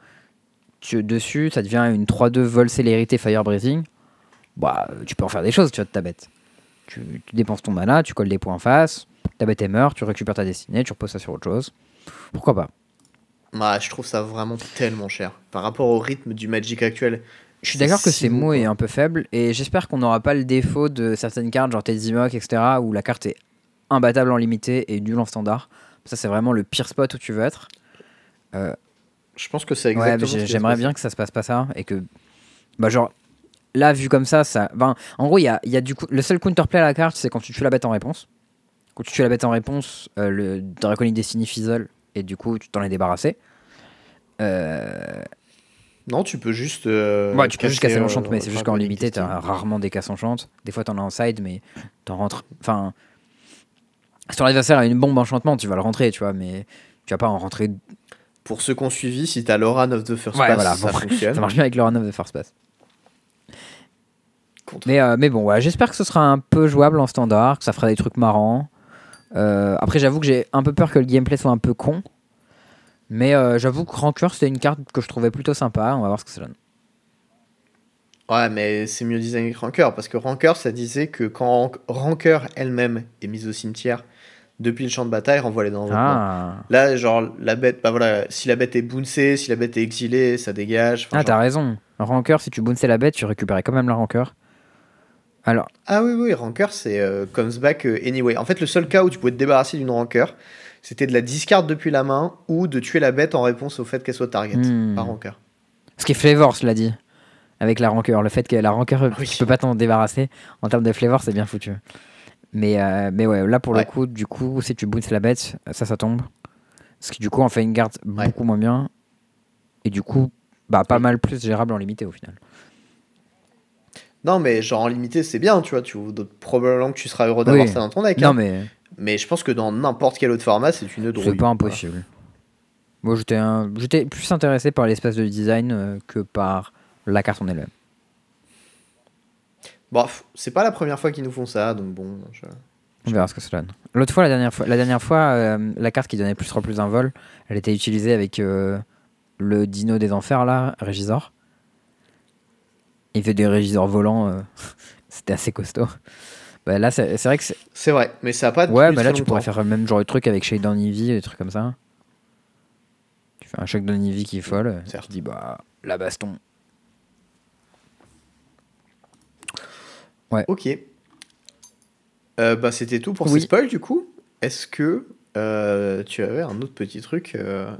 [SPEAKER 1] Tu, dessus, ça devient une 3-2 vol célérité fire breathing. Bah, tu peux en faire des choses, tu vois, de ta bête. Tu, tu dépenses ton mana, tu colles des points en face. Ta bête est meurt, tu récupères ta destinée, tu reposes ça sur autre chose. Pourquoi pas?
[SPEAKER 2] Bah, je trouve ça vraiment tellement cher. Par rapport au rythme du Magic actuel.
[SPEAKER 1] Je suis d'accord que mou
[SPEAKER 2] quoi.
[SPEAKER 1] et un peu faible, et j'espère qu'on n'aura pas le défaut de certaines cartes, genre Teddy Mock, etc., où la carte est imbattable en limité et nulle en standard. Ça, c'est vraiment le pire spot où tu veux être.
[SPEAKER 2] Je pense que c'est
[SPEAKER 1] Ouais,
[SPEAKER 2] exactement se
[SPEAKER 1] j'aimerais bien que ça se passe pas ça, et que. Bah, genre. Là, vu comme ça, ça. ben, en gros, il y a, il y a du coup. Le seul counterplay à la carte, c'est quand tu tues la bête en réponse. Quand tu tues la bête en réponse, euh, le Draconic Destiny fizzle, et du coup, tu t'en es débarrassé. Euh,
[SPEAKER 2] Non, tu peux juste. euh,
[SPEAKER 1] Ouais, tu peux juste casser
[SPEAKER 2] euh,
[SPEAKER 1] l'enchante, mais c'est juste qu'en limité, t'as rarement des casses enchantes. Des fois, t'en as en side, mais t'en rentres. Enfin. Si ton adversaire a une bombe enchantement, tu vas le rentrer, tu vois, mais tu vas pas en rentrer.
[SPEAKER 2] Pour ceux qui ont suivi, si t'as l'Oran of the First
[SPEAKER 1] Ouais,
[SPEAKER 2] Pass,
[SPEAKER 1] voilà,
[SPEAKER 2] ça
[SPEAKER 1] bon. <laughs>
[SPEAKER 2] fonctionne.
[SPEAKER 1] Ça marche bien avec le run of the first pass.
[SPEAKER 2] Contre-
[SPEAKER 1] Mais, euh, mais bon, j'espère que ce sera un peu jouable en standard, que ça fera des trucs marrants. Euh, après, j'avoue que j'ai un peu peur que le gameplay soit un peu con. Mais euh, j'avoue que Rancœur, c'était une carte que je trouvais plutôt sympa. On va voir ce que ça donne.
[SPEAKER 2] Ouais, mais c'est mieux designé que Rancœur, parce que Rancœur, ça disait que quand Rancœur elle-même est mise au cimetière, depuis le champ de bataille, renvoie-les dans.
[SPEAKER 1] Ah,
[SPEAKER 2] Là, genre, la bête, bah voilà, si la bête est bouncée, si la bête est exilée, ça dégage.
[SPEAKER 1] Ah
[SPEAKER 2] genre-
[SPEAKER 1] t'as raison. Rancœur, si tu bounçais la bête, tu récupérais quand même la rancœur. Alors,
[SPEAKER 2] Ah oui, oui, Rancœur, c'est euh, comes back euh, anyway. En fait, le seul cas où tu pouvais te débarrasser d'une Rancœur, C'était de la discard depuis la main ou de tuer la bête en réponse au fait qu'elle soit target
[SPEAKER 1] Hmm.
[SPEAKER 2] par rancœur.
[SPEAKER 1] Ce qui est flavor, cela dit. Avec la rancœur. Le fait que la rancœur,
[SPEAKER 2] Oui.
[SPEAKER 1] tu peux pas t'en débarrasser. En termes de flavor, c'est bien foutu. Mais, euh, mais ouais, là pour
[SPEAKER 2] Ouais.
[SPEAKER 1] le coup, du coup, si tu boosts la bête, ça, ça tombe. Ce qui du coup en fait une garde
[SPEAKER 2] Ouais.
[SPEAKER 1] beaucoup moins bien. Et du coup, bah pas
[SPEAKER 2] Oui.
[SPEAKER 1] mal plus gérable en limité au final.
[SPEAKER 2] Non, mais genre en limité, c'est bien, tu vois. Tu, probablement que tu seras heureux d'avoir
[SPEAKER 1] Oui.
[SPEAKER 2] ça dans ton deck.
[SPEAKER 1] Non
[SPEAKER 2] hein.
[SPEAKER 1] mais
[SPEAKER 2] Mais je pense que dans n'importe quel autre format, c'est une drouille.
[SPEAKER 1] c'est pas impossible. Moi j'étais un- plus intéressé par l'espace de design euh, que par la carte en elle-même.
[SPEAKER 2] Bon, f- c'est pas la première fois qu'ils nous font ça, donc bon. je-
[SPEAKER 1] On verra ce que ça donne. L'autre fois, la dernière fois, la dernière fois euh, la carte qui donnait plus 3 plus un vol, elle était utilisée avec euh, le dino des enfers là, Régisor. Il fait des Régisors volants, euh, <laughs> c'était assez costaud. Bah, là, c'est vrai que c'est.
[SPEAKER 2] Vrai, mais ça a pas
[SPEAKER 1] Ouais,
[SPEAKER 2] tenu
[SPEAKER 1] mais là,
[SPEAKER 2] très
[SPEAKER 1] tu pourrais faire le même genre de truc avec Eevee et des trucs comme ça. Tu fais un Shakedown Eevee qui est folle,
[SPEAKER 2] Certes.
[SPEAKER 1] tu dis bah, la baston.
[SPEAKER 2] Ok. Euh, bah, c'était tout pour
[SPEAKER 1] Oui.
[SPEAKER 2] ces spoils, du coup. Est-ce que euh, tu avais un autre petit truc euh,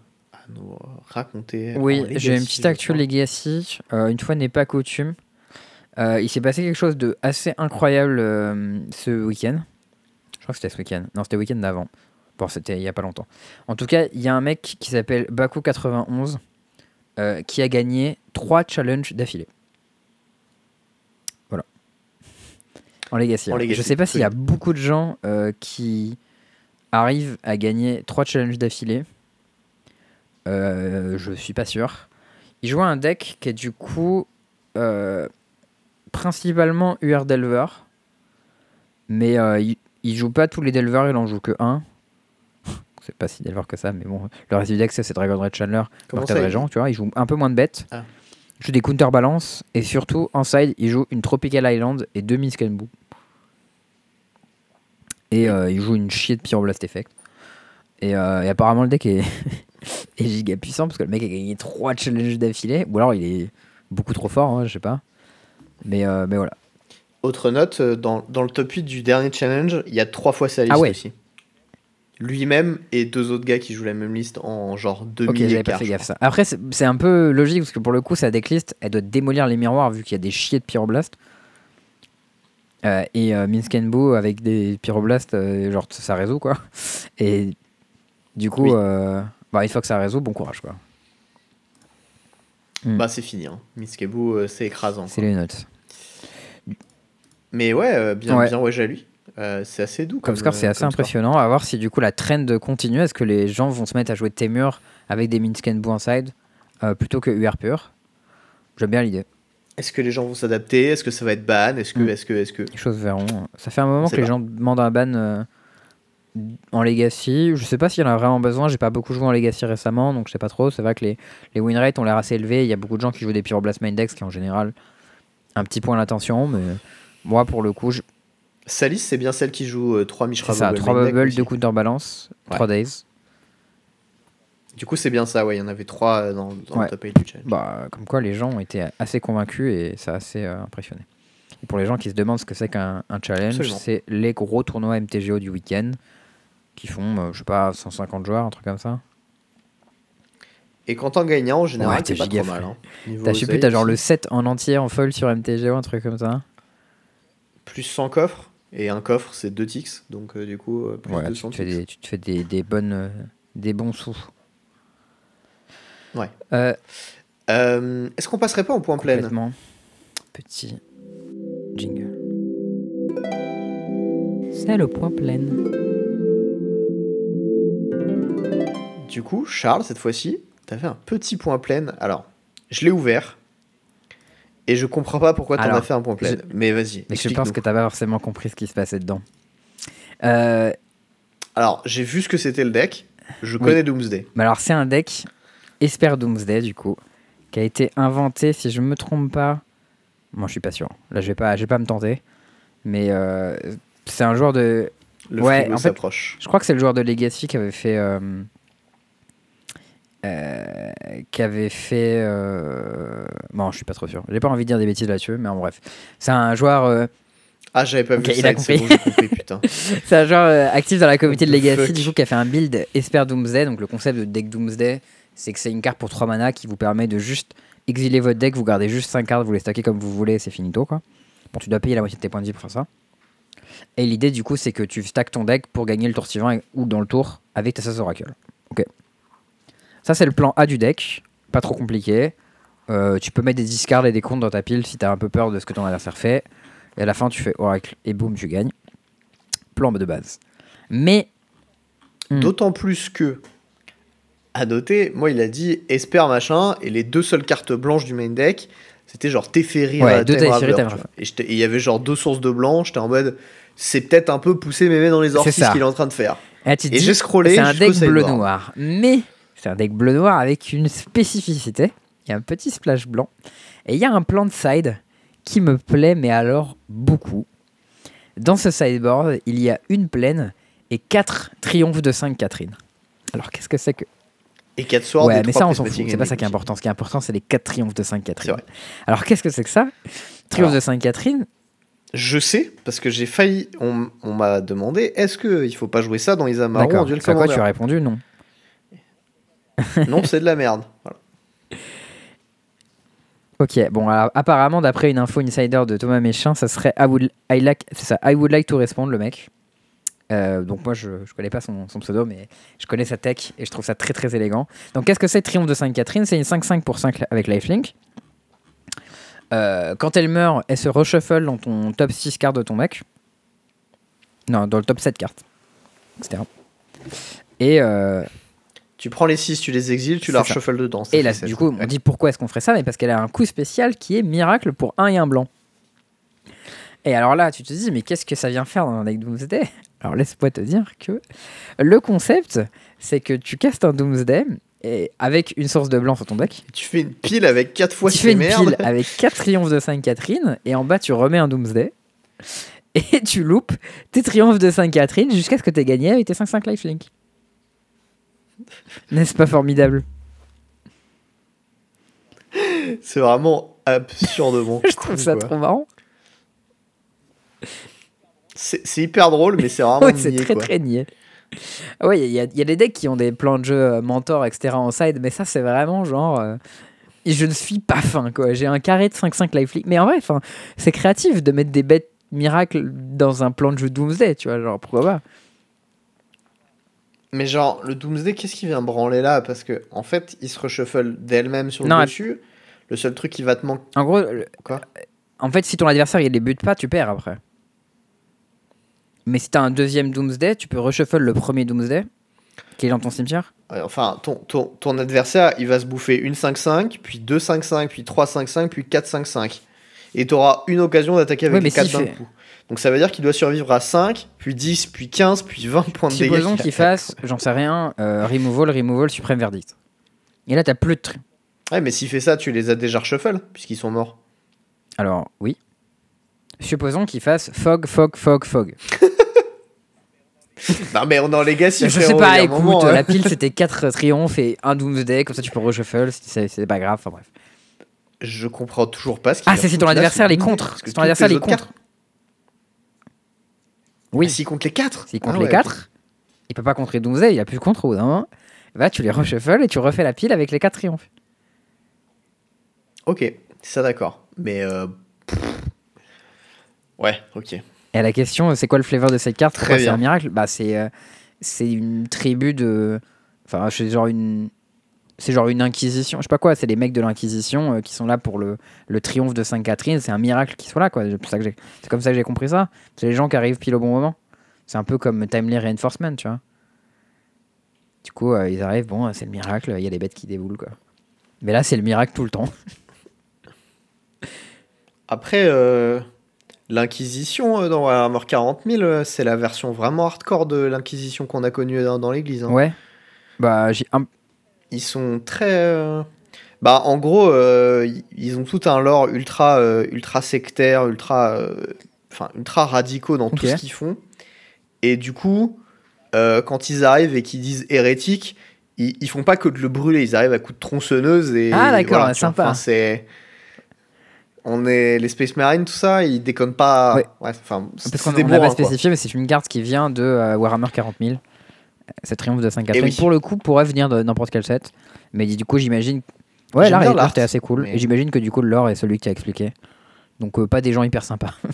[SPEAKER 2] nous raconter
[SPEAKER 1] Oui, j'ai une petite actu Legacy. Euh, une fois n'est pas coutume. Euh, il s'est passé quelque chose de assez incroyable euh, ce week-end. Je crois que c'était ce week-end. Non, c'était le week-end d'avant. Bon, c'était il y a pas longtemps. En tout cas, il y a un mec qui s'appelle Baku91 euh, qui a gagné 3 challenges d'affilée. Voilà. En Legacy.
[SPEAKER 2] En. Legacy,
[SPEAKER 1] Je sais pas s'il y a beaucoup de gens qui arrivent à gagner 3 challenges d'affilée. Euh, je suis pas sûr. Il joue un deck qui est du coup euh, principalement UR Delver. Mais euh, il, il joue pas tous les Delver, il en joue que un. <laughs> C'est pas si Delver que ça, mais bon. Le reste du deck, c'est Dragon Red Chandler, Mortal Régent, tu vois. Il joue un peu moins de bêtes.
[SPEAKER 2] Ah.
[SPEAKER 1] Il joue des counterbalance. Et surtout, en side, il joue une Tropical Island et deux Miskenbu. Et euh, il joue une chier de Pyroblast Effect. Et, euh, et apparemment, le deck est, <laughs> est giga puissant parce que le mec a gagné 3 challenges d'affilée. Ou alors il est beaucoup trop fort, hein, je sais pas. Mais, euh, mais voilà.
[SPEAKER 2] Autre note, euh, dans, dans le top 8 du dernier challenge, il y a trois fois sa liste
[SPEAKER 1] Ah ouais.
[SPEAKER 2] aussi. Lui-même et deux autres gars qui jouent la même liste en genre 2000
[SPEAKER 1] Ok, j'avais pas fait gaffe ça. Après, c'est c'est un peu logique parce que pour le coup, sa decklist, elle doit démolir les miroirs vu qu'il y a des chiers de pyroblast. Euh, et euh, Minskenbo avec des pyroblasts, euh, genre ça résout quoi. Et du coup,
[SPEAKER 2] Oui.
[SPEAKER 1] Bah, une fois que ça résout, bon courage quoi.
[SPEAKER 2] Bah c'est fini, hein. Miskebu, euh, c'est écrasant.
[SPEAKER 1] C'est les notes.
[SPEAKER 2] Mais ouais, euh, bien,
[SPEAKER 1] Ouais.
[SPEAKER 2] bien ouais, à lui. Euh, c'est assez doux.
[SPEAKER 1] Comme score, c'est
[SPEAKER 2] euh,
[SPEAKER 1] assez
[SPEAKER 2] comme score.
[SPEAKER 1] impressionnant. À voir si du coup la trend continue. Est-ce que les gens vont se mettre à jouer Temur avec des Minskenbo inside plutôt que UR pur? J'aime bien l'idée.
[SPEAKER 2] Est-ce que les gens vont s'adapter? Est-ce que ça va être ban? Est-ce que,
[SPEAKER 1] Mm.
[SPEAKER 2] est-ce que, est-ce que
[SPEAKER 1] Les choses verront. Ça fait un moment que les gens demandent un ban en Legacy. Je sais pas s'il y en a vraiment besoin. J'ai pas beaucoup joué en Legacy récemment, donc je sais pas trop. C'est vrai que les, les win rates ont l'air assez élevés. Il y a beaucoup de gens qui jouent des Pyroblast Main Decks qui en général un petit point d'attention. Mais moi, pour le coup, je-
[SPEAKER 2] Salis, c'est bien celle qui joue euh, 3 Mishra
[SPEAKER 1] ça.
[SPEAKER 2] Bubble
[SPEAKER 1] 3
[SPEAKER 2] main deck
[SPEAKER 1] bubbles,
[SPEAKER 2] aussi.
[SPEAKER 1] 2 counterbalance,
[SPEAKER 2] Ouais.
[SPEAKER 1] 3 days.
[SPEAKER 2] Du coup, c'est bien ça, ouais. Il y en avait 3 dans, dans
[SPEAKER 1] Ouais.
[SPEAKER 2] le top 8 du challenge.
[SPEAKER 1] Bah, comme quoi, les gens ont été assez convaincus et ça a assez euh, impressionné. Et pour les gens qui se demandent ce que c'est qu'un un challenge, c'est les gros tournois MTGO du week-end qui font, euh, je sais pas, 150 joueurs, un truc comme ça.
[SPEAKER 2] Et quand t'en gagnes un, en général,
[SPEAKER 1] Ouais, t'es
[SPEAKER 2] pas trop mal. Hein.
[SPEAKER 1] T'as, je sais plus, t'as genre le
[SPEAKER 2] aussi.
[SPEAKER 1] 7 en entier en fold sur MTGO, un truc comme ça.
[SPEAKER 2] Plus 100 coffres. Et un coffre, c'est 2 ticks. Donc, euh, du coup, euh, plus
[SPEAKER 1] Ouais, tu
[SPEAKER 2] 200
[SPEAKER 1] te fais, des, tu te fais des, des bonnes, euh, des bons sous.
[SPEAKER 2] Ouais.
[SPEAKER 1] Euh,
[SPEAKER 2] Euh, Est-ce qu'on passerait pas en point plein?
[SPEAKER 1] Petit jingle. C'est le point plein.
[SPEAKER 2] Du coup, Charles, cette fois-ci, t'avais un petit point plein. Alors, je l'ai ouvert. Et je comprends pas pourquoi t'en as fait un point plein.
[SPEAKER 1] je-
[SPEAKER 2] Mais vas-y.
[SPEAKER 1] Mais je pense que t'as pas forcément compris ce qui se passait dedans. Euh,
[SPEAKER 2] Alors, j'ai vu ce que c'était le deck. Je connais Doomsday.
[SPEAKER 1] mais alors, c'est un deck Esper Doomsday, du coup, qui a été inventé, si je me trompe pas. Moi, je suis pas sûr. Là, je vais pas, je vais pas me tenter. Mais euh, c'est un joueur de.
[SPEAKER 2] Le
[SPEAKER 1] Ouais, en fait,
[SPEAKER 2] s'approche.
[SPEAKER 1] Je crois que c'est le joueur de Legacy qui avait fait. euh, euh, qui avait fait. euh, Bon, je suis pas trop sûr. J'ai pas envie de dire des bêtises là-dessus, mais en bref. C'est un joueur. euh,
[SPEAKER 2] Ah, j'avais pas
[SPEAKER 1] Ok,
[SPEAKER 2] vu
[SPEAKER 1] il
[SPEAKER 2] ça.
[SPEAKER 1] a
[SPEAKER 2] c'est
[SPEAKER 1] compris.
[SPEAKER 2] bon, j'ai compris, putain. <laughs>
[SPEAKER 1] C'est un joueur euh, actif dans la communauté de Legacy,
[SPEAKER 2] fuck
[SPEAKER 1] du coup, qui a fait un build Esper Doomsday. Donc, le concept de deck Doomsday, c'est que c'est une carte pour 3 mana qui vous permet de juste exiler votre deck. Vous gardez juste 5 cartes, vous les stackez comme vous voulez, c'est finito, quoi. Bon, tu dois payer la moitié de tes points de vie pour faire ça. Et l'idée, du coup, c'est que tu stacks ton deck pour gagner le tour suivant ou dans le tour avec ta Oracle. Ok. Ça, c'est le plan A du deck. Pas trop compliqué. Euh, tu peux mettre des discards et des comptes dans ta pile si t'as un peu peur de ce que ton adversaire fait. Et à la fin, tu fais Oracle et boum, tu gagnes. Plan de base. Mais. Hmm.
[SPEAKER 2] D'autant plus que, à noter, moi, il a dit Esper machin, et les deux seules cartes blanches du main deck, c'était genre Teferi
[SPEAKER 1] Ouais, deux
[SPEAKER 2] Raveler. Et et il y avait genre deux sources de blanc, j'étais en mode, c'est peut-être un peu pousser mémé dans les orties ce qu'il est en train de faire. Et
[SPEAKER 1] dis,
[SPEAKER 2] j'ai scrollé
[SPEAKER 1] C'est un deck bleu-noir. Mais c'est un deck bleu-noir avec une spécificité. Il y a un petit splash blanc. Et il y a un plan de side qui me plaît, mais alors beaucoup. Dans ce sideboard, il y a une plaine et 4 triomphes de 5 Catherine. Alors qu'est-ce que c'est que.
[SPEAKER 2] Et 4 swords.
[SPEAKER 1] ouais, mais ça on s'en fout. C'est pas ça qui est important. Ce qui est important, c'est les 4 triomphes de 5 Catherine.
[SPEAKER 2] Vrai.
[SPEAKER 1] Alors qu'est-ce que c'est que ça Triomphe de 5 Catherine
[SPEAKER 2] Je sais, parce que j'ai failli, on, on m'a demandé, est-ce qu'il faut pas jouer ça dans Isamaru en
[SPEAKER 1] D'accord.
[SPEAKER 2] duel
[SPEAKER 1] à quoi tu as répondu Non. <laughs>
[SPEAKER 2] Non, c'est de la merde.
[SPEAKER 1] Ok, bon, alors, apparemment, d'après une info insider de Thomas Méchin, ça serait I would, I like, ça, I would like to respond, le mec. Euh, donc, moi, je, je connais pas son, pseudo, mais je connais sa tech et je trouve ça très très élégant. Donc, qu'est-ce que c'est Triomphe de Sainte-Catherine C'est une 5-5 pour 5 avec lifelink. Euh, quand elle meurt, elle se reshuffle dans ton top 6 cartes de ton deck. Non, dans le top 7 cartes, etc. Et,
[SPEAKER 2] Tu prends les 6, tu les exiles, tu la reshuffles dedans.
[SPEAKER 1] Et là, du coup, on dit pourquoi est-ce qu'on ferait ça Mais parce qu'elle a un coup spécial qui est miracle pour un et un blanc. Et alors là, tu te dis, mais qu'est-ce que ça vient faire dans un deck Doomsday? Alors laisse-moi te dire que le concept, c'est que tu castes un Doomsday et avec une source de blanc sur ton deck.
[SPEAKER 2] Tu fais une pile avec 4 fois
[SPEAKER 1] tu fais une pile avec 4 triomphes de Sainte Catherine et en bas tu remets un Doomsday. Et tu loupes tes triomphes de Sainte Catherine jusqu'à ce que tu aies gagné avec tes 5-5 lifelink. N'est-ce pas formidable
[SPEAKER 2] C'est vraiment absurdement <laughs>
[SPEAKER 1] Je trouve ça
[SPEAKER 2] quoi.
[SPEAKER 1] trop marrant.
[SPEAKER 2] C'est hyper drôle, mais c'est vraiment <laughs>
[SPEAKER 1] Ouais, c'est très
[SPEAKER 2] quoi.
[SPEAKER 1] très niais. Ah Ouais, il y, y a des decks qui ont des plans de jeu euh, mentor, etc. en side, mais ça, c'est vraiment genre. euh, je ne suis pas fin, quoi. J'ai un carré de 5-5 lifelink. Mais en vrai, c'est créatif de mettre des bêtes miracles dans un plan de jeu Doomsday, tu vois. Genre, pourquoi pas
[SPEAKER 2] Mais genre, le Doomsday, qu'est-ce qui vient branler là? Parce que en fait, il se reshuffle d'elle-même sur le
[SPEAKER 1] Non,
[SPEAKER 2] dessus. Le seul truc qui va te manquer.
[SPEAKER 1] En gros, le-
[SPEAKER 2] Quoi?
[SPEAKER 1] En fait, si ton adversaire il les bute pas, tu perds après. Mais si t'as un deuxième Doomsday, tu peux reshuffle le premier Doomsday qui est dans ton cimetière.
[SPEAKER 2] Enfin, ton, ton, ton adversaire, il va se bouffer une 5-5, puis 2 5-5, puis 3 5-5, puis 4 5-5. Et tu auras une occasion d'attaquer avec
[SPEAKER 1] mais
[SPEAKER 2] les 4
[SPEAKER 1] s'il
[SPEAKER 2] d'un
[SPEAKER 1] fait-
[SPEAKER 2] coup. Donc ça veut dire qu'il doit survivre à 5, puis 10, puis 15, puis 20 points de dégâts.
[SPEAKER 1] Supposons
[SPEAKER 2] qu'il
[SPEAKER 1] fasse, j'en sais rien, euh, removal, removal, suprême verdict. Et là, t'as plus de.
[SPEAKER 2] Ouais, mais s'il fait ça, tu les as déjà reshuffle, puisqu'ils sont morts.
[SPEAKER 1] Alors, oui. Supposons qu'il fasse fog, fog, fog, fog. <laughs>
[SPEAKER 2] non, mais on est en Legacy,
[SPEAKER 1] je sais pas, écoute,
[SPEAKER 2] moment, hein.
[SPEAKER 1] la pile c'était 4 triomphes et un doomsday, comme ça tu peux reshuffle, c'est c'est pas grave, enfin bref.
[SPEAKER 2] Je comprends toujours pas ce qu'il
[SPEAKER 1] Ah, c'est ton adversaire les
[SPEAKER 2] Doomsday,
[SPEAKER 1] contre.
[SPEAKER 2] parce que
[SPEAKER 1] Si ton adversaire
[SPEAKER 2] les
[SPEAKER 1] les
[SPEAKER 2] autres
[SPEAKER 1] contre.
[SPEAKER 2] cartes-
[SPEAKER 1] Oui,
[SPEAKER 2] Ah, S'il compte les 4
[SPEAKER 1] s'il compte les 4, il peut pas contrer doomsday, il a plus de contre au bout d'un moment. Bah, tu les reshuffle et tu refais la pile avec les 4 triomphes.
[SPEAKER 2] Ok, ça d'accord. Mais. euh. Ouais, ok.
[SPEAKER 1] Et la question, c'est quoi le flavor de cette carte? C'est un miracle? Bah, c'est euh, c'est une tribu de. Enfin, c'est genre une. C'est genre une inquisition, je sais pas quoi, c'est les mecs de l'inquisition euh, qui sont là pour le, le triomphe de Sainte Catherine, c'est un miracle qu'ils soient là quoi. C'est comme ça que j'ai compris ça. C'est les gens qui arrivent pile au bon moment. C'est un peu comme Timely Reinforcement, tu vois. Du coup, euh, ils arrivent, bon, c'est le miracle, il y a des bêtes qui déboulent quoi. Mais là, c'est le miracle tout le temps. <laughs>
[SPEAKER 2] Après, euh, l'Inquisition dans Warhammer 40 000, euh, c'est la version vraiment hardcore de l'Inquisition qu'on a connue dans, dans l'église. hein.
[SPEAKER 1] Ouais. Bah, j'ai un,
[SPEAKER 2] Ils sont très. euh, Bah, en gros, euh, ils- ont tout un lore ultra, euh, ultra sectaire, ultra, enfin, ultra radicaux dans tout ce qu'ils font. Et du coup, quand ils arrivent et qu'ils disent hérétique, ils, ils font pas que de le brûler, ils arrivent à coups de tronçonneuse et.
[SPEAKER 1] Ah, d'accord,
[SPEAKER 2] voilà,
[SPEAKER 1] sympa.
[SPEAKER 2] Enfin, c'est. On est les Space Marines, tout ça, ils déconnent pas.
[SPEAKER 1] Ouais.
[SPEAKER 2] enfin, c'est
[SPEAKER 1] Parce qu'on
[SPEAKER 2] des
[SPEAKER 1] on l'a pas
[SPEAKER 2] quoi.
[SPEAKER 1] spécifié, mais c'est une carte qui vient de euh, Warhammer 40 000. C'est Triomphe de saint catherine
[SPEAKER 2] Eh oui.
[SPEAKER 1] Pour le coup, pourrait venir de n'importe quel set. Mais du coup, j'imagine. Ouais, l'art est-
[SPEAKER 2] l'art,
[SPEAKER 1] l'art est assez cool.
[SPEAKER 2] mais-
[SPEAKER 1] Et j'imagine que du coup, le lore est celui qui a expliqué. Donc, euh, pas des gens hyper sympas. <laughs>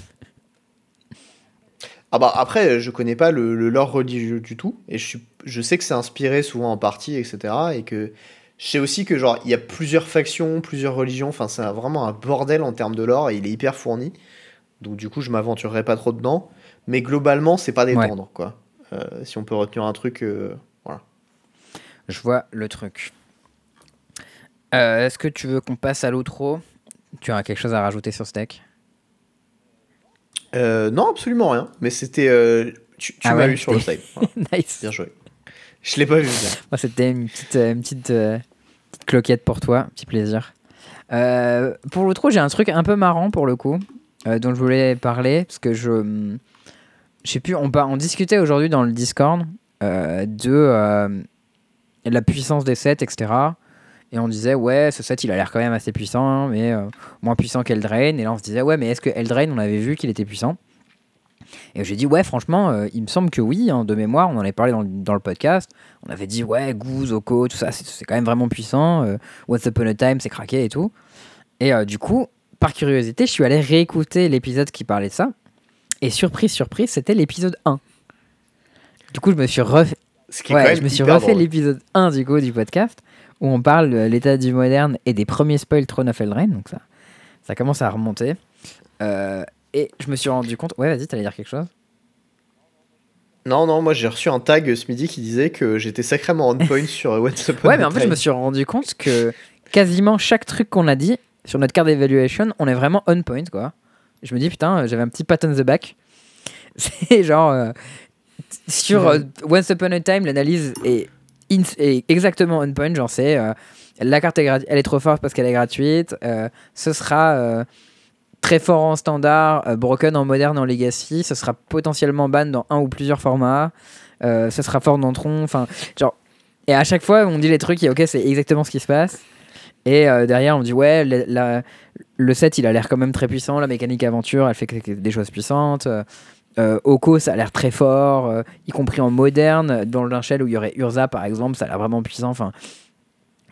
[SPEAKER 2] Ah bah après, je connais pas le, le lore religieux du tout, et je, suis, je sais que c'est inspiré souvent en partie, etc. Et que je sais aussi que genre il y a plusieurs factions, plusieurs religions. Enfin, c'est vraiment un bordel en termes de lore, et il est hyper fourni. Donc du coup, je m'aventurerai pas trop dedans. Mais globalement, c'est pas détendre, quoi. Euh, si on peut retenir un truc, euh, voilà.
[SPEAKER 1] Je vois le truc. Euh, Est-ce que tu veux qu'on passe à l'outro? Tu as quelque chose à rajouter sur ce deck
[SPEAKER 2] non, absolument rien. Mais c'était, tu, tu
[SPEAKER 1] Ah
[SPEAKER 2] m'as
[SPEAKER 1] ouais,
[SPEAKER 2] eu sur le side. <laughs> Voilà.
[SPEAKER 1] Nice.
[SPEAKER 2] Bien joué. Je l'ai pas vu. <laughs>
[SPEAKER 1] Moi, C'était une petite, une petite, euh, petite cloquette pour toi, petit plaisir. Euh, pour l'outro, j'ai un truc un peu marrant pour le coup, euh, dont je voulais parler, parce que je. Je sais plus, on, discutait aujourd'hui dans le Discord euh, de euh, la puissance des sets, etc. Et on disait, ouais, ce set il a l'air quand même assez puissant, mais euh, moins puissant qu'Eldraine. Et là on se disait, ouais, mais est-ce que Eldraine, on avait vu qu'il était puissant? Et j'ai dit, ouais, franchement, il me semble que oui, hein, de mémoire, on en avait parlé dans, le- podcast. On avait dit, ouais, Goose, Oko, tout ça, c'est- quand même vraiment puissant. euh, Once Upon a Time, c'est craqué et tout. Et du coup, par curiosité, je suis allé réécouter l'épisode qui parlait de ça. Et surprise, surprise, c'était l'épisode 1. Du coup, je me suis refait. Ouais, je me suis refait l'épisode 1 du coup du podcast où on parle de l'état du moderne et des premiers spoils Throne of Eldraine. Donc ça, ça commence à remonter. Euh, et je me suis rendu compte. Ouais, vas-y, t'allais dire quelque chose?
[SPEAKER 2] Non, non, moi j'ai reçu un tag ce midi qui disait que j'étais sacrément on point <laughs> sur What's Upon
[SPEAKER 1] Ouais, mais en fait, je me suis rendu compte que quasiment chaque truc qu'on a dit sur notre carte d'évaluation, on est vraiment on point, quoi. Je me dis, putain, j'avais un petit pat on the back. <laughs> C'est genre. euh, sur euh, Once Upon a Time, l'analyse est, exactement on point. Genre, c'est. euh, la carte est elle est trop forte parce qu'elle est gratuite. ce sera. Très fort en standard, broken en moderne en legacy, ce sera potentiellement ban dans un ou plusieurs formats, ce sera fort dans Tron, enfin, genre, et à chaque fois, on dit les trucs, et ok, c'est exactement ce qui se passe. Et euh, derrière, on dit, ouais, le, la- le set, il a l'air quand même très puissant. La mécanique aventure, elle fait des choses puissantes. Euh, euh, Oko, ça a l'air très fort, euh, y compris en moderne. Dans le Shell où il y aurait Urza, par exemple, ça a l'air vraiment puissant. Enfin,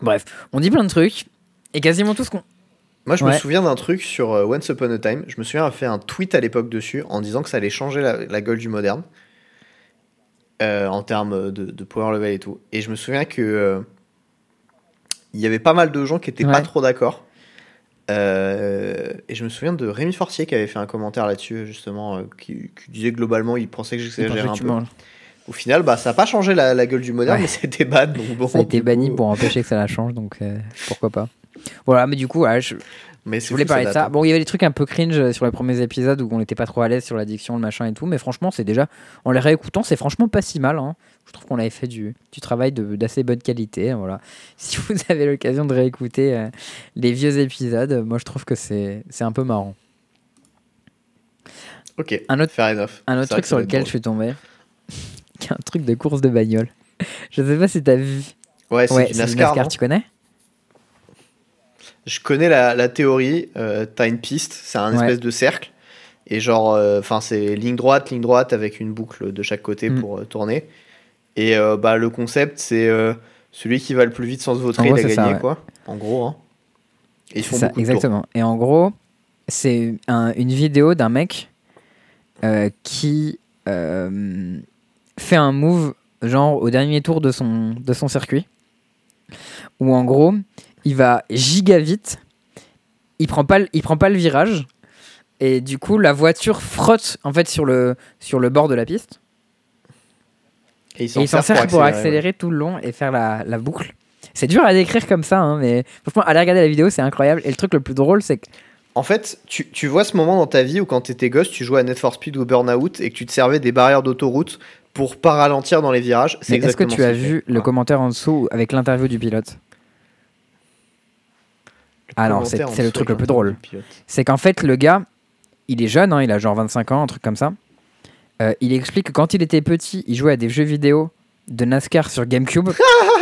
[SPEAKER 1] bref, on dit plein de trucs. Et quasiment tout ce qu'on.
[SPEAKER 2] Moi, je
[SPEAKER 1] Ouais.
[SPEAKER 2] me souviens d'un truc sur Once Upon a Time. Je me souviens avoir fait un tweet à l'époque dessus en disant que ça allait changer la, la gueule du moderne euh, en termes de, de power level et tout. Et je me souviens que il y avait pas mal de gens qui étaient pas trop d'accord. Euh, et je me souviens de Rémi Fortier qui avait fait un commentaire là-dessus justement, euh, qui, qui disait globalement il pensait que j'exagérais un peu.
[SPEAKER 1] manges.
[SPEAKER 2] Au final, bah ça a pas changé la, la gueule du moderne,
[SPEAKER 1] Ouais.
[SPEAKER 2] mais c'était. Donc bon,
[SPEAKER 1] Ça a été banni pour empêcher que ça la change, donc euh, pourquoi pas. Voilà, mais du coup, ouais, je,
[SPEAKER 2] Mais
[SPEAKER 1] Je voulais
[SPEAKER 2] fou,
[SPEAKER 1] parler de ça.
[SPEAKER 2] hein.
[SPEAKER 1] Bon, il y avait des trucs un peu cringe euh, sur les premiers épisodes où on n'était pas trop à l'aise sur l'addiction, le machin et tout, mais franchement, c'est déjà, en les réécoutant, c'est franchement pas si mal. hein. Je trouve qu'on avait fait du, du travail d'assez bonne qualité. hein, Voilà. <laughs> Si vous avez l'occasion de réécouter euh, les vieux épisodes, moi je trouve que c'est un peu marrant.
[SPEAKER 2] Ok,
[SPEAKER 1] Un autre-
[SPEAKER 2] fair enough.
[SPEAKER 1] Un autre truc sur lequel je suis tombé, <laughs> un truc de course de bagnole. <laughs> Je sais pas si t'as vu.
[SPEAKER 2] Ouais, c'est
[SPEAKER 1] Ouais,
[SPEAKER 2] du NASCAR.
[SPEAKER 1] Tu connais?
[SPEAKER 2] Je connais la, la théorie. Euh, T'as une piste, c'est un
[SPEAKER 1] Ouais.
[SPEAKER 2] espèce de cercle. Et genre, enfin, c'est ligne droite, ligne droite avec une boucle de chaque côté
[SPEAKER 1] Mm.
[SPEAKER 2] pour euh, tourner. Et euh, bah, le concept, c'est euh, celui qui va le plus vite sans se vautrer, il a
[SPEAKER 1] c'est
[SPEAKER 2] gagné,
[SPEAKER 1] ça, ouais.
[SPEAKER 2] quoi? En gros, hein. Et ils font
[SPEAKER 1] ça, exactement. Et en gros, c'est un- une vidéo d'un mec euh, qui euh, fait un move genre au dernier tour de son, de son circuit. Où en gros, il va giga vite, il prend pas, le- il prend pas le virage, et du coup la voiture frotte en fait sur le, sur le bord de la piste.
[SPEAKER 2] Et il s'en sert
[SPEAKER 1] pour
[SPEAKER 2] ouais.
[SPEAKER 1] accélérer tout le long et faire la, la boucle. C'est dur à décrire comme ça, hein, mais franchement, allez regarder la vidéo, c'est incroyable. Et le truc le plus drôle, c'est que
[SPEAKER 2] En fait, tu, tu vois ce moment dans ta vie où quand t'étais gosse, tu jouais à Net for Speed ou Burnout et que tu te servais des barrières d'autoroute pour pas ralentir dans les virages? C'est
[SPEAKER 1] est-ce que tu as
[SPEAKER 2] fait.
[SPEAKER 1] vu le commentaire en dessous avec l'interview du pilote? Alors, c'est le truc le plus drôle. C'est qu'en fait, le gars, il est jeune, hein, il a genre 25 ans, un truc comme ça. Euh, il explique que quand il était petit, il jouait à des jeux vidéo de NASCAR sur GameCube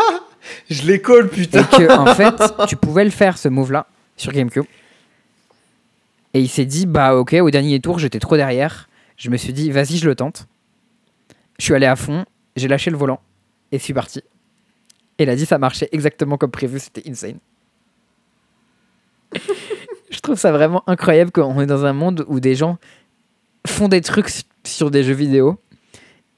[SPEAKER 1] <laughs>
[SPEAKER 2] Je les colle,
[SPEAKER 1] et
[SPEAKER 2] putain.
[SPEAKER 1] que en fait, tu pouvais le faire ce move-là sur GameCube. Et il s'est dit, bah ok, au dernier tour, j'étais trop derrière. Je me suis dit, vas-y, je le tente. Je suis allé à fond, j'ai lâché le volant et je suis parti. Et il a dit, ça marchait exactement comme prévu, c'était insane. Je trouve ça vraiment incroyable qu'on est dans un monde où des gens font des trucs sur des jeux vidéo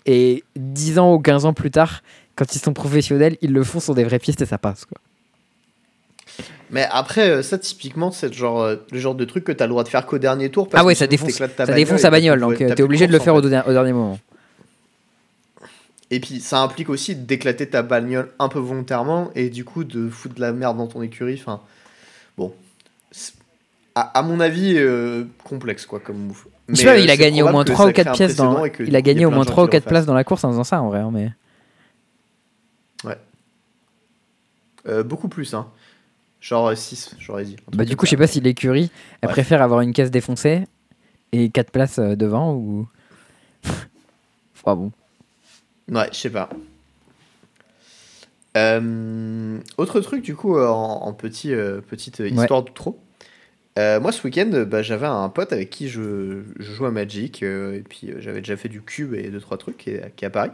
[SPEAKER 1] et 10 ans ou 15 ans plus tard, quand ils sont professionnels, ils le font sur des vraies pistes et ça passe. Quoi.
[SPEAKER 2] Mais après, euh, ça, typiquement, c'est genre, euh, le genre de truc que tu as le droit de faire qu'au dernier tour.
[SPEAKER 1] ah ouais, ça défonce, ça défonce sa bagnole, donc tu es obligé de le faire au, dernier moment.
[SPEAKER 2] Et puis, ça implique aussi d'éclater ta bagnole un peu volontairement et du coup de foutre de la merde dans ton écurie. Enfin, bon. À, mon avis, euh, complexe, quoi, comme move.
[SPEAKER 1] Mais, sais pas, il a gagné au moins 3 ou 4 pièces dans... Il a gagné au moins 3 ou 4 places dans la course en faisant ça, en vrai. Hein, mais...
[SPEAKER 2] Ouais. beaucoup plus, hein. Genre 6, euh, j'aurais dit.
[SPEAKER 1] Bah, du coup, je sais pas si l'écurie, elle préfère avoir une caisse défoncée et 4 places euh, devant ou. <laughs> ah bon.
[SPEAKER 2] Ouais, je sais pas. Euh, autre truc, du coup, en, petit, petite histoire de trop. Moi, ce week-end, bah, j'avais un pote avec qui je, joue à Magic, et puis j'avais déjà fait du cube et 2-3 trucs qui, est à Paris.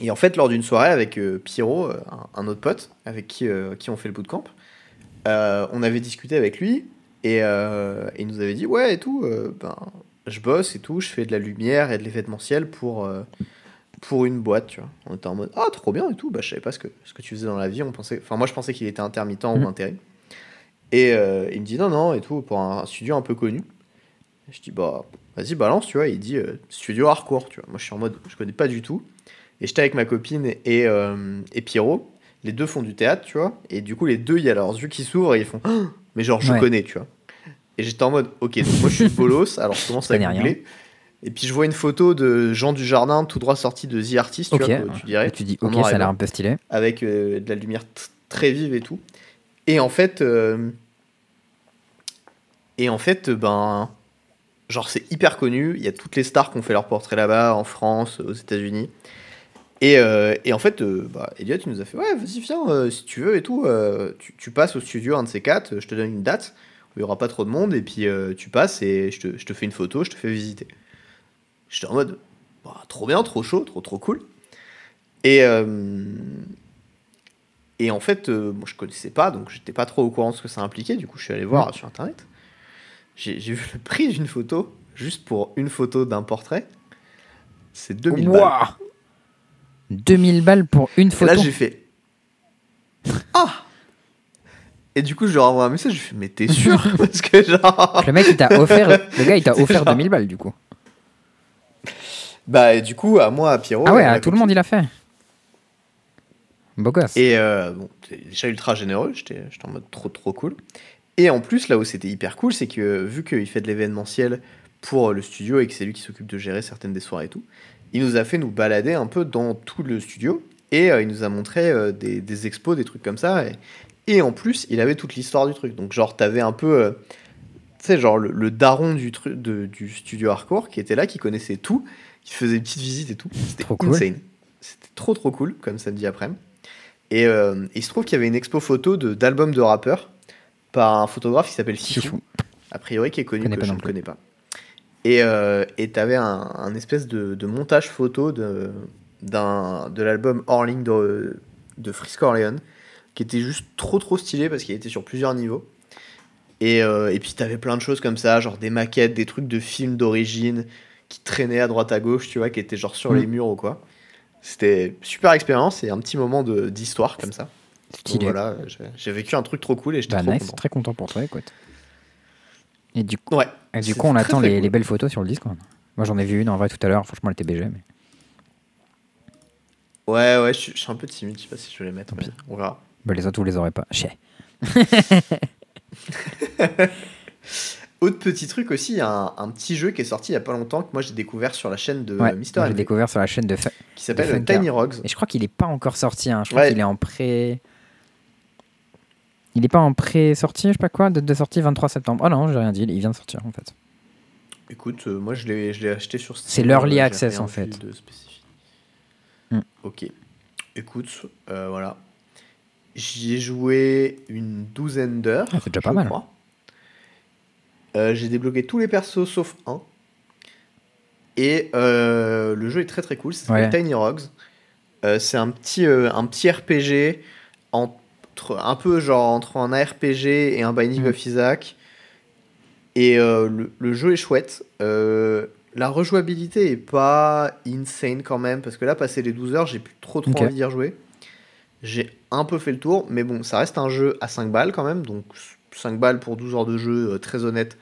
[SPEAKER 2] Et en fait, lors d'une soirée avec euh, Pierrot, euh, un, autre pote, avec qui, euh, qui on fait le bootcamp, on avait discuté avec lui et, il nous avait dit Ouais, et tout, ben, je bosse et tout, je fais de la lumière et de l'événementiel pour, pour une boîte, tu vois. On était en mode Ah, trop bien et tout, bah, je savais pas ce que, ce que tu faisais dans la vie. On pensait, enfin, moi, je pensais qu'il était intermittent ou mmh. intérim. Et il me dit Non, non, et tout, pour un, studio un peu connu. je dis Bah, vas-y, balance, tu vois. Il dit Studio hardcore, tu vois. Moi, je suis en mode Je connais pas du tout. Et j'étais avec ma copine et, euh, et Pierrot. Les deux font du théâtre, tu vois. Et du coup, les deux, il y a leurs yeux qui s'ouvrent et ils font <gasps> Mais genre, je connais, tu vois. Et j'étais en mode Ok, moi je suis bolos, <laughs> alors je commence à googler. Et puis je vois une photo de Jean du Jardin, tout droit sorti de The Artist, tu, vois, tu dirais. Et
[SPEAKER 1] tu dis Ok, ça a l'air un peu stylé.
[SPEAKER 2] Avec euh, de la lumière très vive et tout. Et en fait. Euh, et en fait, ben. Genre, c'est hyper connu. Il y a toutes les stars qui ont fait leur portrait là-bas, en France, aux États-Unis. Et, euh, et, en fait, euh, bah, nous a fait Ouais, vas-y, viens, euh, si tu veux et tout. Tu, tu, passes au studio, un de ces quatre, je te donne une date où il n'y aura pas trop de monde, et puis tu passes et je te, je te, fais une photo, je te fais visiter. J'étais en mode bah, Trop bien, trop chaud, trop, trop cool. Et, et en fait, moi, je connaissais pas, donc j'étais pas trop au courant de ce que ça impliquait. Du coup, je suis allé voir sur internet. J'ai vu le prix d'une photo, juste pour une photo d'un portrait. C'est 2000 balles.
[SPEAKER 1] 2000 balles pour une photo.
[SPEAKER 2] Et là, j'ai fait. Ah Et du coup, je lui renvoie un message, je fais, mais t'es sûr? <laughs> Parce que genre.
[SPEAKER 1] Le mec, il t'a offert. <laughs> Le gars, il t'a offert 2000 balles, du coup.
[SPEAKER 2] Bah, du coup, à moi, à Pierrot.
[SPEAKER 1] Ah ouais, à tout le monde, il a fait. Beau gosse.
[SPEAKER 2] Et euh, bon, déjà ultra généreux, j'étais en mode trop, trop cool. Et en plus, là où c'était hyper cool, c'est que vu qu'il fait de l'événementiel pour le studio et que c'est lui qui s'occupe de gérer certaines des soirées et tout, il nous a fait nous balader un peu dans tout le studio et euh, il nous a montré euh, des, expos, des trucs comme ça. Et, en plus, il avait toute l'histoire du truc. Donc, genre, t'avais un peu, euh, tu sais, genre le, daron du, truc du studio hardcore qui était là, qui connaissait tout, qui faisait une petite visite et tout. C'était insane. C'était trop, trop cool comme samedi après-midi. Et, il se trouve qu'il y avait une expo photo d'albums de, rappeurs par un photographe qui s'appelle Fifou, a priori qui est connu, que je ne connais pas. Et euh, tu avais un, espèce de, montage photo de, de l'album Orling de, de Frisk Orleans, qui était juste trop trop stylé parce qu'il était sur plusieurs niveaux. Et, euh, et puis avais plein de choses comme ça, genre des maquettes, des trucs de films d'origine qui traînaient à droite à gauche, tu vois, qui étaient genre sur mm. les murs ou quoi. C'était super expérience et un petit moment d'histoire comme ça. Voilà, j'ai vécu un truc trop cool et j'étais bah, trop content.
[SPEAKER 1] Très content pour toi, écoute. Et du coup, ouais, et du coup on attend les, belles photos sur le disque. Moi j'en ai vu une en vrai tout à l'heure, franchement elle était BG. Mais...
[SPEAKER 2] Ouais, ouais, je suis, un peu timide, je sais pas si je vais les mettre, mais on verra.
[SPEAKER 1] Bah, les autres vous les aurez pas. Chier. <laughs> <laughs>
[SPEAKER 2] Autre petit truc aussi, il y a un, petit jeu qui est sorti il y a pas longtemps que moi j'ai découvert sur la chaîne de
[SPEAKER 1] ouais, Mister J'ai découvert sur la chaîne de
[SPEAKER 2] qui s'appelle Tiny Rocks.
[SPEAKER 1] Et je crois qu'il est pas encore sorti, hein. je crois qu'il est en pré. Il n'est pas en pré-sortie, je sais pas quoi, date de sortie 23 septembre. Oh non, j'ai rien dit, il vient de sortir en fait.
[SPEAKER 2] Écoute, euh, moi je l'ai acheté sur
[SPEAKER 1] Steam. C'est l'early euh, access en fait.
[SPEAKER 2] Hmm. Ok. Écoute, euh, voilà. J'y ai joué une douzaine d'heures.
[SPEAKER 1] Ah, c'est déjà pas mal.
[SPEAKER 2] Euh, j'ai débloqué tous les persos sauf un. Et euh, le jeu est très très cool.
[SPEAKER 1] Ouais.
[SPEAKER 2] Tiny Rogues. Euh, c'est un petit, un petit RPG entre, un peu genre entre un ARPG et un Binding
[SPEAKER 1] Mm.
[SPEAKER 2] of Isaac. Et le, le jeu est chouette. La rejouabilité est pas insane quand même, parce que là, passé les 12 heures, j'ai plus trop trop envie d'y rejouer. J'ai un peu fait le tour, mais bon, ça reste un jeu à 5 balles quand même, donc 5 balles pour 12 heures de jeu, euh, très honnête.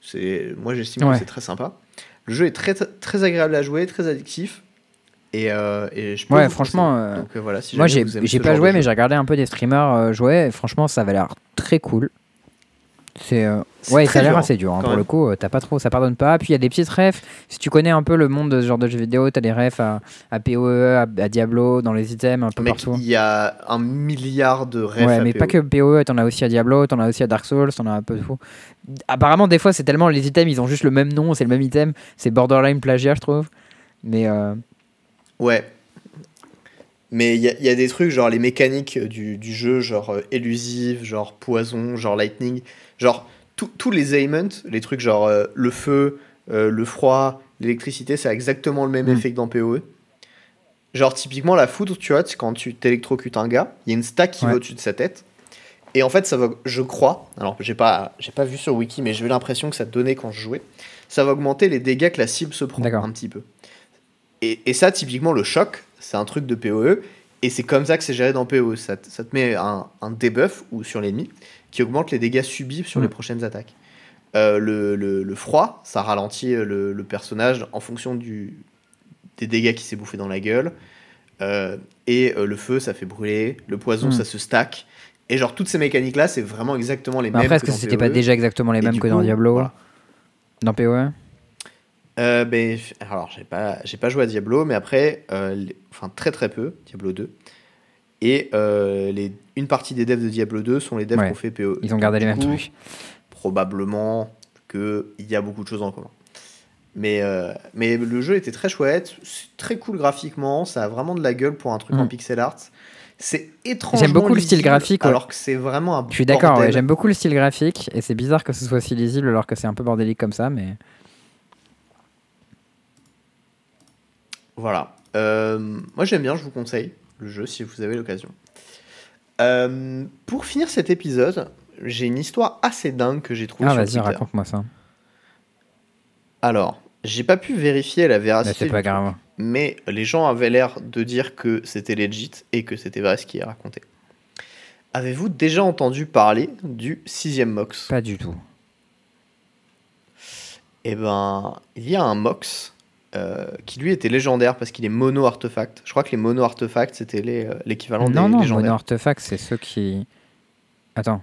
[SPEAKER 2] C'est, moi j'estime
[SPEAKER 1] Ouais.
[SPEAKER 2] que c'est très sympa. Le jeu est très très agréable à jouer, très addictif. Et, euh, et je peux
[SPEAKER 1] Ouais, franchement, euh,
[SPEAKER 2] Donc, euh, voilà, si
[SPEAKER 1] Moi, j'ai pas joué, mais j'ai regardé un peu des streamers jouer. Et franchement, ça avait l'air très cool. C'est euh, ouais, ça a l'air assez dur. hein, pour
[SPEAKER 2] même.
[SPEAKER 1] le coup, euh, t'as pas trop, ça pardonne pas. Puis il y a des petites refs. Si tu connais un peu le monde de ce genre de jeux vidéo, t'as des refs à, à PoE, à, à Diablo, dans les items, un peu
[SPEAKER 2] Mec,
[SPEAKER 1] partout.
[SPEAKER 2] il y a un milliard de refs
[SPEAKER 1] Ouais,
[SPEAKER 2] à
[SPEAKER 1] mais pas que PoE, t'en as aussi à Diablo, t'en as aussi à Dark Souls, t'en as un peu tout. Apparemment, des fois, c'est tellement les items, ils ont juste le même nom, c'est le même item, c'est borderline plagiat, je trouve. Mais euh,
[SPEAKER 2] Ouais. Mais il y, a- il y a des trucs, genre les mécaniques du, du jeu, genre euh, élusive, genre poison, genre lightning, genre tous les ailments, les trucs genre euh, le feu, euh, le froid, l'électricité, ça a exactement le même
[SPEAKER 1] Mm.
[SPEAKER 2] effet que dans PoE. Genre typiquement la foudre, tu vois, c'est quand tu t'électrocutes un gars, il y a une stack qui
[SPEAKER 1] Ouais.
[SPEAKER 2] va au-dessus de sa tête. Et en fait, ça va, je crois, alors j'ai pas, j'ai pas vu sur Wiki, mais j'ai eu l'impression que ça donnait quand je jouais, ça va augmenter les dégâts que la cible se prend un petit peu. Et, et ça, typiquement, le choc, c'est un truc de PoE, et c'est comme ça que c'est géré dans PoE. Ça, te- ça te met un, un debuff ou sur l'ennemi qui augmente les dégâts subis sur les prochaines attaques. Euh, le, le- le froid, ça ralentit euh, le, le personnage en fonction du, des dégâts qui s'est bouffé dans la gueule. Euh, et euh, le feu, ça fait brûler. Le poison,
[SPEAKER 1] Mm.
[SPEAKER 2] ça se stack. Et genre, toutes ces mécaniques-là, c'est vraiment exactement les
[SPEAKER 1] mais
[SPEAKER 2] mêmes.
[SPEAKER 1] après, est-ce que c'était pas
[SPEAKER 2] PoE.
[SPEAKER 1] déjà exactement les mêmes que dans Diablo
[SPEAKER 2] voilà.
[SPEAKER 1] Dans PoE
[SPEAKER 2] Euh, ben, alors, j'ai pas, j'ai pas joué à Diablo, mais après, euh, les- enfin très très peu, Diablo 2. Et euh, les, une partie des devs de Diablo 2 sont les devs
[SPEAKER 1] Ouais.
[SPEAKER 2] qui ont fait PoE.
[SPEAKER 1] Ils ont gardé les mêmes trucs.
[SPEAKER 2] Probablement qu'il y a beaucoup de choses en commun. Mais, euh, mais le jeu était très chouette, très cool graphiquement, ça a vraiment de la gueule pour un truc
[SPEAKER 1] Mm.
[SPEAKER 2] en pixel art. C'est étrange.
[SPEAKER 1] J'aime beaucoup le style graphique, ouais.
[SPEAKER 2] Alors que c'est vraiment un
[SPEAKER 1] Je suis d'accord, ouais, j'aime beaucoup le style graphique et c'est bizarre que ce soit si lisible alors que c'est un peu bordélique comme ça, mais
[SPEAKER 2] Voilà. Euh, moi j'aime bien, je vous conseille le jeu si vous avez l'occasion. Euh, pour finir cet épisode, j'ai une histoire assez dingue que j'ai trouvée
[SPEAKER 1] ah
[SPEAKER 2] sur
[SPEAKER 1] vas-y
[SPEAKER 2] Twitter.
[SPEAKER 1] raconte-moi ça.
[SPEAKER 2] Alors, j'ai pas pu vérifier la
[SPEAKER 1] Bah,
[SPEAKER 2] véracité,
[SPEAKER 1] c'est pas
[SPEAKER 2] truc,
[SPEAKER 1] grave.
[SPEAKER 2] mais les gens avaient l'air de dire que c'était legit et que c'était vrai ce qui est raconté. Avez-vous déjà entendu parler du sixième Mox?
[SPEAKER 1] Pas du tout.
[SPEAKER 2] Eh ben, il y a un Mox euh, qui lui était légendaire parce qu'il est mono artefact. Je crois que les mono artefacts c'était euh, l'équivalent
[SPEAKER 1] Non
[SPEAKER 2] des
[SPEAKER 1] non,
[SPEAKER 2] légendaires.
[SPEAKER 1] mono artefact c'est ceux qui. Attends.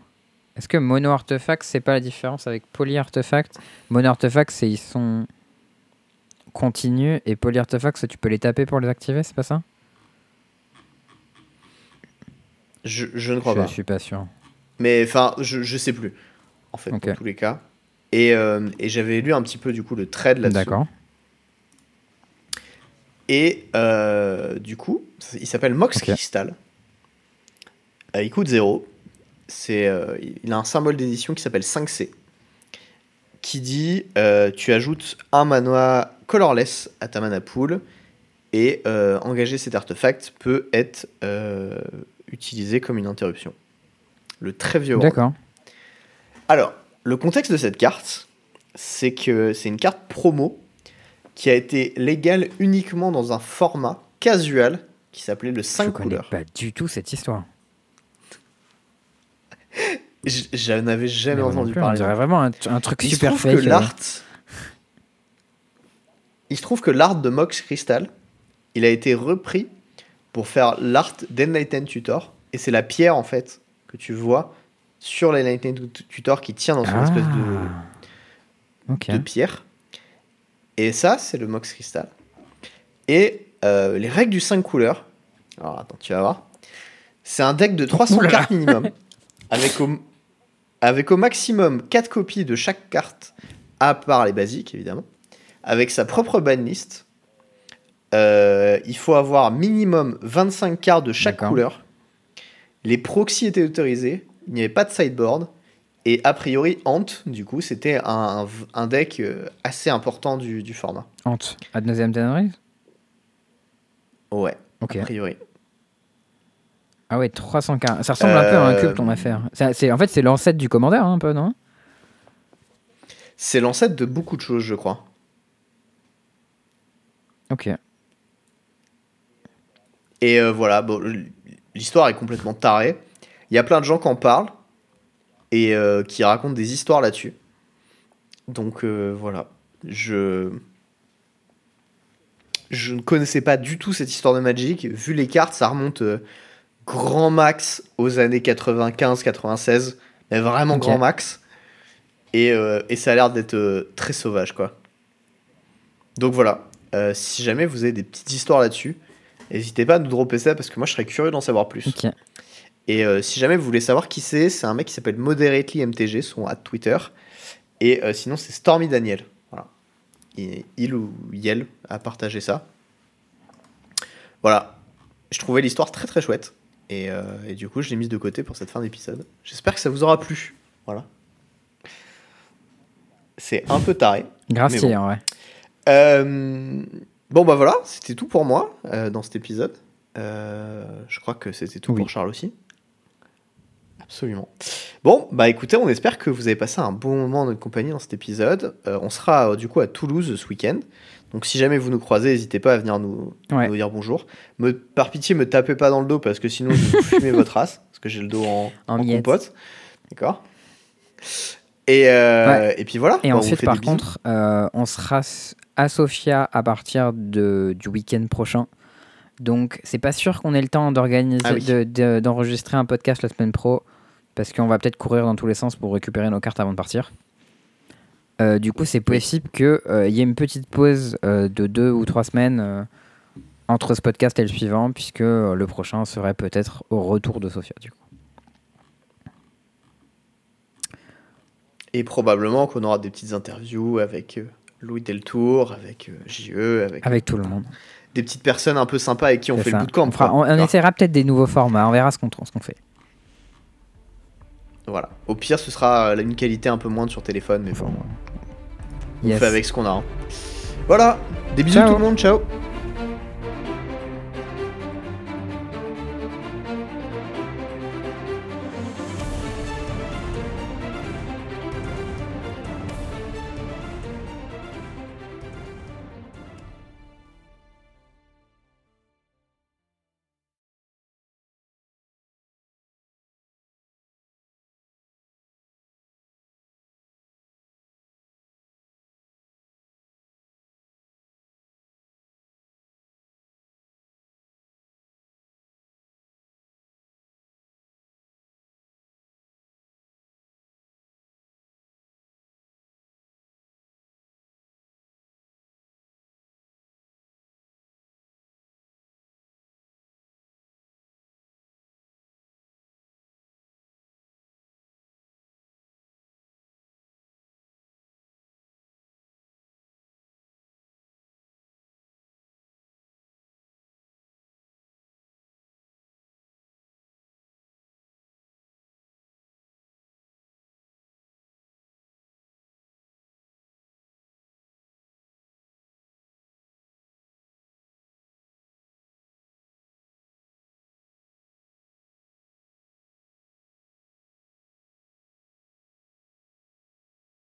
[SPEAKER 1] Est-ce que mono artefact c'est pas la différence avec poly artefact Mono artefact c'est ils sont continus et poly artefact c'est tu peux les taper pour les activer, c'est pas ça?
[SPEAKER 2] Je, je ne crois
[SPEAKER 1] Je
[SPEAKER 2] pas.
[SPEAKER 1] suis pas sûr.
[SPEAKER 2] Mais enfin, je, je sais plus, en fait,
[SPEAKER 1] Ok.
[SPEAKER 2] pour tous les cas. Et, euh, et j'avais lu un petit peu, du coup, le trade là-dessus.
[SPEAKER 1] D'accord.
[SPEAKER 2] Et euh, du coup, il s'appelle Mox. Crystal. Euh, il coûte 0. C'est, euh, il a un symbole d'édition qui s'appelle 5C. Qui dit tu ajoutes un mana colorless à ta mana pool. Et engager cet artefact peut être utilisé comme une interruption. Le très vieux.
[SPEAKER 1] D'accord.
[SPEAKER 2] Alors, le contexte de cette carte, c'est que c'est une carte promo qui a été légale uniquement dans un format casual qui s'appelait le
[SPEAKER 1] Je
[SPEAKER 2] 5
[SPEAKER 1] connais
[SPEAKER 2] couleurs.
[SPEAKER 1] pas du tout cette histoire. <laughs>
[SPEAKER 2] Je n'avais jamais
[SPEAKER 1] Mais
[SPEAKER 2] entendu
[SPEAKER 1] plus, On
[SPEAKER 2] parler.
[SPEAKER 1] dirait vraiment un, un truc
[SPEAKER 2] Il
[SPEAKER 1] super fake.
[SPEAKER 2] que
[SPEAKER 1] euh.
[SPEAKER 2] l'art. Il se trouve que l'art de Mox Crystal, il a été repris pour faire l'art d'Enlightened Tutor. Et c'est la pierre, en fait, que tu vois sur l'Enlightened Tutor qui tient dans son espèce de,
[SPEAKER 1] Ah. Ok.
[SPEAKER 2] de pierre. Et ça, c'est le Mox Crystal. Et euh, les règles du 5 couleurs. Alors attends, tu vas voir. C'est un deck de 300
[SPEAKER 1] Oula.
[SPEAKER 2] cartes minimum. <laughs> Avec au, avec au maximum 4 copies de chaque carte, à part les basiques évidemment. Avec sa propre banlist. Euh, il faut avoir minimum 25 cartes de chaque couleur. Les proxys étaient autorisés. Il n'y avait pas de sideboard. Et a priori, Ant, du coup, c'était un, un deck euh, assez important du, du format.
[SPEAKER 1] Ant, Ad nauseam
[SPEAKER 2] Ouais,
[SPEAKER 1] Ok.
[SPEAKER 2] a priori.
[SPEAKER 1] Ah ouais, 340. Ça ressemble un peu à un
[SPEAKER 2] Euh,
[SPEAKER 1] cube ton affaire. Ça, c'est- en fait, c'est l'ancêtre du Commander, hein, un peu, non?
[SPEAKER 2] C'est l'ancêtre de beaucoup de choses, je crois.
[SPEAKER 1] Ok.
[SPEAKER 2] Et euh, voilà, bon, l'histoire est complètement tarée. Il y a plein de gens qui en parlent et euh, qui racontent des histoires là-dessus. Donc euh, voilà, je je ne connaissais pas du tout cette histoire de Magic. Vu les cartes, ça remonte euh, grand max aux années 95-96, mais vraiment grand max. Et, et ça a l'air d'être très sauvage, quoi. Donc voilà, si jamais vous avez des petites histoires là-dessus, n'hésitez pas à nous dropper ça parce que moi je serais curieux d'en savoir plus. Et euh, si jamais vous voulez savoir qui c'est, c'est un mec qui s'appelle Moderately MTG, son à Twitter. Et euh, sinon, c'est Stormy Daniel. Voilà. Il ou Yel a partagé ça. Voilà. Je trouvais l'histoire très très chouette. Et, euh, et du coup, je l'ai mise de côté pour cette fin d'épisode. J'espère que ça vous aura plu. Voilà. C'est un peu taré.
[SPEAKER 1] Grave
[SPEAKER 2] bon.
[SPEAKER 1] vrai.
[SPEAKER 2] Euh, bon, bah voilà, c'était tout pour moi dans cet épisode. Je crois que c'était tout
[SPEAKER 1] Oui.
[SPEAKER 2] pour Charles aussi. Absolument. Bon, bah écoutez, on espère que vous avez passé un bon moment de notre compagnie dans cet épisode. Euh, on sera euh, du coup à Toulouse ce week-end. Donc si jamais vous nous croisez, n'hésitez pas à venir nous,
[SPEAKER 1] Ouais.
[SPEAKER 2] nous dire bonjour. Me, par pitié, me tapez pas dans le dos parce que sinon je vais vous fumer <laughs> votre race. Parce que j'ai le dos en,
[SPEAKER 1] En
[SPEAKER 2] en compote. D'accord et, euh, et puis voilà.
[SPEAKER 1] Et
[SPEAKER 2] Bah,
[SPEAKER 1] ensuite, par contre, on sera à Sofia à partir de, du week-end prochain. Donc, c'est pas sûr qu'on ait le temps d'organiser,
[SPEAKER 2] Ah oui.
[SPEAKER 1] de- de- d'enregistrer un podcast la semaine pro, parce qu'on va peut-être courir dans tous les sens pour récupérer nos cartes avant de partir. Euh, du coup, c'est possible qu'il y ait une petite pause euh, de deux ou trois semaines euh, entre ce podcast et le suivant, puisque euh, le prochain serait peut-être au retour de Sofia. Du coup.
[SPEAKER 2] Et probablement qu'on aura des petites interviews avec euh, Louis Deltour, avec euh, JE, avec,
[SPEAKER 1] Avec tout le monde.
[SPEAKER 2] des petites personnes un peu sympas avec qui on fait
[SPEAKER 1] ça.
[SPEAKER 2] le bootcamp.
[SPEAKER 1] On, fera- on- essaiera peut-être des nouveaux formats, on verra ce qu'on ce qu'on fait.
[SPEAKER 2] Voilà. Au pire, ce sera euh, une qualité un peu moindre sur téléphone, mais bon, on
[SPEAKER 1] Yes.
[SPEAKER 2] fait avec ce qu'on a. hein. Voilà. Des bisous
[SPEAKER 1] Ciao.
[SPEAKER 2] tout le monde. Ciao.